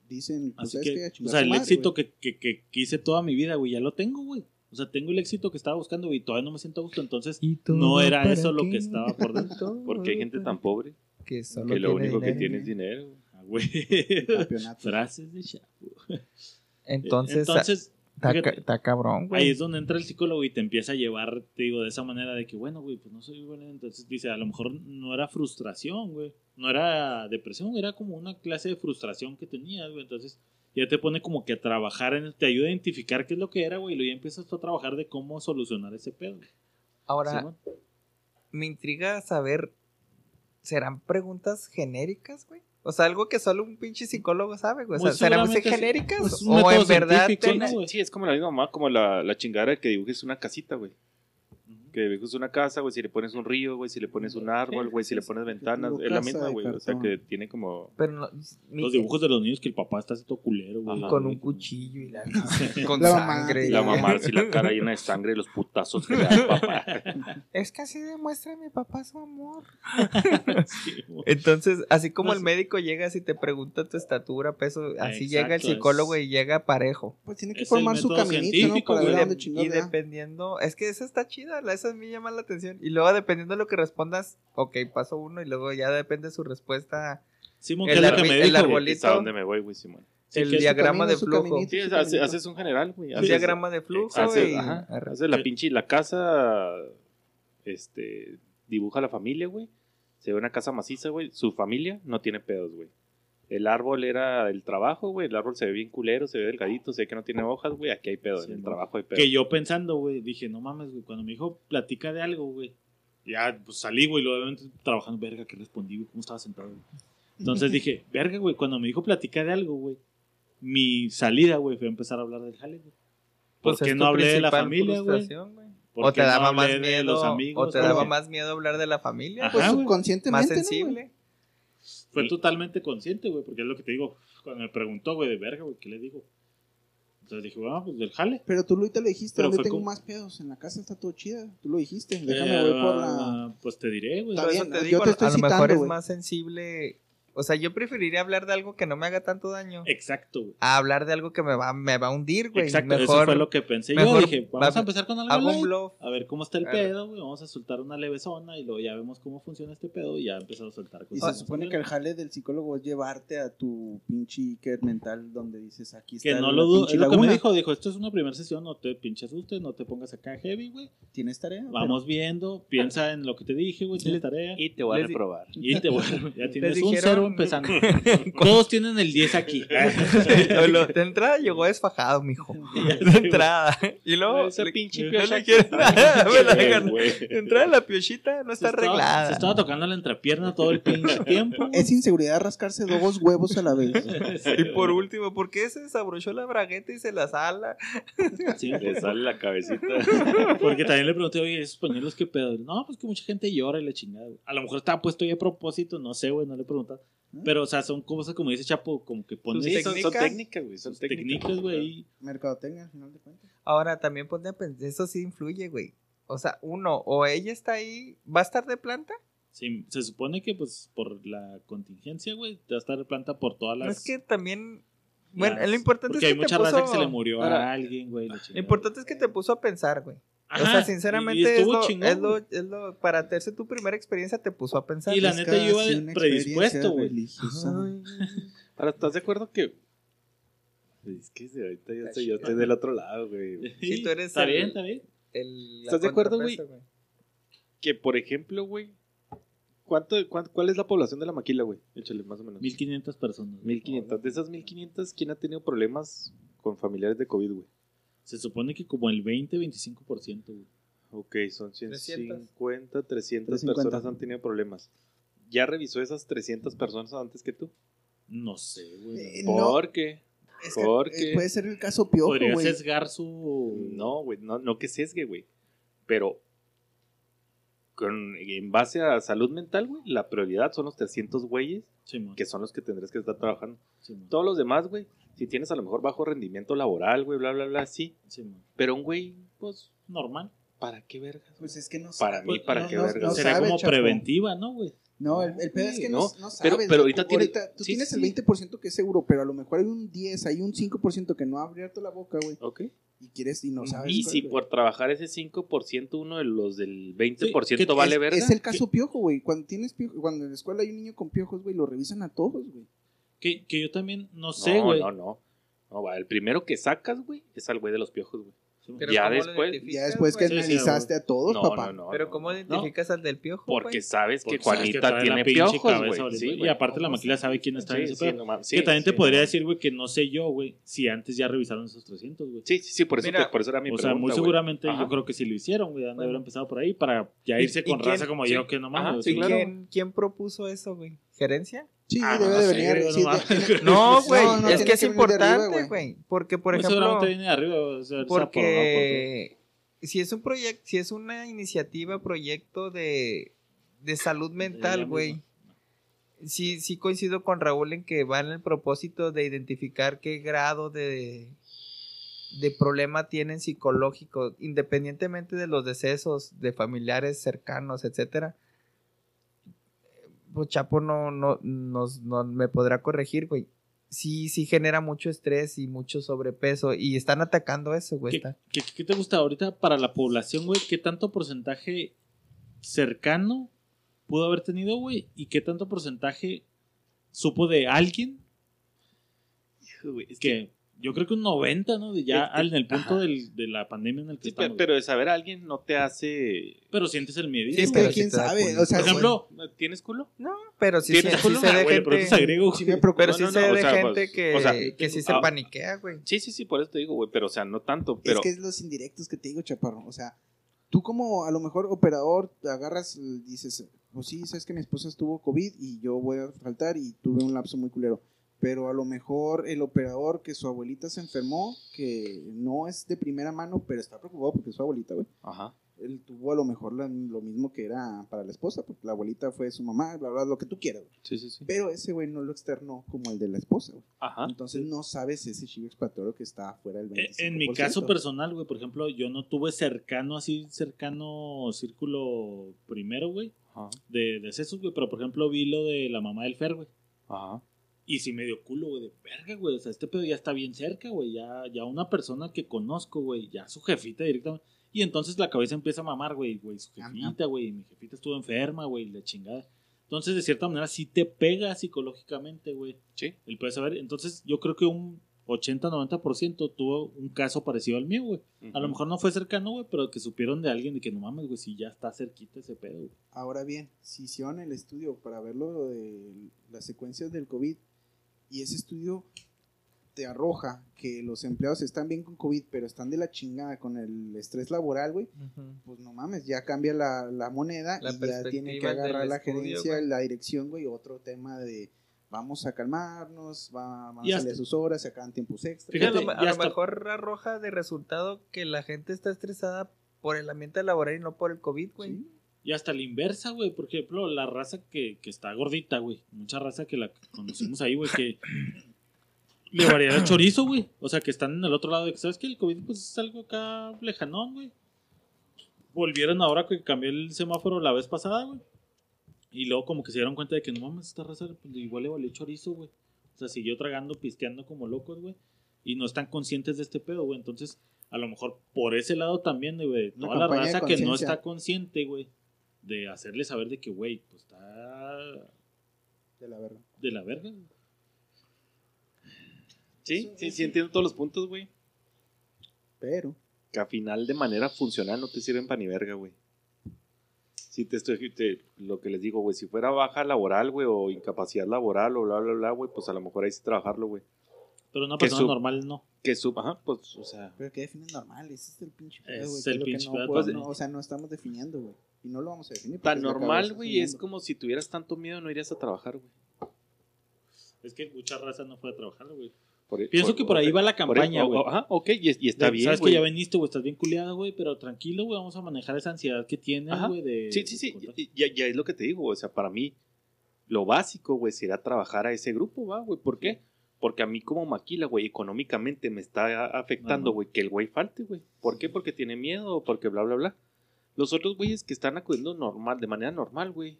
dicen, pues, Así ¿sabes que, o sea, el madre, éxito que, que, que, que hice toda mi vida, güey, ya lo tengo, güey. O sea, tengo el éxito que estaba buscando, güey, y todavía no me siento a gusto. Entonces, no era eso lo que estaba por dentro. Porque hay gente tan pobre que solo que lo tiene único que dinero. tiene es dinero. Ah. Frases de chapo. Entonces, Entonces, está, ca- fíjate, está cabrón, güey. Ahí es donde entra el psicólogo y te empieza a llevar, te digo, de esa manera de que, bueno, güey, pues no soy bueno. Entonces dice, a lo mejor no era frustración, güey. No era depresión, era como una clase de frustración que tenías, güey. Entonces ya te pone como que a trabajar, en, te ayuda a identificar qué es lo que era, güey. Y luego ya empiezas tú a trabajar de cómo solucionar ese pedo. Ahora, Simón. me intriga saber, ¿serán preguntas genéricas, güey? O sea, algo que solo un pinche psicólogo sabe, güey. O sea, ¿serán muy genéricas? Pues o en verdad ten- ¿no, güey? Sí, es como la misma mamá, como la, la chingada que dibujes una casita, güey. Que dibujes una casa, güey, si le pones un río, güey, si le pones un árbol, güey, si le pones ventanas, es la misma, güey. O sea, que tiene como... Pero no, mi- Los dibujos de los niños que el papá está así todo culero, güey. Con un cuchillo y la con La sangre. La mamá, si la cara llena de sangre y los putazos que le da el papá. Es que así demuestra mi papá su amor. Sí. Entonces, así como el médico llega y te pregunta tu estatura, peso, así Exacto, llega el es- psicólogo y llega parejo. Pues tiene que Es formar su caminito, ¿no? Para ver Y, dónde dependiendo, es que esa está chida, la- esa me llama la atención. Y luego dependiendo de lo que respondas, ok, paso uno y luego ya depende su respuesta. Simón, El ¿qué es lo que me el dijo, arbolito. A dónde me voy, güey, Simón. Sí, el diagrama camino, de flujo. caminito. Sí, haces un general, güey. Un diagrama de flujo haces, y ajá, arre- haces la pinche, la casa, este, dibuja la familia, güey. Se ve una casa maciza, güey. Su familia no tiene pedos, güey. El árbol era el trabajo, güey. El árbol se ve bien culero, se ve delgadito, se ve que no tiene hojas, güey. Aquí hay pedos, Sí, en el no. trabajo hay pedos. Que yo pensando, güey, dije, no mames, güey, cuando me dijo, platica de algo, güey. Ya, pues salí, güey, luego obviamente trabajando, verga, que respondí, güey, cómo estaba sentado, güey. Entonces dije, verga, güey, cuando me dijo platica de algo, güey, mi salida, güey, fue empezar a hablar del jale, güey. ¿Por Pues qué es no hablé de la familia, güey? ¿Por O qué te no daba hablé más de miedo, los amigos, o te güey? daba más miedo hablar de la familia, Ajá, Pues güey. subconscientemente, más ¿no, Fue totalmente consciente, güey, porque es lo que te digo, cuando me preguntó, güey, de verga, güey, ¿qué le digo? Entonces dije, bueno, pues del jale. Pero tú ahorita lo dijiste, Pero ¿dónde fue tengo como- más pedos? En la casa está todo chida. Tú lo dijiste. Déjame, Eh, voy por la... Pues te diré, güey. Yo digo, te estoy a lo mejor es más sensible. O sea, yo preferiría hablar de algo que no me haga tanto daño Exacto, güey. a hablar de algo que me va, me va a hundir, güey. Exacto, eso Mejor fue lo que pensé. Yo dije, vamos va- a empezar con algo hago un light, bluff. A ver cómo está el Claro. pedo, güey. Vamos a soltar una leve zona y luego ya vemos cómo funciona este pedo y ya empezamos a soltar Y cosas. se supone que el jale del psicólogo es llevarte a tu pinche Iker mental donde dices, aquí está Que no lo dudo. Es lo que me dijo. Dijo, esto es una primera sesión, no te pinches asustes, no te pongas acá heavy, güey. ¿Tienes tarea? Vamos viendo, piensa en lo que te dije, güey, tienes tarea. Y te voy a reprobar. Y te voy, ya tienes un dijeron- empezando. Todos tienen el 10 aquí. De entrada llegó desfajado, mijo. De entrada. Y luego. Esa le- pinche no piocha. le quiere. De entrada la piochita no está Se estaba- arreglada. Se estaba tocando la entrepierna todo el pinche tiempo. Es inseguridad rascarse dos huevos a la vez. Y por último, ¿por qué se desabrochó la bragueta y se la sala? Sí, Le sale la cabecita. Porque también le pregunté, oye, esos pañuelos, ¿qué pedo? No, pues que mucha gente llora y la chingada. güey. A lo mejor estaba puesto ahí a propósito, no sé, güey, no le pregunté. Pero, o sea, son cosas como dice Chapo, como que pones Sí, son, son técnicas? güey. Son técnicas. güey. Mercadotecnia, al final de cuentas. Ahora también ponte a pensar, eso sí influye, güey. O sea, uno, o ella está ahí, ¿va a estar de planta? Sí, se supone que, pues, por la contingencia, güey, te va a estar de planta por todas las... No es que también. Bueno, las- lo importante Porque es hay que mucha te raza puso. que se le murió Ahora, a alguien, güey. Lo importante es que te puso a pensar, güey. O Ajá, sea, y- sinceramente, y es, lo, es, lo, güey. es lo- para hacerse tu primera experiencia, te puso a pensar. Y la neta, yo iba casi de- una predispuesto, güey. Ahora, ¿estás de acuerdo que.? Es que ahorita yo estoy, yo estoy del otro lado, güey. Sí, tú eres Está el- bien, está bien. El- ¿Estás de acuerdo, güey? Que, por ejemplo, güey. ¿cuánto, cuán- ¿Cuál es la población de la maquila, güey? Échale, más o menos. 1500 personas. güey. 1500. De esas 1500, ¿quién ha tenido problemas con familiares de COVID, güey? Se supone que como el 20-25%, güey. Ok, son 300. 150, 300 350. personas han tenido problemas. ¿Ya revisó esas 300 personas antes que tú? No sé, güey. Eh, no. no. ¿Por qué? Es que, ¿Por eh, puede ser el caso piojo, Podría güey. sesgar su... No, güey, no, no que sesgue, güey. Pero con, en base a salud mental, güey, la prioridad son los 300 güeyes Sí, que son los que tendrás que estar trabajando. Sí. Todos los demás, güey, si tienes a lo mejor bajo rendimiento laboral, güey, bla, bla, bla, sí. Sí. Pero un güey, pues, Normal. ¿para qué vergas? Pues es que no Para sabe. mí, ¿para no, qué no- vergas? no Sería sabe, como chapo. preventiva, ¿no, güey? No, el, el pedo es que no, No, no sabes. pero- ahorita Tú- tiene- tú sí, tienes sí, el sí. 20% que es seguro, pero a lo mejor hay un 10, hay un 5% que no ha abierto la boca, güey. Ok. Y quieres y no sabes. Y cuál, si güey. por trabajar ese 5%, uno de los del 20% Sí, vale es, verga. es el caso piojo, güey. Cuando tienes piojo, cuando en la escuela hay un niño con piojos, güey, lo revisan a todos, güey. Que, que yo también no sé, no, güey. no, no. No, va, el primero que sacas, güey, es al güey de los piojos, güey. Pero Ya ¿cómo lo después- Ya después que güey? Sí, sí, analizaste a todos, No, papá. no, no. Pero no. ¿cómo identificas al del piojo? Porque sabes que Porque sabes Juanita trae la tiene pinche piojos, cabeza güey. Sí, y aparte la maquila sabe quién está en Sí, ese sí, no que también te sí, podría no. decir, güey, que no sé yo, güey, si antes ya revisaron esos 300, güey. Sí, sí, sí, por eso, Mira, te- por eso era mi o sea, pregunta, muy seguramente Ajá. yo creo que sí lo hicieron, güey. Han de haber empezado por ahí para ya ¿Y- irse con raza como yo, que no mames. Ajá, güey. sí, ¿Y claro. quién, quién propuso eso, güey? ¿Gerencia? Sí, Ah, debe no de venir. güey, sí, no No, güey, No, no, es tiene que es que arriba, importante, güey. Porque, por Muy ejemplo, seguramente viene arriba, o porque si es un proyecto, si es una iniciativa, proyecto de, de salud mental, güey. Sí, sí coincido con Raúl en que va en el propósito de identificar qué grado de, de problema tienen psicológico, independientemente de los decesos de familiares cercanos, etcétera. Pues Chapo no, no, nos, no me podrá corregir, güey. Sí, sí genera mucho estrés y mucho sobrepeso y están atacando eso, güey. ¿Qué, qué- qué te gusta ahorita para la población, güey? ¿Qué tanto porcentaje cercano pudo haber tenido, güey? ¿Y qué tanto porcentaje supo de alguien Hijo, güey, es que yo creo que un 90, ¿no? De ya Es en el punto del- de la pandemia en el que Sí, estamos. pero, Pero, pero de saber a alguien no te hace... sientes el miedo. Sí, Es pero que sí quién sabe. O sea, Por ejemplo, ¿Tienes culo? No, pero sí, ¿Tienes se- sí culo? Ah, de güey, pero gente, eso es agrego, sí güey. me preocupa. pero No, sí de sea, gente pues, que, o sea, que sí se ah, paniquea, güey. Sí, sí, sí, por eso te digo, güey, pero o sea, no tanto, pero... Es que es los indirectos que te digo, chaparro. O sea, tú como a lo mejor operador te agarras, y dices, pues sí, sabes que mi esposa estuvo COVID y yo voy a faltar y tuve un lapso muy culero. Pero a lo mejor el operador que su abuelita se enfermó, que no es de primera mano, pero está preocupado porque es su abuelita, güey. Ajá. él tuvo a lo mejor la- lo mismo que era para la esposa, porque la abuelita fue su mamá, bla, bla, lo que tú quieras, güey. Sí, sí, sí. Pero ese güey no lo externó como el de la esposa, güey. Ajá. Entonces no sabes ese chivo expiatorio que está afuera del 25%. Eh, En mi caso personal, güey, por ejemplo, yo no tuve cercano, así cercano círculo primero, güey, Ajá. de decesos, güey, pero por ejemplo vi lo de la mamá del Fer, güey. Ajá. Y sí me dio culo, güey, de verga, güey. O sea, este pedo ya está bien cerca, güey. Ya, ya una persona que conozco, güey, ya su jefita directamente. Y entonces la cabeza empieza a mamar, güey, güey, su jefita, güey. Mi jefita estuvo enferma, güey, la chingada. Entonces, de cierta manera, sí te pega psicológicamente, güey. Sí. El puede saber. Entonces, yo creo que un 80-90% tuvo un caso parecido al mío, güey. A lo mejor no fue cercano, güey, pero que supieron de alguien de que no mames, güey, si ya está cerquita ese pedo, güey. Ahora bien, si hicieron el estudio para ver lo de las secuencias del COVID y ese estudio te arroja que los empleados están bien con COVID, pero están de la chingada con el estrés laboral, güey, pues no mames, ya cambia la, la moneda La y ya tiene que agarrar la estudio, gerencia, la dirección, güey, otro tema de vamos a calmarnos, va, van Y a hasta- salir a sus horas, se acaban tiempos extras. Fíjate, a lo, a mejor arroja de resultado que la gente está estresada por el ambiente laboral y no por el COVID, güey. Sí. Y hasta la inversa, güey. Por ejemplo, la raza que, que está gordita, güey. Mucha raza que la conocimos ahí, güey, que le varía el chorizo, güey. O sea, que están en el otro lado de que, ¿sabes que El COVID pues es algo acá lejanón, güey. Volvieron ahora que cambió el semáforo la vez pasada, güey. Y luego como que se dieron cuenta de que no mames, esta raza pues, igual le valió chorizo, güey. O sea, siguió tragando, pisteando como locos, güey. Y no están conscientes de este pedo, güey. Entonces, a lo mejor por ese lado también, güey. Toda la raza que no está consciente, güey. De hacerle saber de que, güey, pues está De la verga. de la verga. Sí, sí, sí, entiendo todos los puntos, güey. Pero, Que a final de manera funcional no te sirven para ni verga, güey. Si te estoy, te- lo que les digo, güey, si fuera baja laboral, güey, o incapacidad laboral, o bla, bla, bla, güey, pues a lo mejor ahí sí trabajarlo, güey. Pero una Que persona su- normal no. Que sub, ajá, pues, o sea, pero que definen normal, ese es el pinche pedo, güey. es que el que pinche Pues, no, o sea, no estamos definiendo, güey. Y no lo vamos a definir. tan normal, güey, es como si tuvieras tanto miedo no irías a trabajar, güey. Es que mucha raza no fue a trabajar, güey. Por- Pienso que por ahí va la por- campaña, güey. Ajá, ok, y, y está De- bien, Sabes que ya veniste, güey, estás bien culiada, güey, pero tranquilo, güey, vamos a manejar esa ansiedad que tienes, güey, de... Sí, sí, sí, ya, ya es lo que te digo, o sea, para mí, lo básico, güey, sería trabajar a ese grupo, va, güey, ¿por qué? Porque a mí como maquila, güey, económicamente me está afectando, güey, que el güey falte, güey. ¿Por qué? Porque tiene miedo o porque bla, bla, bla. Los otros güeyes que están acudiendo normal, de manera normal, güey.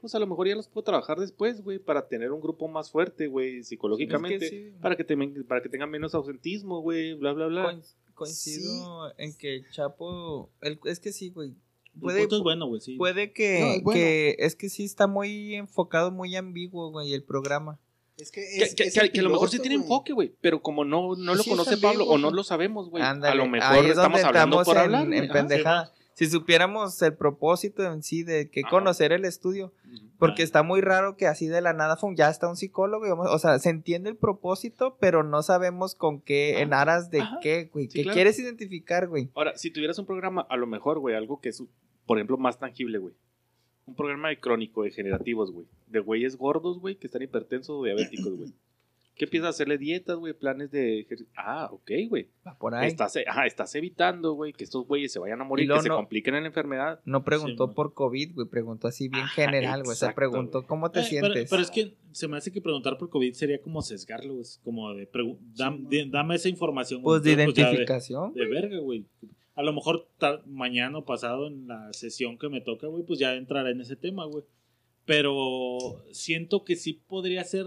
Pues a lo mejor ya los puedo trabajar después, güey, para tener un grupo más fuerte, güey, psicológicamente. Es que sí. Para que, te- para que tengan menos ausentismo, güey, bla, bla, bla. Coin- coincido en que Chapo. el- es que sí, güey. El Puede, punto es bueno, güey, sí. puede que, No, es bueno. que. Es que sí está muy enfocado, muy ambiguo, güey, el programa. Es que, es, que- es que- que a lo mejor sí tiene enfoque, güey, pero como no, no lo Sí, conoce Pablo o no lo sabemos, güey, a lo ahí mejor es estamos hablando estamos por en, hablar. en pendejada. Si supiéramos el propósito en sí de que Ajá. conocer el estudio, porque está muy raro que así de la nada fue ya está un psicólogo, y vamos- o sea, se entiende el propósito, pero no sabemos con qué, en aras de Ajá. qué, güey, Sí, qué claro. quieres identificar, güey. Ahora, si tuvieras un programa, a lo mejor, güey, algo que es, por ejemplo, más tangible, güey. Un programa de crónico, degenerativos, güey. De güeyes gordos, güey, que están hipertensos o diabéticos, güey. ¿Qué empiezas a hacerle dietas, güey? Planes de ejercicio. Ah, ok, güey. Va por ahí. Estás, ajá, estás evitando, güey, que estos güeyes se vayan a morir, que se no- compliquen en la enfermedad. No preguntó Sí, por COVID, güey, preguntó así bien Ajá, general, güey. O sea, preguntó güey. cómo te Eh, pero, sientes. pero es que se me hace que preguntar por COVID sería como sesgarlo, güey. Como de, dam- de- dame esa información. Pues de güey, ya identificación. De, verga, güey. A lo mejor mañana o pasado en la sesión que me toca, güey, pues ya entrará en ese tema, güey. Pero siento que sí podría ser.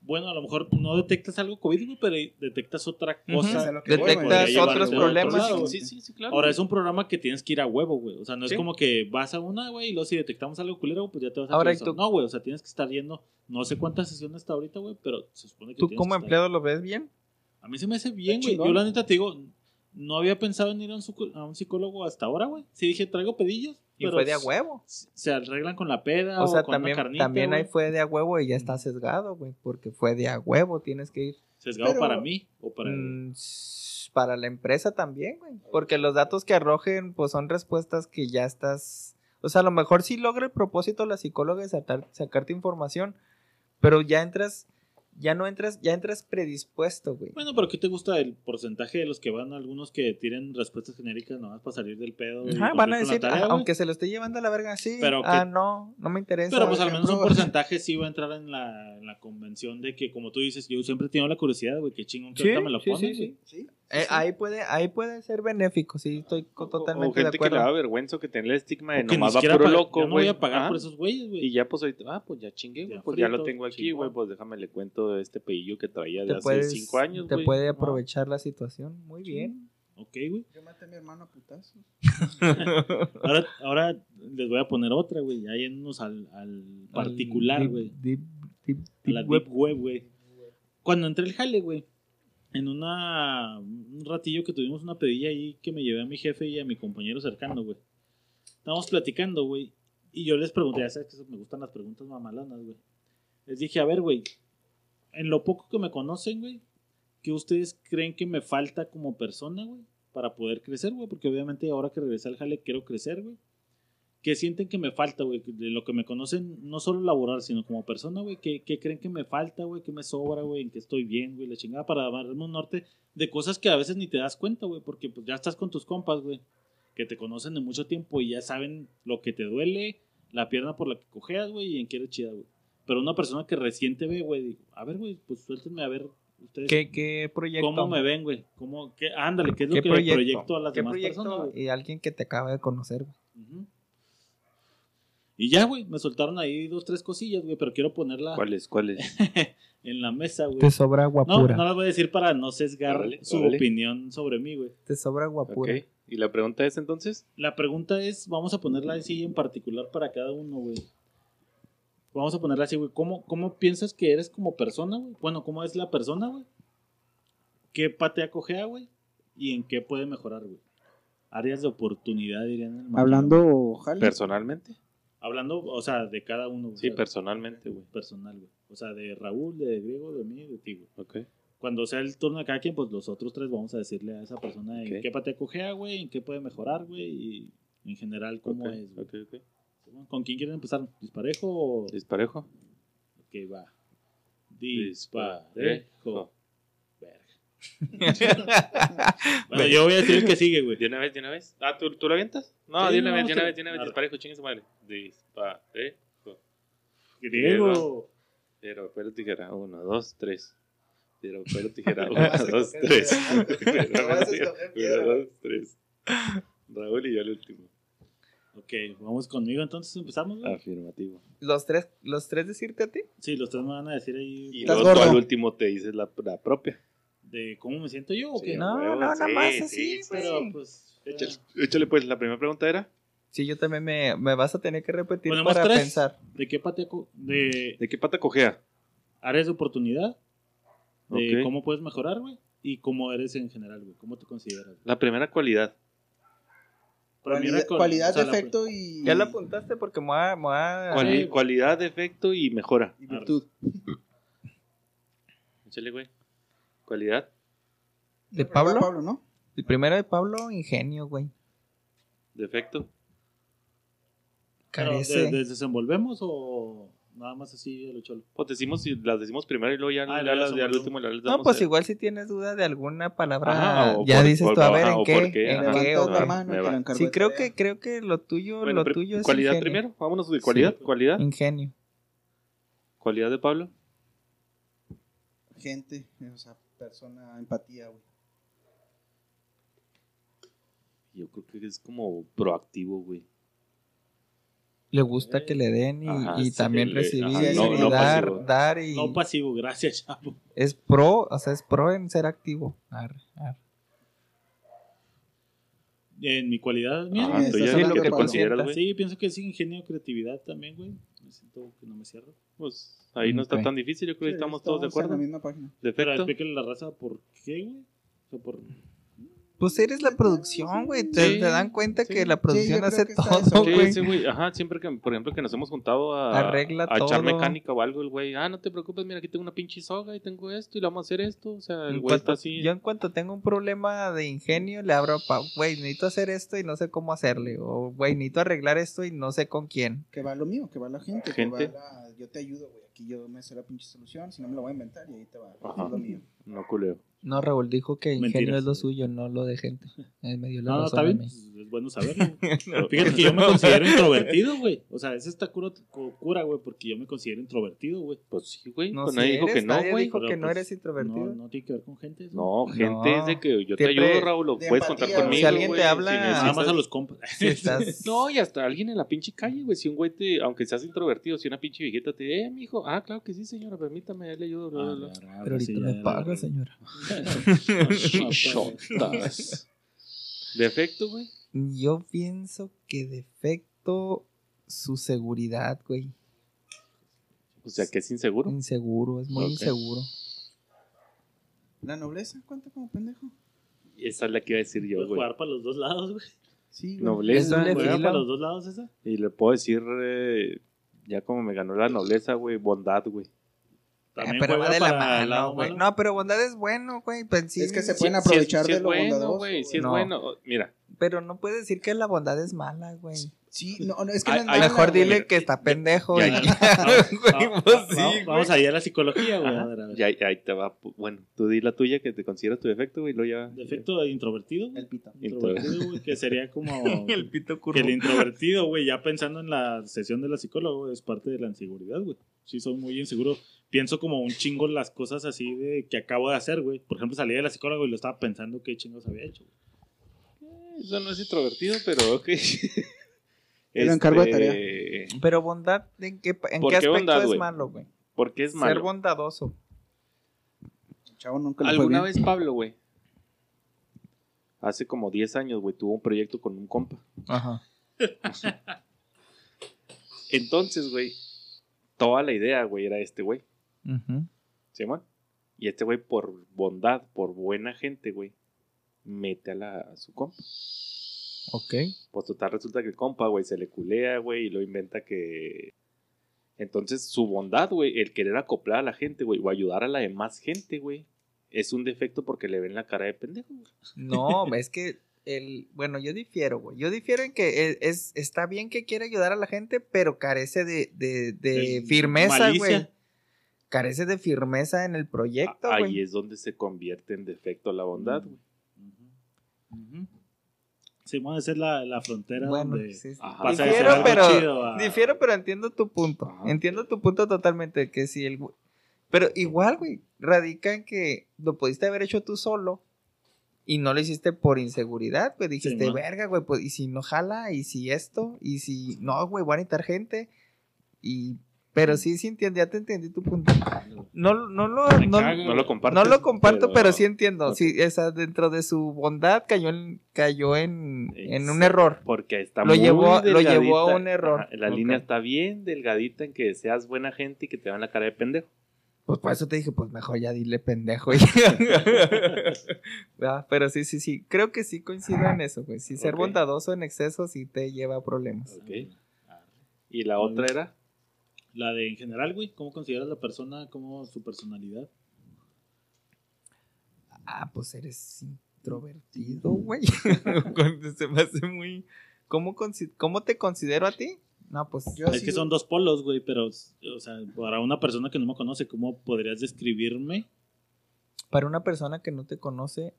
Bueno, a lo mejor no detectas algo COVID, güey, pero detectas otra cosa. Voy. Detectas otros otro problemas. lado, sí, sí, sí, claro. Ahora güey. es un programa que tienes que ir a huevo, güey. O sea, no es como que vas a una, güey, y luego si detectamos algo culero, pues ya te vas a Ahora, ¿y actualizar. tú? No, güey, o sea, tienes que estar yendo. No sé cuántas sesiones está ahorita, güey, pero se supone que ¿Tú como que estar- empleado lo ves bien? A mí se me hace bien, güey. Yo la neta te digo, no había pensado en ir a un, suco- a un psicólogo hasta ahora, güey. Sí dije, traigo pedillos. Y pero fue de a huevo. Se arreglan con la peda O sea, con también, una carnita, también ahí fue de a huevo y ya está sesgado, güey. Porque fue de a huevo, tienes que ir. Sesgado Pero- para mí o para... Mm, para la empresa también, güey. Porque los datos que arrojen, pues son respuestas que ya estás. O sea, a lo mejor sí logra el propósito la psicóloga de sacar- sacarte información, pero ya entras ya no entras, ya entras predispuesto, güey. Bueno, pero ¿qué te gusta el porcentaje de los que van? Algunos que tienen respuestas genéricas nomás para salir del pedo. Ajá, van a decir, tarea, ah, aunque se lo esté llevando a la verga así. Pero ah, que- no, no me interesa. Pero pues al menos un porcentaje sí va a entrar en la, en la convención de que, como tú dices, yo siempre he tenido la curiosidad, güey, que chingón que Sí, ahorita me lo sí, ponen, sí, güey. ¿Sí? Eh, ahí puede, ahí puede ser benéfico, sí, estoy O- totalmente o de gente que le da acuerdo. vergüenza que tiene el estigma de nomás va puro loco, yo no güey. voy a pagar por esos güeyes, güey. Y ya pues ahorita, ah, pues ya chingué, güey, Ya pues ya lo tengo aquí, güey, pues déjame le cuento de este pedillo que traía de hace puedes, cinco años, te güey. puede Ah. aprovechar la situación, muy bien. Ok, güey. Yo maté a mi hermano a putazos. Ahora, ahora les voy a poner otra, güey. Ya yéndonos al, al particular, güey. deep- deep- A la deep web. deep web, güey. Cuando entré al jale, güey. En una, un ratillo que tuvimos una pedilla ahí que me llevé a mi jefe y a mi compañero cercano, güey. Estábamos platicando, güey. Y yo les pregunté, ya sabes que me gustan las preguntas mamalonas, güey. Les dije, a ver, güey. En lo poco que me conocen, güey. ¿Qué ustedes creen que me falta como persona, güey? Para poder crecer, güey. Porque obviamente ahora que regresé al jale quiero crecer, güey. ¿Qué sienten que me falta, güey? De lo que me conocen, no solo laborar, sino como persona, güey. ¿Qué, qué creen que me falta, güey? ¿Qué me sobra, güey? ¿En qué estoy bien, güey? La chingada para darme un norte de cosas que a veces ni te das cuenta, güey. Porque pues ya estás con tus compas, güey. Que te conocen de mucho tiempo y ya saben lo que te duele, la pierna por la que cojeas, güey, y en qué eres chida, güey. Pero una persona que recién te ve, güey, digo, a ver, güey, pues suéltenme a ver ustedes ¿Qué, qué proyecto? cómo me ven, güey. ¿Cómo, qué, ándale, ¿qué es lo ¿Qué que proyecto? le proyecto a las ¿Qué demás proyecto? personas, güey? Y alguien que te acaba de conocer, güey. Ujú. Y ya, güey, me soltaron ahí dos, tres cosillas, güey, pero quiero ponerla ¿Cuáles? ¿Cuáles? en la mesa, güey. Te sobra No, guapura. no las voy a decir para no sesgar su opinión sobre mí, güey. Te sobra guapura. Ok. ¿Y la pregunta es entonces? La pregunta es, vamos a ponerla así en particular para cada uno, güey. Vamos a ponerla así, güey. ¿Cómo, ¿Cómo piensas que eres como persona, güey? Bueno, ¿cómo es la persona, güey? ¿Qué patea cojea, güey? ¿Y en qué puede mejorar, güey? Áreas de oportunidad, dirían. el. Hablando, jale. ¿Personalmente? Hablando, o sea, de cada uno. Sí, O sea, personalmente, güey. Personal, güey. O sea, de Raúl, de Griego, de mí y de ti, güey. Ok. Cuando sea el turno de cada quien, pues los otros tres vamos a decirle a esa persona en Ok. qué patea cojea, güey, en qué puede mejorar, güey, y en general cómo es, güey. ok, ok. ¿Con quién quieren empezar? ¿Disparejo o...? ¿Disparejo? Ok, va. Disparejo. Disparejo. Bueno, yo voy a decir que sigue, güey. ¿De una vez, de una vez? Ah, ¿tú, ¿tú lo avientas? No, Sí, de una no, vez, de una vez, de una vez. Disparejo, chingue su madre. Disparejo. Griego. Pero, pero tijera. Uno, dos, tres. Pero, pero tijera. No Uno, dos, tres. Pero, Uno, dos, tres. Raúl y yo el último. Ok, vamos conmigo, entonces empezamos, güey. Afirmativo. ¿Los tres, ¿Los tres decirte a ti? Sí, los tres me van a decir ahí Y luego al último te dices la, la propia. De cómo me siento yo, ¿o Sí, qué? No, huevo, no, nada más sí, así, sí, Pero, pues... Échale, échale, pues, la primera pregunta era: Sí, yo también me, me vas a tener que repetir ¿Ponemos para tres? pensar. ¿De qué patea co- De ¿de qué pata cojea? áreas de oportunidad. De cómo puedes mejorar, güey. Y cómo eres en general, güey. ¿Cómo te consideras? La primera cualidad. Primera Cualidad, cualidad o sea, la- defecto y, Ya lo apuntaste porque me voy a... me. Cualidad, defecto y mejora. y virtud. Échale, güey. Cualidad, ¿De Pablo? Pablo, ¿no? El primero de Pablo, ingenio, güey. defecto. Pero, Carece. ¿de- de- ¿Desenvolvemos o nada más así a lo cholo? Pues decimos y las decimos primero y luego ya, Ah, ya las, las ya al último ya les No, damos pues el- igual si tienes duda de alguna palabra, Ajá, ya por- dices por- tú, a ver, ajá, ¿en qué? ¿En ajá. qué? Sí, creo que, creo que lo tuyo, Bueno, lo tuyo es cualidad ingenio. primero. Vámonos de cualidad. Sí. Cualidad. Ingenio. Cualidad de Pablo. Gente, o sea, persona, empatía, güey. Yo creo que es como proactivo, güey. Le gusta que le den y, Ajá, y sí, también le- recibir ajá, y no- dar, pasivo. dar y No pasivo, gracias, chavo. es pro, o sea, es pro en ser activo. Arre, arre. En mi cualidad estás tú ya hablando que Pablo. consideras, güey. Sí, pienso que sí, ingenio, creatividad también, güey. Me siento que no me cierro. Pues ahí no está tan difícil. Yo creo que Sí, estamos todos de en acuerdo. la misma página. Pero Defecto. explíquenle a la raza por qué, güey. O sea, por... Pues eres la producción, güey. Te, Sí, te dan cuenta sí. que la producción hace todo, güey. sí, güey. Ajá, siempre que, por ejemplo, que nos hemos juntado a, Arregla a echar todo. mecánica o algo, el güey, ah, no te preocupes, mira, aquí tengo una pinche soga y tengo esto y le vamos a hacer esto. O sea, el En güey está cuanto- así. Yo en cuanto tengo un problema de ingenio, le abro a güey, necesito hacer esto y no sé cómo hacerle. O, güey, necesito arreglar esto y no sé con quién. Que va lo mío, que va la gente. Gente. Que va la... Yo te ayudo, güey. aquí. aquí yo me sé la pinche solución, si no me lo voy a inventar y ahí te va. Ajá. Es lo mío. No culeo. No, Raúl dijo que ingenio Mentiras. es lo suyo, no lo de gente. Eh, me dio la No, no, razón está a bien. mí. es bueno saberlo. Fíjate que yo me considero introvertido, güey. O sea, ese está cura, cura, güey, porque yo me considero introvertido, güey. Pues sí, güey. No, pues nadie dijo que no, güey. dijo Pero, que no pues, eres introvertido. No, no tiene que ver con gente. No, gente No. es de que yo te Siempre ayudo, Raúl. de Puedes contar conmigo. Si alguien te habla- si Nada más a los compas. Si estás- No, y hasta alguien en la pinche calle, güey. Si un güey te, aunque seas introvertido, si una pinche viejita te, eh, mijo, ah, claro que sí, señora, permítame, le ayudo, bla, bla, bla. Pero ahorita me ya, paga, ya. Señora. Chichotas. ¿Defecto, güey? Yo pienso que defecto su seguridad, güey. O sea, que es inseguro. Inseguro, es muy inseguro. La nobleza cuenta como pendejo. Esa es la que iba a decir yo, güey. jugar para los dos lados, güey. Sí, güey. Nobleza. Es doble Juega filo. para los dos lados esa. Y le puedo decir, eh, ya como me ganó la nobleza, güey, bondad, güey. También Eh, pero va de la mano, lado güey. No, pero bondad es bueno, güey. Pues sí, Es que se pueden Sí, aprovechar sí de lo bueno, bondadoso. güey. Sí es No. bueno. Mira, Pero no puedes decir que la bondad es mala, güey. Sí, no, no, es que Ay, no es ay, mala, Mejor dile que está pendejo. Ya, ya. Pues vamos, vamos, allá a la psicología, güey. Ahí te va. Bueno, tú di la tuya que te consideras tu defecto, güey, ya. Defecto de introvertido. El pito. Introvertido, güey, que sería como... El pito Que curvo. el introvertido, güey, ya pensando en la sesión de la psicóloga, güey, es parte de la inseguridad, güey. Sí, soy muy inseguro. Pienso como un chingo las cosas así de que acabo de hacer, güey. Por ejemplo, salí de la psicóloga y lo estaba pensando qué chingos había hecho. güey. Eso no es introvertido, pero ok. Lo encargo de tarea. Este, Pero bondad, ¿en qué, en ¿Por qué qué aspecto bondad, es güey? malo, güey? Porque es Ser malo. bondadoso. Chavo nunca fue Alguna bien. vez Pablo, güey, hace como 10 años, güey, tuvo un proyecto con un compa. Ajá. Entonces, güey, toda la idea, güey, era este güey. ¿Simón? Y este güey, por bondad, por buena gente, güey, mete a, la, a su compa. Ok. Pues total, resulta que el compa, güey, se le culea, güey, y lo inventa que... Entonces, su bondad, güey, el querer acoplar a la gente, güey, o ayudar a la demás gente, güey, es un defecto porque le ven la cara de pendejo, güey. No, es que el, bueno, yo difiero, güey. Yo difiero en que es, es- está bien que quiera ayudar a la gente, pero carece de, de, de firmeza, güey. Carece de firmeza en el proyecto, Ahí es donde se convierte en defecto la bondad, güey. Sí, bueno, esa es la, la frontera Bueno, donde sí, sí. Pasa Difiero, ser algo pero- chido a- Difiero, pero entiendo tu punto. Ajá. Entiendo tu punto totalmente. Que si el. güey- Pero igual, güey, radica en que lo pudiste haber hecho tú solo y no lo hiciste por inseguridad, güey. Dijiste, man. verga, güey, pues, y si no jala, y si esto, y si no, güey, voy a necesitar gente. Y. Pero sí, sí entiendo, ya te entendí tu punto. No, no lo. No, lo comparto. no lo comparto, pero, sí entiendo. Ok. Sí, esa, dentro de su bondad cayó en, cayó en, en un error. Porque está Lo muy llevó- lo llevó a un error. Ajá, la línea está bien delgadita en que seas buena gente y que te vean la cara de pendejo. Pues por eso te dije, pues mejor ya dile pendejo. Ah, Pero sí, sí, sí. Creo que sí coincido en eso, güey. Sí, ser bondadoso en exceso sí te lleva a problemas. Ok. Y la otra era. La de en general, güey, ¿cómo consideras la persona, cómo su personalidad? Ah, pues eres introvertido, güey. Se me hace muy... ¿Cómo, consi- ¿Cómo te considero a ti? No, pues... Yo es que son dos polos, güey, pero, o sea, para una persona que no me conoce, ¿cómo podrías describirme? Para una persona que no te conoce,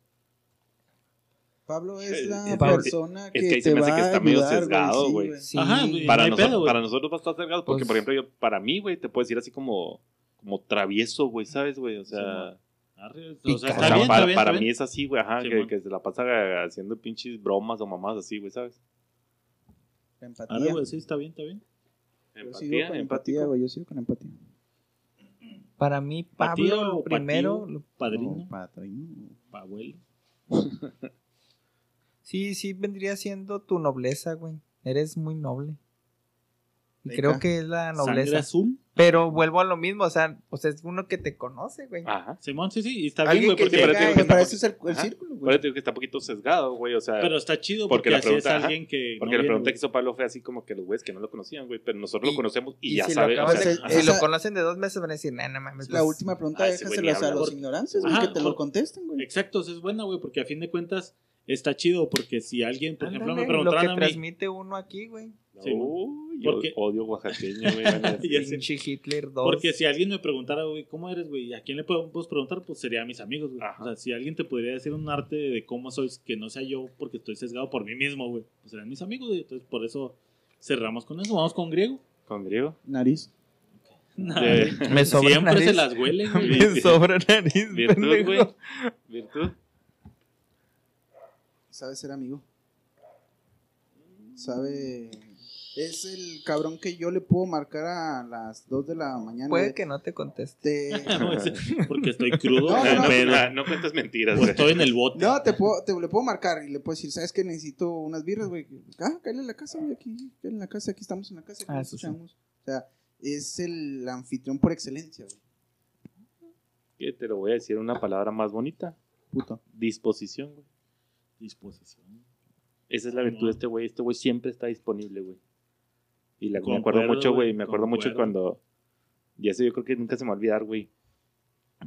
Pablo es la es- persona es que, que ahí se te me hace va que a está medio sesgado, sí, güey. sí. Ajá. Para, no nosotros, pedo, para nosotros va a estar cerrado porque, Pues- por ejemplo, yo, para mí, güey, te puedo decir así como, como travieso, güey, ¿sabes, güey? O sea, Arre, O sea, Picado. o está sea, bien, para, está bien, para está mí es así, güey, ajá, Sí, que, que se la pasa haciendo pinches bromas o mamás así, güey, ¿sabes? Empatía. Arre, güey, sí, está bien, está bien. Yo sigo con empatía, güey. Yo sigo con empatía. para mí, ¿Patío Pablo, primero... Padrino, No, padrino. pa' abuelo. Sí, sí, vendría siendo tu nobleza, güey. Eres muy noble. Y Venga. creo que es la Sangre nobleza. azul. Pero vuelvo a lo mismo, o sea, pues es uno que te conoce, güey. Ajá. Simón, sí, sí, y está bien, güey, que porque pero llega que eso es el, Ajá. círculo, güey. digo que está un poquito sesgado, güey, o sea... Pero está chido Porque porque, la así pregunta- es alguien que. Porque no la viene, pregunta güey. que hizo Pablo fue así como que los güeyes que no lo conocían, güey, pero nosotros Y- lo conocemos y, Y ya si, sabe, lo o sea, de- si lo conocen de dos meses van a decir, nah, no mames. La pues, última pregunta, ah, déjaselas a los ignorantes, güey, que te lo contesten, güey. Exacto, es buena, güey, porque a fin de cuentas, está chido porque si alguien, por ejemplo, me Ándale, lo que preguntaran a mí, transmite uno aquí, güey. Sí, Uy, yo porque- odio oaxaqueño, güey. Hitler 2. Porque si alguien me preguntara, güey, ¿cómo eres, güey? ¿A quién le podemos preguntar? Pues sería a mis amigos, güey. O sea, si alguien te podría decir un arte de cómo soy, que no sea yo porque estoy sesgado por mí mismo, güey. Pues serían mis amigos, güey. Entonces, por eso cerramos con eso. Vamos con griego. Con griego. Nariz. De- Me sobra Siempre nariz. se las huele, güey. Me sobra nariz, Virtud, güey. Virtud. Sabe ser amigo. Sabe. Es el cabrón que yo le puedo marcar a las 2 de la mañana. Puede que no te conteste. Te- porque estoy crudo, No, no, no. pero Ah, no cuentas mentiras, güey. estoy en el bote. No, te, puedo, te le puedo marcar y le puedo decir, ¿sabes que Necesito unas birras, güey. Ah, cállale a la casa, güey, aquí, cállale a la casa, aquí estamos en la casa, aquí Ah, eso sí. escuchamos. O sea, es el anfitrión por excelencia, güey. Que te lo voy a decir una palabra más bonita. Puto. Disposición, güey. Disposición. Esa es la virtud de este güey. Este güey siempre está disponible, güey. Y la, me Concuerdo, acuerdo mucho, güey. Me acuerdo mucho cuando. Y eso yo creo que nunca se me va a olvidar, güey.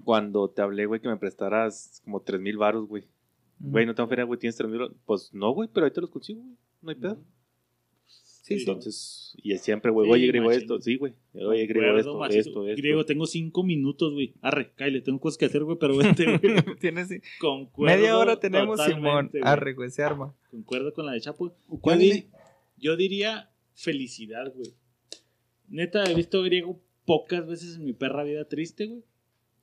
Cuando te hablé, güey, que me prestaras como tres mil baros, güey. Güey, no tengo feria, güey. ¿Tienes tres mil Pues no, güey, pero ahí te los consigo, güey. No hay pedo. Sí. Entonces, y siempre, güey, Sí, oye, griego machín. esto. Sí, güey. Oye, griego esto, macizo. esto, esto. Griego, tengo cinco minutos, güey. Arre, cállate, tengo cosas que hacer, güey, pero vente, güey. Tienes Concuerdo media hora tenemos Simón. Arre, güey, se arma. Concuerdo con la de Chapo. Yo, ¿Cuál di- es? yo diría felicidad, güey. Neta, he visto griego pocas veces en mi perra vida triste, güey.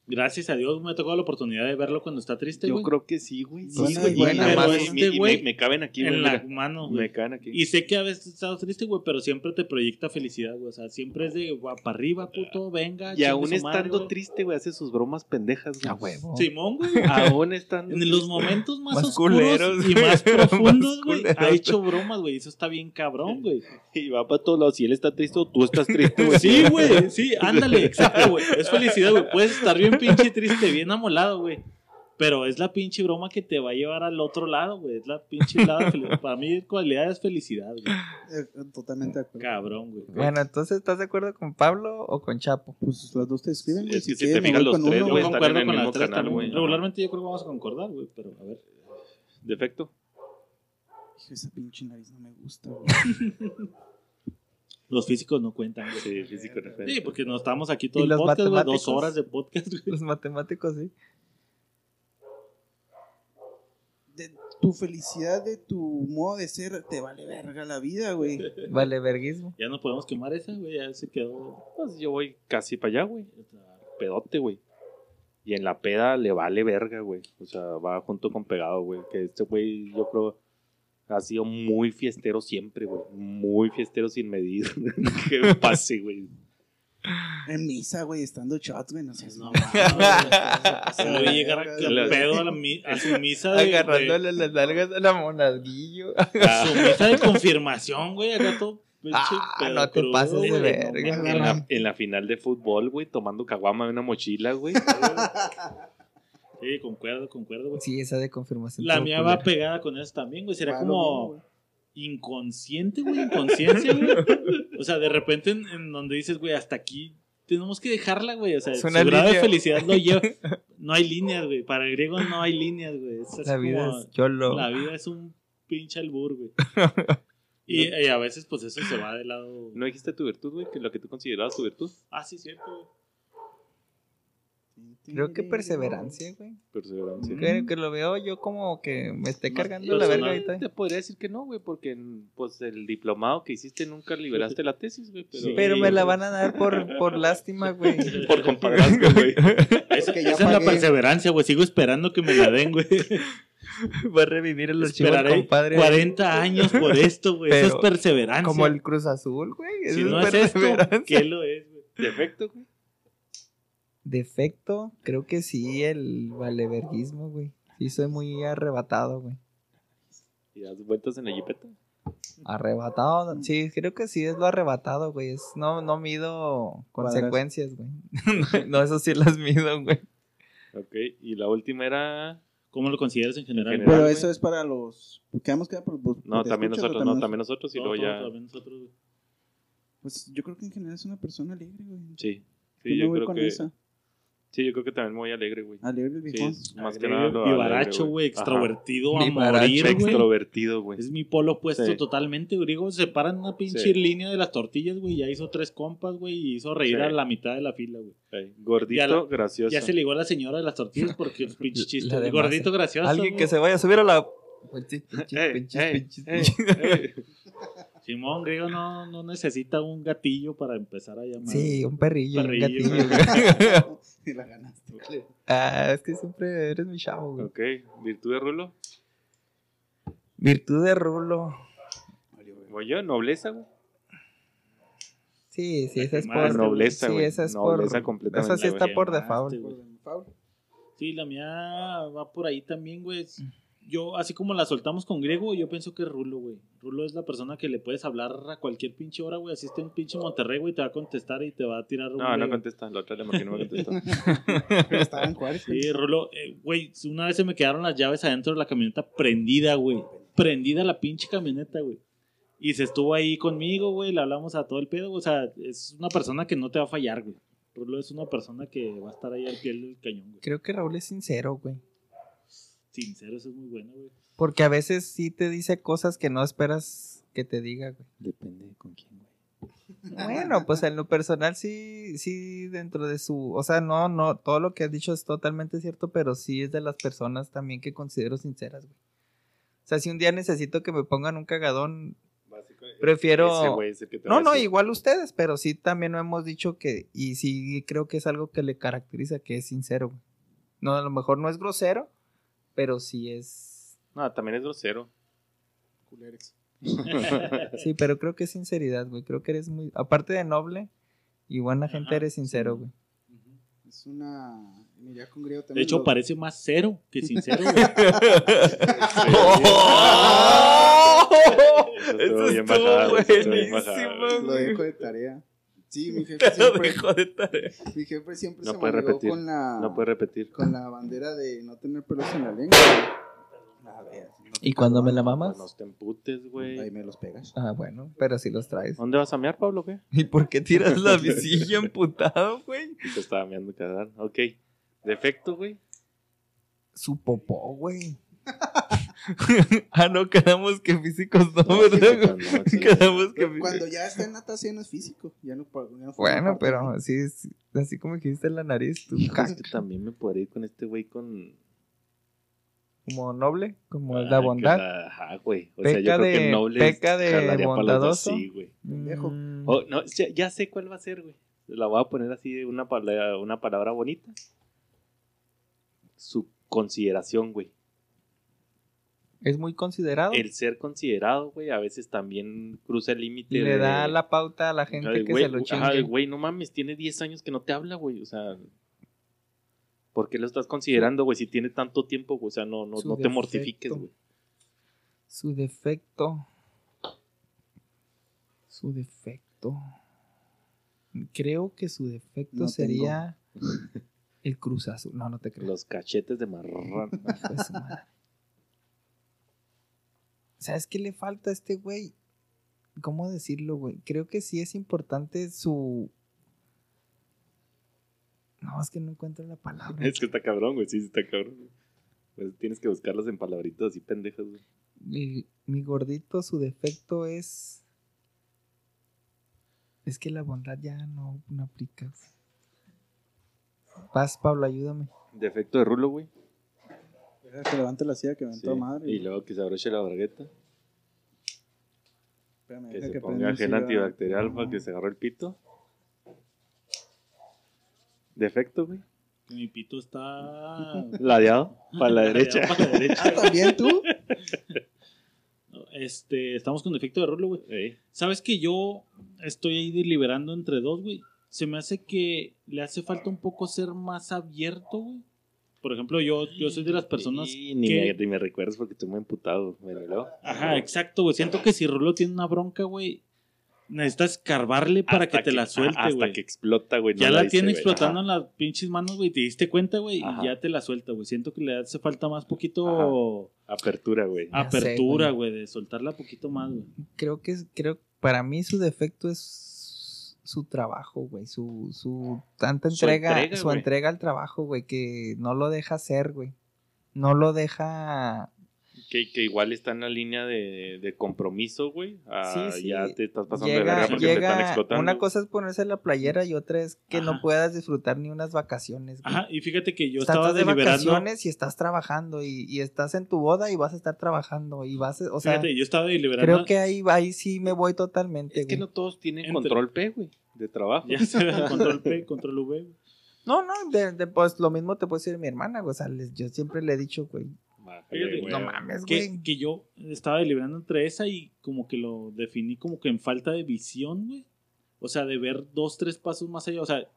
Gracias a Dios me ha tocado la oportunidad de verlo cuando está triste, Yo creo que sí, güey. Sí, güey. y- este me- güey me caben aquí, güey. en la mira. mano. Me caben aquí. Y sé que a veces estás triste, güey, pero siempre te proyecta felicidad, güey. O sea, siempre es de para arriba, puto, venga. Y aún estando triste, güey, hace sus bromas pendejas, güey. A huevo. Simón, güey. Aún estando En los momentos más, Más oscuros culeros, y más profundos, güey, ha hecho bromas, güey. Eso está bien cabrón, güey. Y va para todos lados. Si él está triste o tú estás triste, güey. Sí, güey, sí, ándale, exacto, güey. Es felicidad, güey. Puedes estar bien pinche triste, bien amolado, güey. Pero es la pinche broma que te va a llevar al otro lado, güey. Es la pinche lado. Para mí, cualidad es felicidad, güey. Eh, totalmente de acuerdo. Cabrón, güey. Bueno, entonces, ¿estás de acuerdo con Pablo o con Chapo? Pues las dos te escriben, güey. Es que si te fijas los tres, uno, Yo concuerdo con las tres güey. Regularmente yo creo que vamos a concordar, güey. Pero, a ver. Defecto. Hijo, Esa pinche nariz no me gusta, güey. Los físicos no cuentan, güey. Sí, físico. Sí, porque nos estamos aquí todo ¿Y el los podcast, güey. Dos matemáticos? horas de podcast, güey. Los matemáticos, sí. De tu felicidad, de tu modo de ser, te vale verga la vida, güey. Vale, verguismo. Ya no podemos quemar esa, güey. Ya se quedó. Pues yo voy casi para allá, güey. Pedote, güey. Y en la peda le vale verga, güey. O sea, va junto con pegado, güey. Que este güey, yo creo, ha sido muy fiestero siempre, güey. Muy fiestero sin medir. que pase, güey. En misa, güey, estando shot, güey, no seas No, Se voy a llegar a, pedo a, la a su misa de, de- Agarrándole las nalgas a la monaguillo. a su misa de confirmación, güey. Acá todo. Ah, no te crudo, pases de güey, verga. En la, en la final de fútbol, güey, tomando caguama de una mochila, güey. Sí, concuerdo, concuerdo, güey. Sí, esa de confirmación. La mía va pegada con eso también, güey. Lo como mismo, güey. inconsciente, güey, inconsciencia, güey. O sea, de repente en, en donde dices, güey, hasta aquí tenemos que dejarla, güey. O sea, su grado de felicidad lo lleva. No hay líneas, güey. Para el griego no hay líneas, güey. Es La vida como- es YOLO. La vida es un pinche albur, güey. Y, y a veces, pues eso se va de lado. ¿No dijiste tu virtud, güey? Que lo que tú considerabas tu virtud. Ah, sí, cierto, güey. Creo que perseverancia, güey. Perseverancia. Creo que lo veo yo como que me esté cargando la verga ahorita. Te podría decir que no, güey, porque pues el diplomado que hiciste nunca liberaste la tesis, güey. Pero, Sí. Pero me la van a dar por, por lástima, güey. por compadrazgo, güey. Esa, que ya esa es la perseverancia, güey. Sigo esperando que me la den, güey. Va a revivir el archivo compadre. 40 años por esto, güey. Eso es perseverancia. Como el Cruz Azul, güey. Si Eso no es esto, perseverancia. ¿qué lo es, güey? Defecto, güey. Defecto, creo que sí, el valeverguismo, güey. Sí, soy muy arrebatado, güey. Y das vueltas en la jipeta. Arrebatado, sí, creo que sí es lo arrebatado, güey. Es, no, no mido consecuencias, güey. no, eso sí las mido, güey. Ok, y la última era. ¿Cómo lo consideras en general? En Pero eso es para los. Quedamos que para los. No, ¿te también escuchas nosotros, no, también nosotros y luego ya. también nosotros, güey. Pues yo creo que en general es una persona alegre, güey. Sí, Yo sí, me yo voy creo con que. esa. Sí, yo creo que también muy alegre, güey. Alegre el Sí, viejón. es más que nada lo vivaracho, güey, Ajá. extrovertido a Vivaracho, morir, güey. Extrovertido, güey. Es mi polo opuesto Sí. totalmente, griego. Se para en una pinche Sí. línea de las tortillas, güey. Ya hizo tres compas, güey. Y hizo reír Sí. a la mitad de la fila, güey. Ey, Gordito, Ya la- gracioso. Ya se ligó a la señora de las tortillas porque chistes. La de Gordito gracioso. Alguien que se vaya a subir a la. Pinches, pinches, pinches, pinches. Simón Griego no, no necesita un gatillo para empezar a llamar. Sí, un perrillo, Perrillo, un gatillo. güey. güey. Y la ganaste. ah, es que siempre eres mi chavo, güey. Ok, virtud de Rulo. Virtud de Rulo. Voy yo, nobleza, güey. Sí, sí, esa es por. nobleza, sí, güey. esa es Nobleza por. completamente, Esa sí está por default. Sí, la mía va por ahí también, güey. Yo, así como la soltamos con griego, yo pienso que es Rulo, güey. Rulo es la persona que le puedes hablar a cualquier pinche hora, güey. Así está en pinche Monterrey, güey, te va a contestar y te va a tirar un. No, no contesta. La otra le imagino me contestó. Estaba en Juárez. Sí, Rulo, eh, güey, una vez se me quedaron las llaves adentro de la camioneta prendida, güey. Prendida la pinche camioneta, güey. Y se estuvo ahí conmigo, güey, le hablamos a todo el pedo, o sea, es una persona que no te va a fallar, güey. Rulo es una persona que va a estar ahí al pie del cañón, güey. Creo que Raúl es sincero, güey. Sincero, eso es muy bueno, güey. Porque a veces sí te dice cosas que no esperas que te diga, güey. Depende con quién, güey. Bueno, pues en lo personal sí, sí dentro de su, o sea, no, no, todo lo que has dicho es totalmente cierto, pero sí es de las personas también que considero sinceras, güey. O sea, si un día necesito que me pongan un cagadón, Prefiero- Ese güey es el que te no, no, igual ustedes, pero sí también no hemos dicho que, y sí creo que es algo que le caracteriza, que es sincero, güey. No, a lo mejor no es grosero, pero sí es, No, también es grosero. Culerex. sí, pero creo que es sinceridad, güey. Creo que eres muy, aparte de noble y buena gente, Ajá, eres sincero, güey. Es una. Mira, con griego también. De hecho, lo- parece más cero que sincero, güey. Eso estuvo bien bajado, eso estuvo bien bajado. Lo dejo de tarea. Sí, mi jefe siempre. de tarea. Mi jefe siempre No se puede manejó repetir. con la. No puede repetir. Con la bandera de no tener pelos en la lengua. A ver, no ¿Y cuando me la mamas? No te emputes, Ahí güey. me los pegas. Ah, bueno, pero si los traes. ¿Dónde vas a mear, Pablo, qué? ¿Y por qué tiras la visilla emputado, güey? Y te estaba meando cada Ok. Defecto, güey. Su popó, güey. ah, no, quedamos que físicos no, ¿verdad? físicos no, sí. quedamos que Pero fí- cuando ya está en natación es físico. Ya no, ya Bueno, pero así es, así como dijiste la nariz, tú, también me podría ir con este güey con. como noble, como Ah, la bondad. la- Ajá, güey. O sea, yo creo que noble. peca de bondadoso. Sí, güey. Pendejo. Mm, Oh, no, ya, ya sé cuál va a ser, güey. La voy a poner así, una palabra, una palabra bonita. Su consideración, güey. Es muy considerado. El ser considerado, güey, a veces también cruza el límite. Le de- da la pauta a la gente que se lo ajá, chingue. güey, no mames, tiene 10 años que no te habla, güey. O sea, ¿por qué lo estás considerando, güey? Si tiene tanto tiempo, güey. O sea, no, no, no te mortifiques, güey. Su defecto. Su defecto. Creo que su defecto No tengo. sería el cruzazo. No, no te creo. Los cachetes de marrón. Hijo de su madre. ¿Sabes qué le falta a este güey? ¿Cómo decirlo, güey? Creo que sí es importante su. No, es que no encuentro la palabra. es que está cabrón, güey. Sí, está cabrón. güey. Pues tienes que buscarlos en palabritos así pendejas, güey. Mi, mi gordito, su defecto es. Es que la bondad ya no, no aplica. Paz, Pablo, ayúdame. Defecto de rulo, güey. Deja que levante la silla que ven Sí. toda madre. Y luego que se abroche la bargueta. Espérame, Que deja se prenda ponga el gel antibacterial para que se agarre el pito. Defecto, güey. Que Mi pito está. Ladeado para la derecha. Para la derecha. Ah, ¿También tú? Este, estamos con defecto de Rulo, güey. Ey, ¿Sabes que yo estoy ahí deliberando entre dos, güey? Se me hace que le hace falta un poco ser más abierto, güey. Por ejemplo, yo, yo soy de las personas y ni, que... me, ni me recuerdas porque estoy muy emputado. Luego, Ajá, exacto, güey. Siento que si Rulo tiene una bronca, güey, necesitas escarbarle para hasta que te la suelte, Hasta güey. que explota, güey. no Ya la dice, tiene explotando Ajá. en las pinches manos, güey. Te diste cuenta, güey, y ya te la suelta, güey. Siento que le hace falta más poquito Apertura, güey. Apertura, güey. de soltarla poquito más, güey. Creo que es- creo para mí su defecto es su trabajo, güey, su, su tanta Su entrega, entrega, su entrega al trabajo, güey, que no lo deja hacer, güey. No lo deja Que, que igual está en la línea de, de compromiso, güey. Ah, Sí, sí. Ya te estás pasando de llega, verga porque te están llega, explotando. una cosa es ponerse la playera y otra es que no puedas disfrutar ni unas vacaciones. güey. Ajá, y fíjate que yo Estás estaba de deliberando. vacaciones y estás trabajando y, y estás en tu boda y vas a estar trabajando y vas, a- o sea, Fíjate, yo estaba deliberando. creo que ahí, ahí sí me voy totalmente. Es que no todos tienen Entre- control P, güey, de trabajo. Ya control P, control V. güey. No, no, de, de- pues lo mismo te puede decir mi hermana, güey. O sea, les- yo siempre le he dicho, güey. Fíjate, güey. No mames, que, güey. que yo estaba deliberando entre esa y como que lo definí como que en falta de visión, güey. O sea, de ver dos, tres pasos más allá. O sea,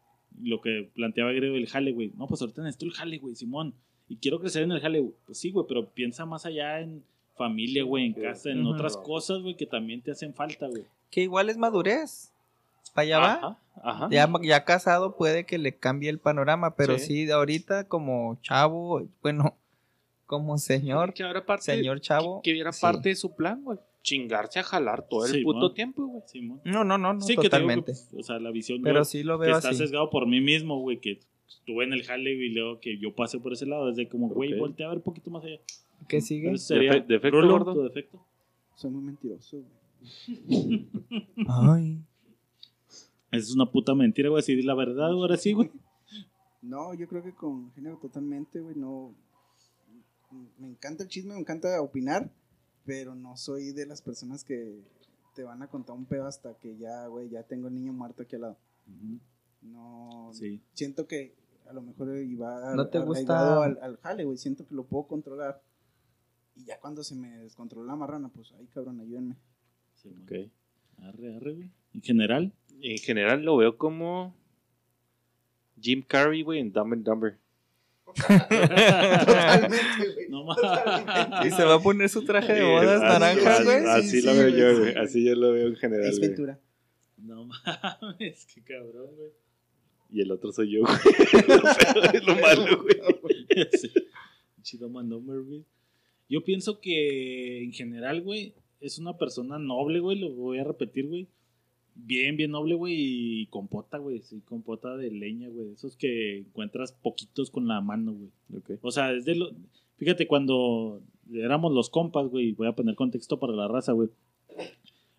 lo que planteaba Grego el jale, güey. No, pues ahorita necesito el jale, güey, Simón. Y quiero crecer en el jale, güey. Pues sí, güey, pero piensa más allá en familia, güey, en casa, en otras cosas, güey, que también te hacen falta, güey. Que igual es madurez. Para allá va. Ajá, ajá. Ya, ya casado puede que le cambie el panorama, pero Sí. sí, ahorita como chavo, bueno, como señor, que ahora parte, señor chavo. que, que era sí. parte de su plan, güey. Chingarse a jalar todo el Sí, puto tiempo, güey. No, no, no, no, Sí, que que, totalmente. o sea, la visión. pero yo- sí lo que veo está así. sesgado por mí mismo, güey, que estuve en el jale y luego que yo pasé por ese lado, desde como, güey, Ok. voltea a ver un poquito más allá. ¿Qué sigue? Sería, Defe- defecto, Rulo, gordo. tu defecto. Soy muy mentiroso, güey. Ay. Es una puta mentira, güey, decir la verdad, ahora sí, güey. No, yo creo que con género totalmente, güey, no. Me encanta el chisme, me encanta opinar, pero no soy de las personas que te van a contar un pedo hasta que ya, güey, ya tengo el niño muerto aquí al lado. No. Sí. Siento que a lo mejor iba ¿No te gusta? al, al jale, güey. Siento que lo puedo controlar. Y ya cuando se me descontrola la marrana, pues, ay, cabrón, ayúdenme. sí. Ok. Arre, arre, güey. En general, En general lo veo como Jim Carrey, güey, en Dumb and Dumber. Totalmente, güey. no mames. Y se va a poner su traje de bodas naranja, güey. Así Sí, lo sí, veo yo, sí. güey. Así yo lo veo en general, Es güey. Ventura. No mames, qué cabrón, güey. Y el otro soy yo, güey. es lo malo, güey. Sí. Chido Mandomer, güey. Yo pienso que en general, güey, es una persona noble, güey, lo voy a repetir, güey. Bien, bien noble, güey, y compota, güey, sí, compota de leña, güey. Esos que encuentras poquitos con la mano, güey. O sea, es de lo... Fíjate, cuando éramos los compas, güey, voy a poner contexto para la raza, güey.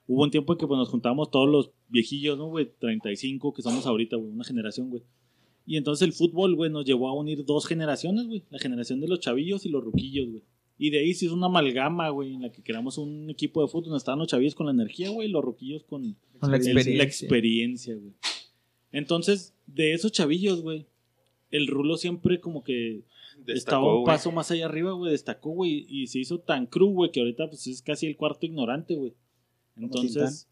Hubo un tiempo en que pues, nos juntábamos todos los viejillos, ¿no, güey? 35 que somos ahorita, güey, una generación, güey. Y entonces el fútbol, güey, nos llevó a unir dos generaciones, güey. La generación de los chavillos y los ruquillos, güey. Y de ahí se hizo una amalgama, güey, en la que creamos un equipo de fútbol donde estaban los chavillos con la energía, güey, y los ruquillos con, Con la el- experiencia. la experiencia, güey. Entonces, de esos chavillos, güey, el Rulo siempre como que estaba un paso más allá arriba, güey, destacó, güey, y se hizo tan cru, güey, que ahorita pues es casi el cuarto ignorante, güey. Entonces,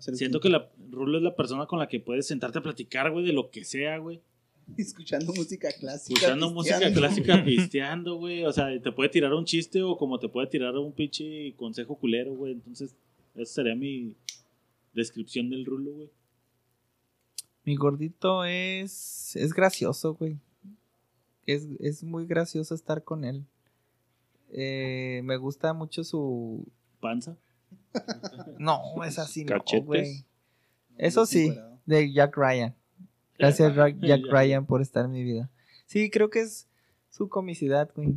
siento que la Rulo es la persona con la que puedes sentarte a platicar, güey, de lo que sea, güey. Escuchando música clásica. Escuchando música clásica, pisteando, güey. O sea, te puede tirar un chiste o como te puede tirar un pinche consejo culero, güey. Entonces, esa sería mi descripción del Rulo, güey. Mi gordito es, es gracioso, güey. Es, es muy gracioso estar con él. Eh, me gusta mucho su... Panza. No, es así, no, Cachetes. güey. Eso sí, de Jack Ryan. Gracias, Ra- Jack Ryan, por estar en mi vida. Sí, creo que es su comicidad, güey.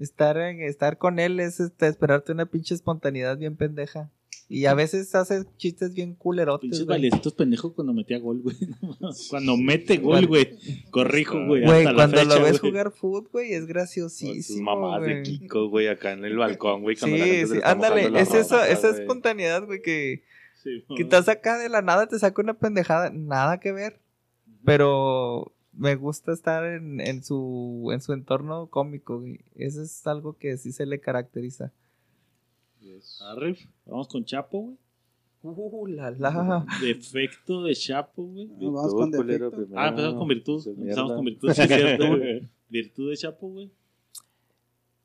Estar, en- estar con él es este, esperarte una pinche espontaneidad bien pendeja. Y a veces hace chistes bien culerotes, Pinches güey. bailecitos pendejos cuando metía gol, güey. cuando mete gol, güey. Corrijo, güey. Güey, hasta la cuando fecha, lo ves güey. jugar fútbol, güey, es graciosísimo, mamás de. Kiko, güey, acá en el balcón, güey. cuando la Sí, gente sí, ándale, la es esa, ropa, esa güey. espontaneidad, güey, que, Sí, que estás acá de la nada, te saca una pendejada, nada que ver, pero me gusta estar en, en su, en su entorno cómico, güey. Eso es algo que sí se le caracteriza. Arre, vamos con Chapo, güey. Uh, la, la. Defecto de Chapo, güey. No, vamos con defecto. primero. Ah, empezamos con virtud. Empezamos con virtud, sí, es cierto, güey. Virtud de Chapo, güey.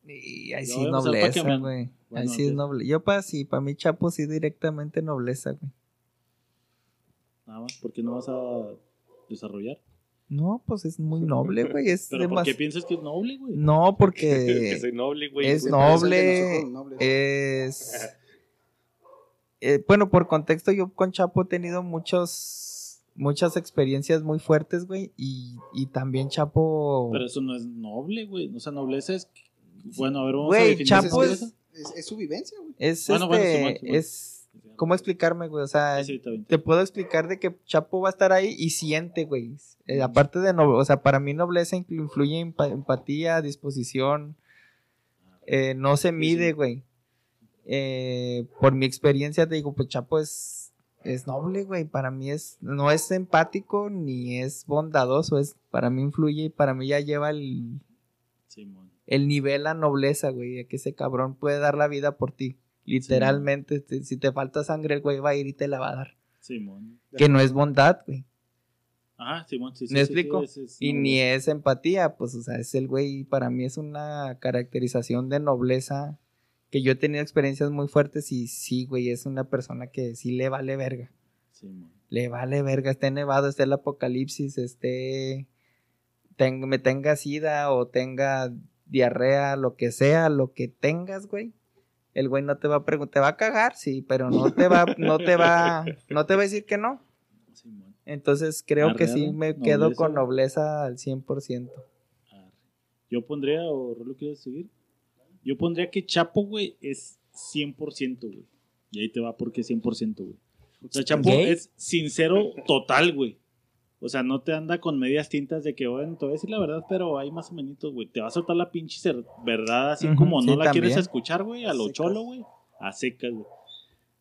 Y ahí sí nobleza, güey. Ahí sí es ok. noble. Yo para sí, para mí Chapo sí directamente nobleza, güey. Nada más, ¿por qué no vas a desarrollar? No, pues es muy noble, güey. Es Pero ¿por demas- qué piensas que es noble, güey? No, que porque soy noble, güey. es. Por noble, es... eh, bueno, por contexto, yo con Chapo he tenido muchos muchas experiencias muy fuertes, güey. Y, y también Chapo. Pero eso no es noble, güey. O sea, nobleza es. Bueno, a ver, vamos a Güey, definir Chapo es- Es, es su vivencia, güey. Es Bueno, bueno, este. Simón, Simón. Es. ¿Cómo explicarme, güey? O sea, te puedo explicar de que Chapo va a estar ahí y siente, güey. Eh, aparte de nobleza, o sea, para mí nobleza influye en empa- empatía, disposición. Eh, no se mide, güey. Eh, por mi experiencia te digo, pues Chapo es, es noble, güey. Para mí es, no es empático ni es bondadoso, es, para mí influye y para mí ya lleva el, Simón. el nivel a nobleza, güey, de que ese cabrón puede dar la vida por ti. Literalmente, te- si te falta sangre, el güey va a ir y te la va a dar. Simón. Que no es bondad, güey. Ajá, Simón, sí, sí. ¿Me sí, explico? sí, es Y ni es empatía, pues, o sea, es el güey, para mí es una caracterización de nobleza que yo he tenido experiencias muy fuertes y sí, güey, es una persona que sí le vale verga. Simón. Le vale verga, esté nevado, esté el apocalipsis, esté, ten- me tenga sida o tenga diarrea, lo que sea, lo que tengas, güey. El güey no te va a preguntar, te va a cagar, sí, pero no te va, no te va, no te va a decir que no. Entonces creo que sí me quedo Nobleza, con nobleza al 100%. Arre. Yo pondría, o Rolo, ¿quieres seguir? Yo pondría que Chapo, güey, es 100%, güey. Y ahí te va porque es 100%, güey. O sea, Chapo ¿Gay? es sincero total, güey. O sea, no te anda con medias tintas de que, bueno, te voy a decir la verdad, pero hay más o menos, güey. Te va a soltar la pinche ser- verdad así como no la quieres escuchar, güey, a A lo secas. cholo, güey. A secas, güey.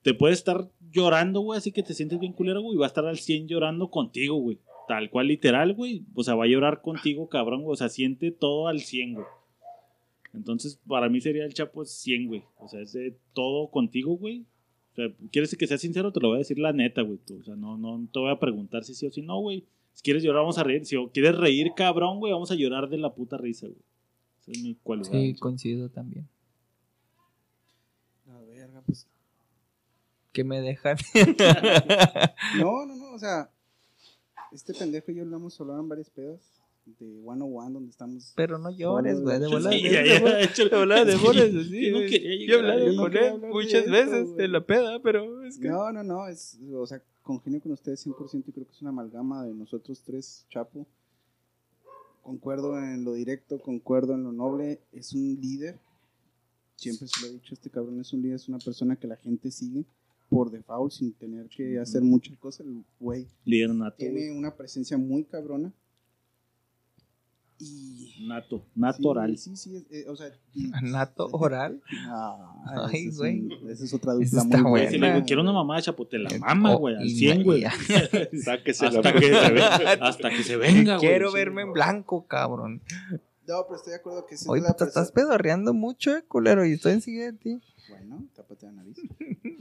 Te puede estar llorando, güey, así que te sientes bien culero, güey, y va a estar al 100 llorando contigo, güey. Tal cual, literal, güey. O sea, va a llorar contigo, cabrón, güey. O sea, siente todo al 100, güey. Entonces, para mí sería el Chapo 100, güey. O sea, es de todo contigo, güey. O sea, ¿quieres que sea sincero? Te lo voy a decir la neta, güey. tú. O sea, no, no te voy a preguntar si sí o si no, güey. Si quieres llorar, vamos a reír. Si quieres reír, cabrón, güey, vamos a llorar de la puta risa, güey. Esa es mi cualidad. Sí, coincido también. La verga, pues. Que me dejan. No, no, no, o sea, este pendejo y yo lo hemos hablado en varias pedas de One on One donde estamos. Pero no llores, güey. De la- volada. Sí, de- ya, de ya, volada- échale. de volada, de Sí, yo he hablado no con él muchas esto, veces güey. en la peda, pero es que. No, no, no, es, o sea, congenio con ustedes 100% y creo que es una amalgama de nosotros tres, Chapo. Concuerdo en lo directo, concuerdo en lo noble, es un líder. Siempre se lo he dicho, este cabrón es un líder, es una persona que la gente sigue por default sin tener que hacer muchas cosas. El güey tiene una presencia muy cabrona. Y. Nato. Nato sí, oral. Sí, sí, es- eh, o sea. y- Nato oral. Ah, Ay, es güey. Esa es otra dupla muy buena. Si le digo, quiero una mamá de Chapo, te la Eh, mama, oh, güey, al y 100, güey. Hasta, que se venga, hasta que se venga, güey. Quiero Sí. verme en blanco, cabrón. No, pero estoy de acuerdo que sí. Oye, pues te estás pedorreando mucho, eh, culero, y estoy enseguida de ti. Bueno, tápate la nariz.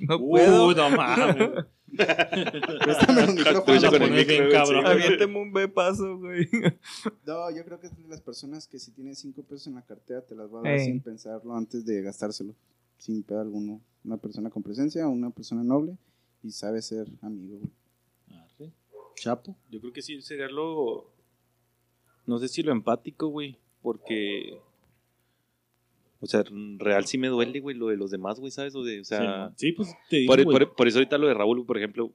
No Uy, puedo. no mames. Préstame micrófono. El bien cabrón. Aviénteme un bepazo, güey. No, yo creo que es de las personas que si tienes cinco pesos en la cartera te las va a dar Ey. sin pensarlo antes de gastárselo. Sin pedo alguno. Una persona con presencia, una persona noble y sabe ser amigo. güey. Arre. Chapo. Yo creo que sí sería lo. No sé si lo empático, güey. Porque. O sea, real sí me duele, güey, lo de los demás, güey, ¿sabes? O, de, o sea, sí, pues te digo, por, por- por eso ahorita lo de Raúl, por ejemplo,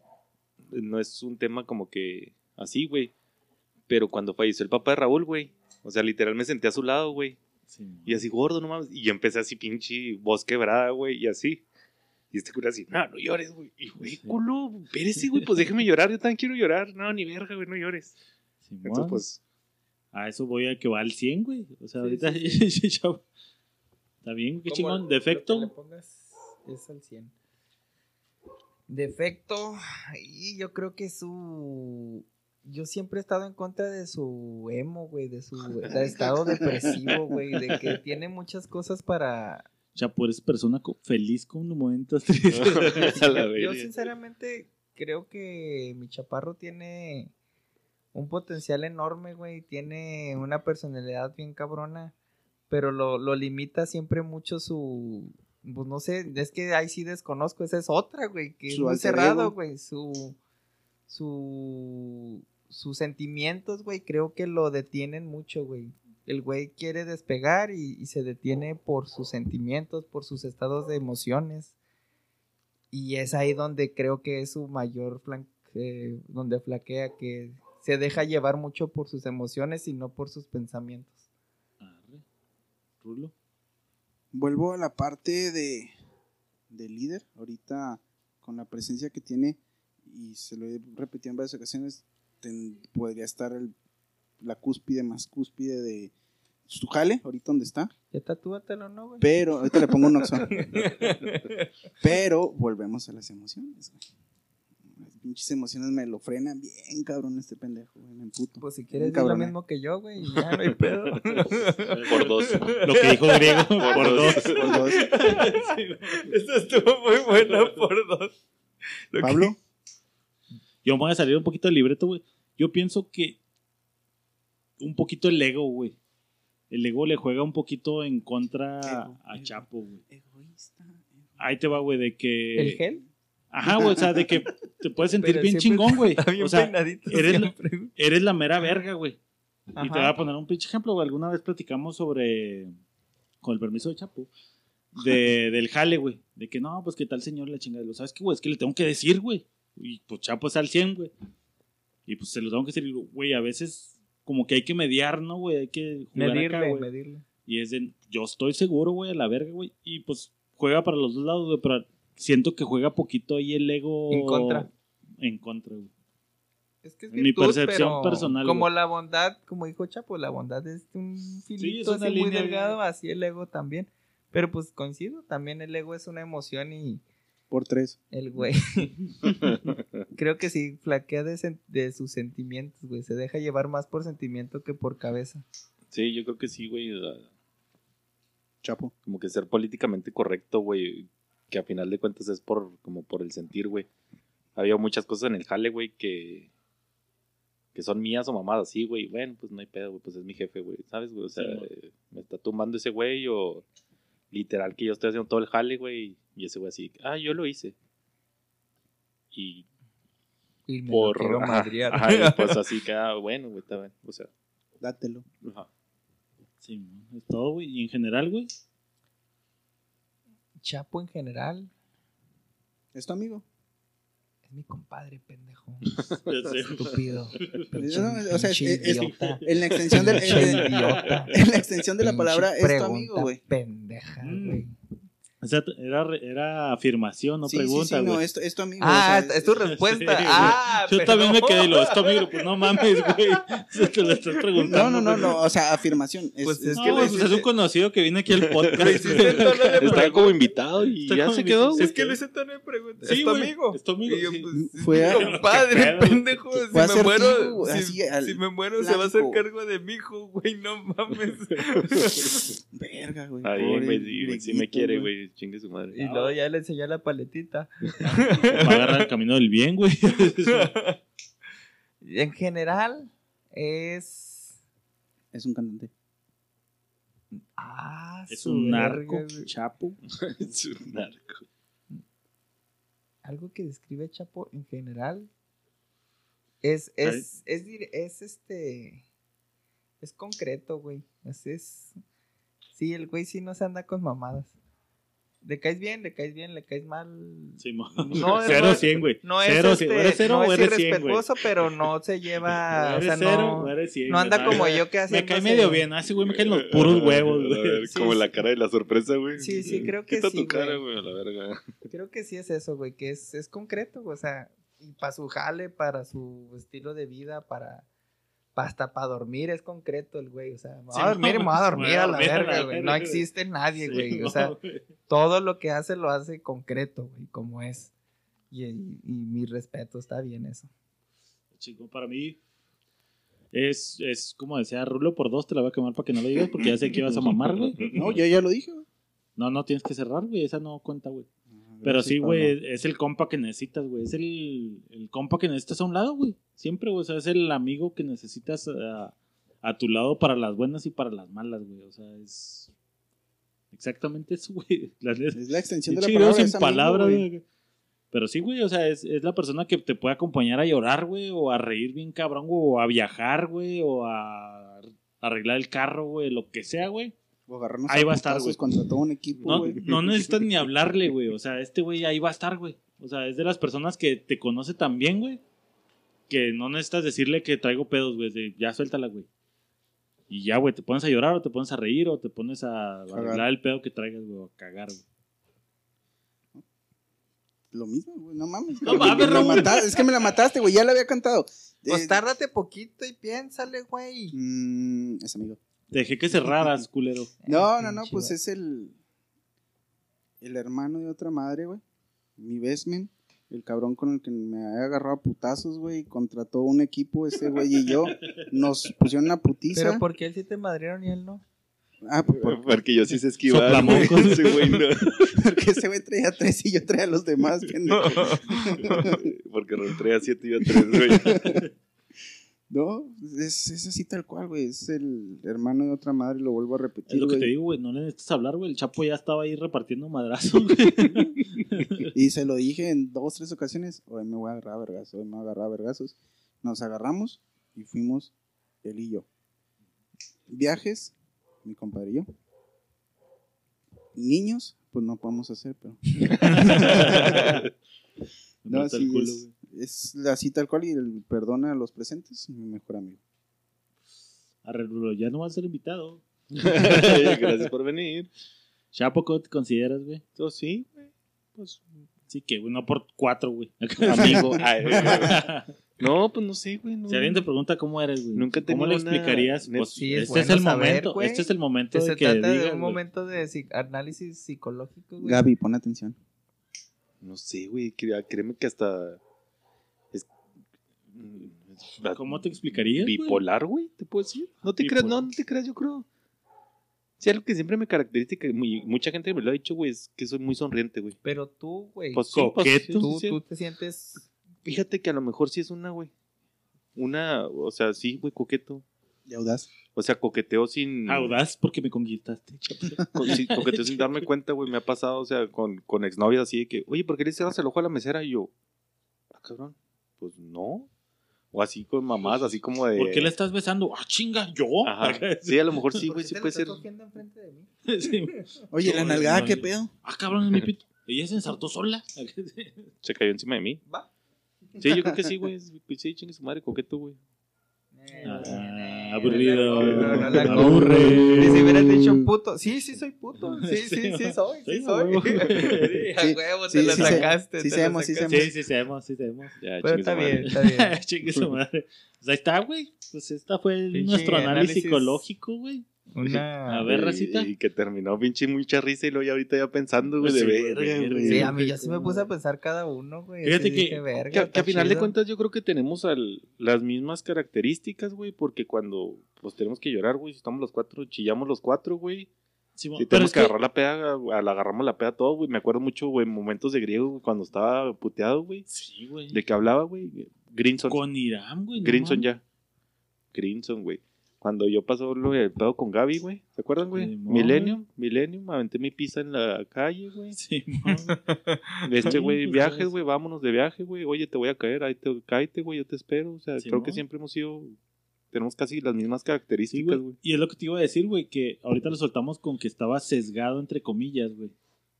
no es un tema como que así, güey. Pero cuando falleció el papá de Raúl, güey, o sea, literal me senté a su lado, güey. Sí, Y así, gordo, no mames. Y yo empecé así, pinche voz quebrada, güey, y así. Y este cura así, no, no llores, güey. Y, güey, culo, espérese, güey, pues déjame llorar, yo también quiero llorar. No, ni verga, güey, no llores. Simón. Entonces, pues, A eso voy a que va al 100, güey. O sea, ahorita Chapo. Está bien, qué chingón. Defecto. le pongas es al 100. Defecto, y yo creo que su... Yo siempre he estado en contra de su emo, güey, de su de estado depresivo, güey, de que tiene muchas cosas para... Chapo, eres persona co- feliz con momentos tristes. Yo sinceramente creo que mi chaparro tiene un potencial enorme, güey, tiene una personalidad bien cabrona, pero lo, lo limita siempre mucho su... Pues no sé, es que ahí sí desconozco, esa es otra, güey, que es Su muy alter cerrado, güey, su... su sus sentimientos, güey, creo que lo detienen mucho, güey. El güey quiere despegar y, y se detiene por sus sentimientos, por sus estados de emociones. Y es ahí donde creo que es su mayor flan- se- donde flaquea, que se deja llevar mucho por sus emociones y no por sus pensamientos. Rulo. Vuelvo a la parte de, de líder. Ahorita, con la presencia que tiene, y se lo he repetido en varias ocasiones, ten- podría estar el- la cúspide más cúspide de su jale, ahorita donde está. Ya tatúatelo, ¿no, güey? Pero, ahorita le pongo un oxo. Pero volvemos a las emociones, güey. Pinches emociones me lo frenan bien, cabrón, este pendejo, güey. Me emputo. Pues si quieres, di lo mismo que yo, güey, ya no hay pedo. Por dos. Lo que dijo Griego, por dos. Por dos. Eso estuvo muy bueno por dos. Lo que- Pablo, Yo me voy a salir un poquito del libreto, güey. Yo pienso que un poquito el ego, güey. El ego le juega un poquito en contra Ego, a ego. Chapo, güey. egoísta. Ahí te va, güey, de que... ¿El gel? Ajá, güey, o sea, de que te puedes sentir Pero bien chingón, güey. Está O sea, eres la- eres la mera verga, güey. Y te voy a poner un pinche ejemplo, güey. Alguna vez platicamos sobre, con el permiso de Chapo, de, del jale, güey. De que no, pues que tal señor la chingada. Lo sabes que, güey, es que le tengo que decir, güey. Y pues Chapo es al 100, güey. Y pues se lo tengo que decir, güey, a veces como que hay que mediar, ¿no, güey? Hay que jugar Medirle, acá, güey. medirle. Y es de, yo estoy seguro, güey, a la verga, güey. Y pues juega para los dos lados, güey, pero siento que juega poquito ahí el ego. En contra. En contra, güey. Es que es Mi percepción pero personal, Como güey. la bondad, como dijo Chapo, la bondad es un filito es una así muy delgado, así el ego también. Pero pues coincido, también el ego es una emoción y Por tres. el güey. Creo que sí, flaquea de, de sus sentimientos, güey. Se deja llevar más por sentimiento que por cabeza. Sí, yo creo que sí, güey. Chapo. Como que ser políticamente correcto, güey. Que a final de cuentas es por, como por el sentir, güey. Había muchas cosas en el jale, güey, que, que son mías o mamadas, sí, güey. Bueno, pues no hay pedo, güey, pues es mi jefe, güey, ¿sabes, güey? O sea, Sí, eh, me está tumbando ese güey o literal que yo estoy haciendo todo el jale, güey. Y ese güey así, ah, yo lo hice. Y Y me por... lo ajá, madrear. ajá, y pues así queda, bueno, güey, está bien. O sea, Dátelo. ajá. Sí, es todo, güey. Y en general, güey. Chapo en general ¿Es tu amigo? es mi compadre, pendejo. Estúpido. No, o sea, es-. En la extensión del, Pinche en, idiota. en la extensión de la palabra es tu amigo, güey. Pendeja, Mm. güey. O sea, era, re- era afirmación, no Sí, sí, pregunta, sí, güey. no, es, tu- es tu amigo. Ah, o sea, es tu respuesta. Sí, ah, Yo también me quedé y lo, es tu amigo, pues no mames, güey. Se te lo estás preguntando. No, no, no, no, o sea, afirmación. Es, Pues es- No, que pues es un conocido que viene aquí al podcast. Está pregunta. como invitado y Está ya se quedó. Es que hice tan de pregunta. Sí, ¿Es tu amigo? es tu amigo, Y yo, sí. pues, Fue compadre, pendejo. Si me asertivo, muero, si, si me muero, se va a hacer cargo de mi hijo, güey. No mames. Verga, güey. Está bien, pobre güey, sí, güey, sí me quiere, güey, chingue su madre. y luego ya le enseñé la paletita. Va a agarrar el camino del bien, güey. En general, es. Es un cantante. Ah, Es un verga, narco, güey. chapo. Es un narco. Algo que describe Chapo en general es, es, es, es este. Es concreto, güey. Es, es. Sí, el güey sí no se anda con mamadas. Le caes bien, le caes bien, le caes mal. Sí, mo. No, cero no, cien, güey. No es, cero, este, cien. ¿Eres cero no o es eres cien, güey? irrespetuoso, pero no se lleva. o ¿Eres sea, cero no, o eres cien? no anda como yo que hace. Me cae medio bien. Ah, ese güey me caen los puros huevos, A güey. ver, Sí, como sí. la cara de la sorpresa, güey. Sí, sí, creo que Quita sí, tu cara, güey. a la verga. Creo que sí es eso, güey, que es, es concreto, güey, o sea, y para su jale, para su estilo de vida, para, pa- hasta para dormir es concreto el güey, o sea, me voy Sí, a dormir y me voy a no, dormir voy a a la dormir a la verga, güey, no existe nadie, Sí, güey, o no, sea, güey. todo lo que hace lo hace concreto, güey, como es, y, y, y mi respeto, está bien eso. Chico, para mí es, es como decía Rulo por dos, te la voy a quemar para que no lo digas porque ya sé que ibas a mamar, güey. No, yo ya lo dije, güey. No, no tienes que cerrar, güey, esa no cuenta, güey. Pero sí, güey, es el compa que necesitas, güey. Es el, el compa que necesitas a un lado, güey. Siempre, güey. O sea, es el amigo que necesitas a, a tu lado para las buenas y para las malas, güey. O sea, es exactamente eso, güey. Es la extensión de la palabra. amigo, güey. Pero sí, güey, o sea, es, es la persona que te puede acompañar a llorar, güey, o a reír bien cabrón, güey, o a viajar, güey, o a arreglar el carro, güey, lo que sea, güey. Agarrarnos Ahí a va a estar, güey. contra todo un equipo, No, güey. no necesitas ni hablarle, güey. O sea, este güey ahí va a estar, güey. O sea, es de las personas que te conoce tan bien, güey, que no necesitas decirle que traigo pedos, güey. de, Ya suéltala, güey. Y ya, güey, te pones a llorar o te pones a reír o te pones a arreglar el pedo que traigas, güey, o a cagar, güey. Lo mismo, güey, no mames. No mames, Es que me la mataste, güey, ya la había cantado. Pues Eh, tárdate poquito y piénsale, güey. mm, es amigo. Te dejé que cerraras, culero. No, no, no, pinche pues es el. El hermano de otra madre, güey. Mi bestman. El cabrón con el que me había agarrado a putazos, güey. Contrató un equipo, ese güey y yo. Nos pusieron una putiza. Pero ¿por qué él sí te madrieron y él no? Ah, pues por- Porque yo sí sé esquivar. Ese güey no. porque ese güey traía tres y yo traía a los demás, pendejo. Porque Raúl traía siete y yo tres, güey. No, es, es así tal cual, güey. Es el hermano de otra madre, lo vuelvo a Es repetir, lo que te digo, güey. No le necesitas hablar, güey. El Chapo ya estaba ahí repartiendo madrazos, güey. Y se lo dije en dos, tres ocasiones. Hoy me voy a agarrar a vergazos, hoy me voy a agarrar a vergazos. Nos agarramos y fuimos él y yo. Viajes, mi compadre y yo. Niños, pues no podemos hacer, pero. No, Mata el sí, culo, es, es así tal cual y el perdona a los presentes y mi mejor amigo. Arre, Rulo, ya no vas a ser invitado. Gracias por venir. Chapo, ¿cómo te consideras, güey? Yo sí, güey. Pues, Sí, que, güey, no por cuatro, güey. amigo. Ay, güey. no, pues no sé, güey. No. Si alguien te pregunta cómo eres, güey, Nunca he ¿cómo le una- explicarías? Pues, Sí, es este es el saber, momento, güey. este es el momento de se que trata de un güey. momento de análisis psicológico, güey. Gaby, pon atención. No sé, güey. Créeme que hasta. Es... ¿Cómo te explicarías? Bipolar, güey, te puedo decir. No te Bipolar. creas, no, no te creas, yo creo. Sí, algo que siempre me caracteriza, y que muy- mucha gente me lo ha dicho, güey, es que soy muy sonriente, güey. Pero tú, güey, Pues sí, pues, Coqueto. tú, tú te sientes... Fíjate que a lo mejor sí es una, güey. Una, o sea, sí, güey, coqueto. Y audaz. O sea, coqueteo sin. Audaz porque me conquistaste, Chapo. co- sí, coqueteo sin darme cuenta, güey. Me ha pasado, o sea, con, con exnovias así de que, oye, ¿por qué le cierras el ojo a la mesera? Y yo, ah, cabrón, pues no. O así con mamás, así como de. ¿Por qué le estás besando? ¡Ah, chinga! ¿Yo? Ajá. Sí, a lo mejor sí, ¿Por güey, sí puede ser. de? Sí. Oye, la nalgada, ¿qué pedo? Ah, cabrón, es mi pito. Ella se ensartó sola. Se cayó encima de mí. Va. Sí, yo creo que sí, güey. Sí, chingue su madre, coqueto, güey. Ah, aburrido. No, no la Aburre. Y si hubieras dicho puto, sí, sí soy puto. Sí, sí, sí, Sí, soy, sí sí, soy. huevo. A Sí, huevo, sí, te lo sí sacaste. sí sabemos, sí sacaste. Sí, sí, sabemos, sí sabemos. Ya, Pero está bien, está bien. Chingue su madre. Pues ahí está, güey. Pues esta fue nuestro análisis. psicológico, güey. Una... A ver, Y- racita. Y, que terminó pinche mucha risa y luego ya ahorita ya pensando, güey, de Sí, verga, güey. Sí, a mí ya sí me puse a pensar cada uno, güey. Fíjate que- dije, verga, Que, que a final de cuentas yo creo que tenemos al- las mismas características, güey, porque cuando pues tenemos que llorar, güey, si estamos los cuatro, chillamos los cuatro, güey. Simón, Si tenemos es que que- agarrar la peda, la agarramos la peda todo, güey. Me acuerdo mucho, güey, momentos de griego güey, cuando estaba puteado, güey. Sí, güey. ¿De qué hablaba, güey? Grinson. Con Irán, güey. no Grinson mames. ya. Grinson, güey. Cuando yo pasó lo del pedo con Gaby, güey. ¿Se acuerdan, güey? Millennium, Millennium. Aventé mi pizza en la calle, güey. Simón. Este, Sí, güey, pues, viajes, es- güey, vámonos de viaje, güey. Oye, te voy a caer, ahí te, cáete, güey, yo te espero. O sea, Sí, creo que siempre hemos sido, tenemos casi las mismas Sí, características, güey. güey. Y es lo que te iba a decir, güey, que ahorita lo soltamos con que estaba sesgado, entre comillas, güey.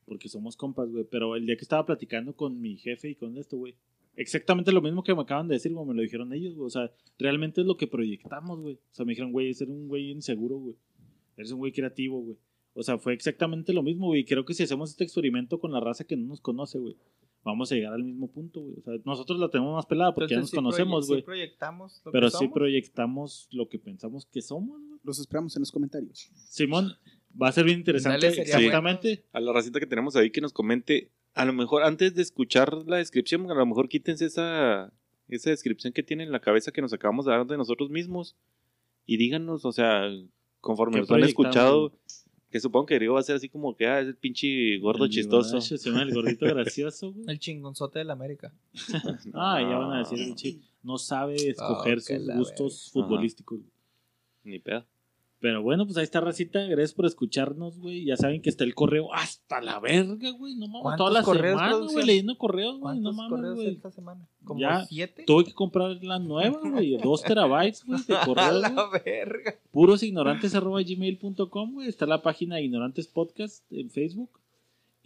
Porque somos compas, güey. Pero el día que estaba platicando con mi jefe y con esto, güey. Exactamente lo mismo que me acaban de decir, güey. Me lo dijeron ellos, güey. O sea, realmente es lo que proyectamos, güey. O sea, me dijeron, güey, eres un güey inseguro, güey. Eres un güey creativo, güey. O sea, fue exactamente lo mismo, güey. Y creo que si hacemos este experimento con la raza que no nos conoce, güey, vamos a llegar al mismo punto, güey. O sea, nosotros la tenemos más pelada porque Entonces, ya nos sí proye- conocemos, sí güey. proyectamos lo pero que sí somos. proyectamos lo que pensamos que somos, güey. Los esperamos en los comentarios. Simón, va a ser bien interesante. Dale, Exactamente. A la racita que tenemos ahí que nos comente, a lo mejor antes de escuchar la descripción, a lo mejor quítense esa, esa descripción que tienen en la cabeza que nos acabamos de dar de nosotros mismos y díganos, o sea, conforme ¿Qué nos han escuchado, que supongo que Diego va a ser así como que, ah, es el pinche gordo El chistoso. se llama el gordito gracioso, güey. El chingonzote de la América. Ah, ya van a decir, el chi- no sabe escoger Ah, sus gustos futbolísticos. Ni pedo. Pero bueno, pues ahí está Racita. Gracias por escucharnos, güey. Ya saben que está el correo hasta la verga, güey. No mames, ¿Cuántos toda la correos, semana, güey, leyendo correos, güey. ¿Cuántos No mames, güey. esta semana? ¿Como Ya, siete? Tuve que comprar la nueva, güey. Dos terabytes, güey, de A correos, güey. la verga. purosignorantes.gmail.com, güey. Está la página Ignorantes Podcast en Facebook.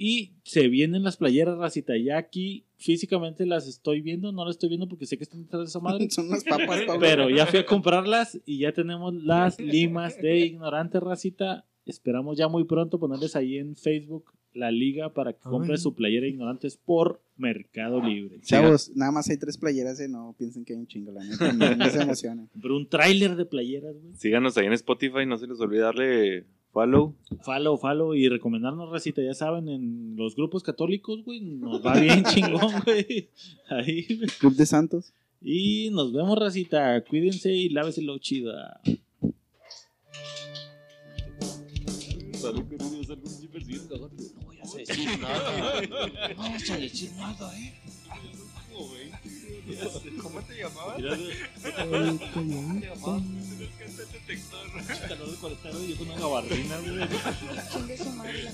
Y se vienen las playeras, racita. Ya aquí físicamente las estoy viendo. No las estoy viendo porque sé que están detrás de esa madre. Son unas papas, Pablo. Pero ya fui a comprarlas y ya tenemos las limas de ignorante racita. Esperamos ya muy pronto ponerles ahí en Facebook la liga para que compren Ay. su playera ignorantes por Mercado Libre. Chavos, nada más hay tres playeras, eh, no piensen que hay un chingo, la neta, no, no se emocionen. Pero un tráiler de playeras, güey. Síganos ahí en Spotify, no se les olvide darle follow. Follow, follow y recomendarnos, racita. Ya saben, en los grupos católicos, güey, nos va bien chingón, güey. Ahí, güey. Club de Santos. Y nos vemos, racita. Cuídense y láveselo chida. No voy a decir nada. No vamos a decir nada, eh. ¿Cómo te llamabas? Mira, Ay, calladito. calor de 40 grados y yo con una gabardina, güey. Chingue su madre la.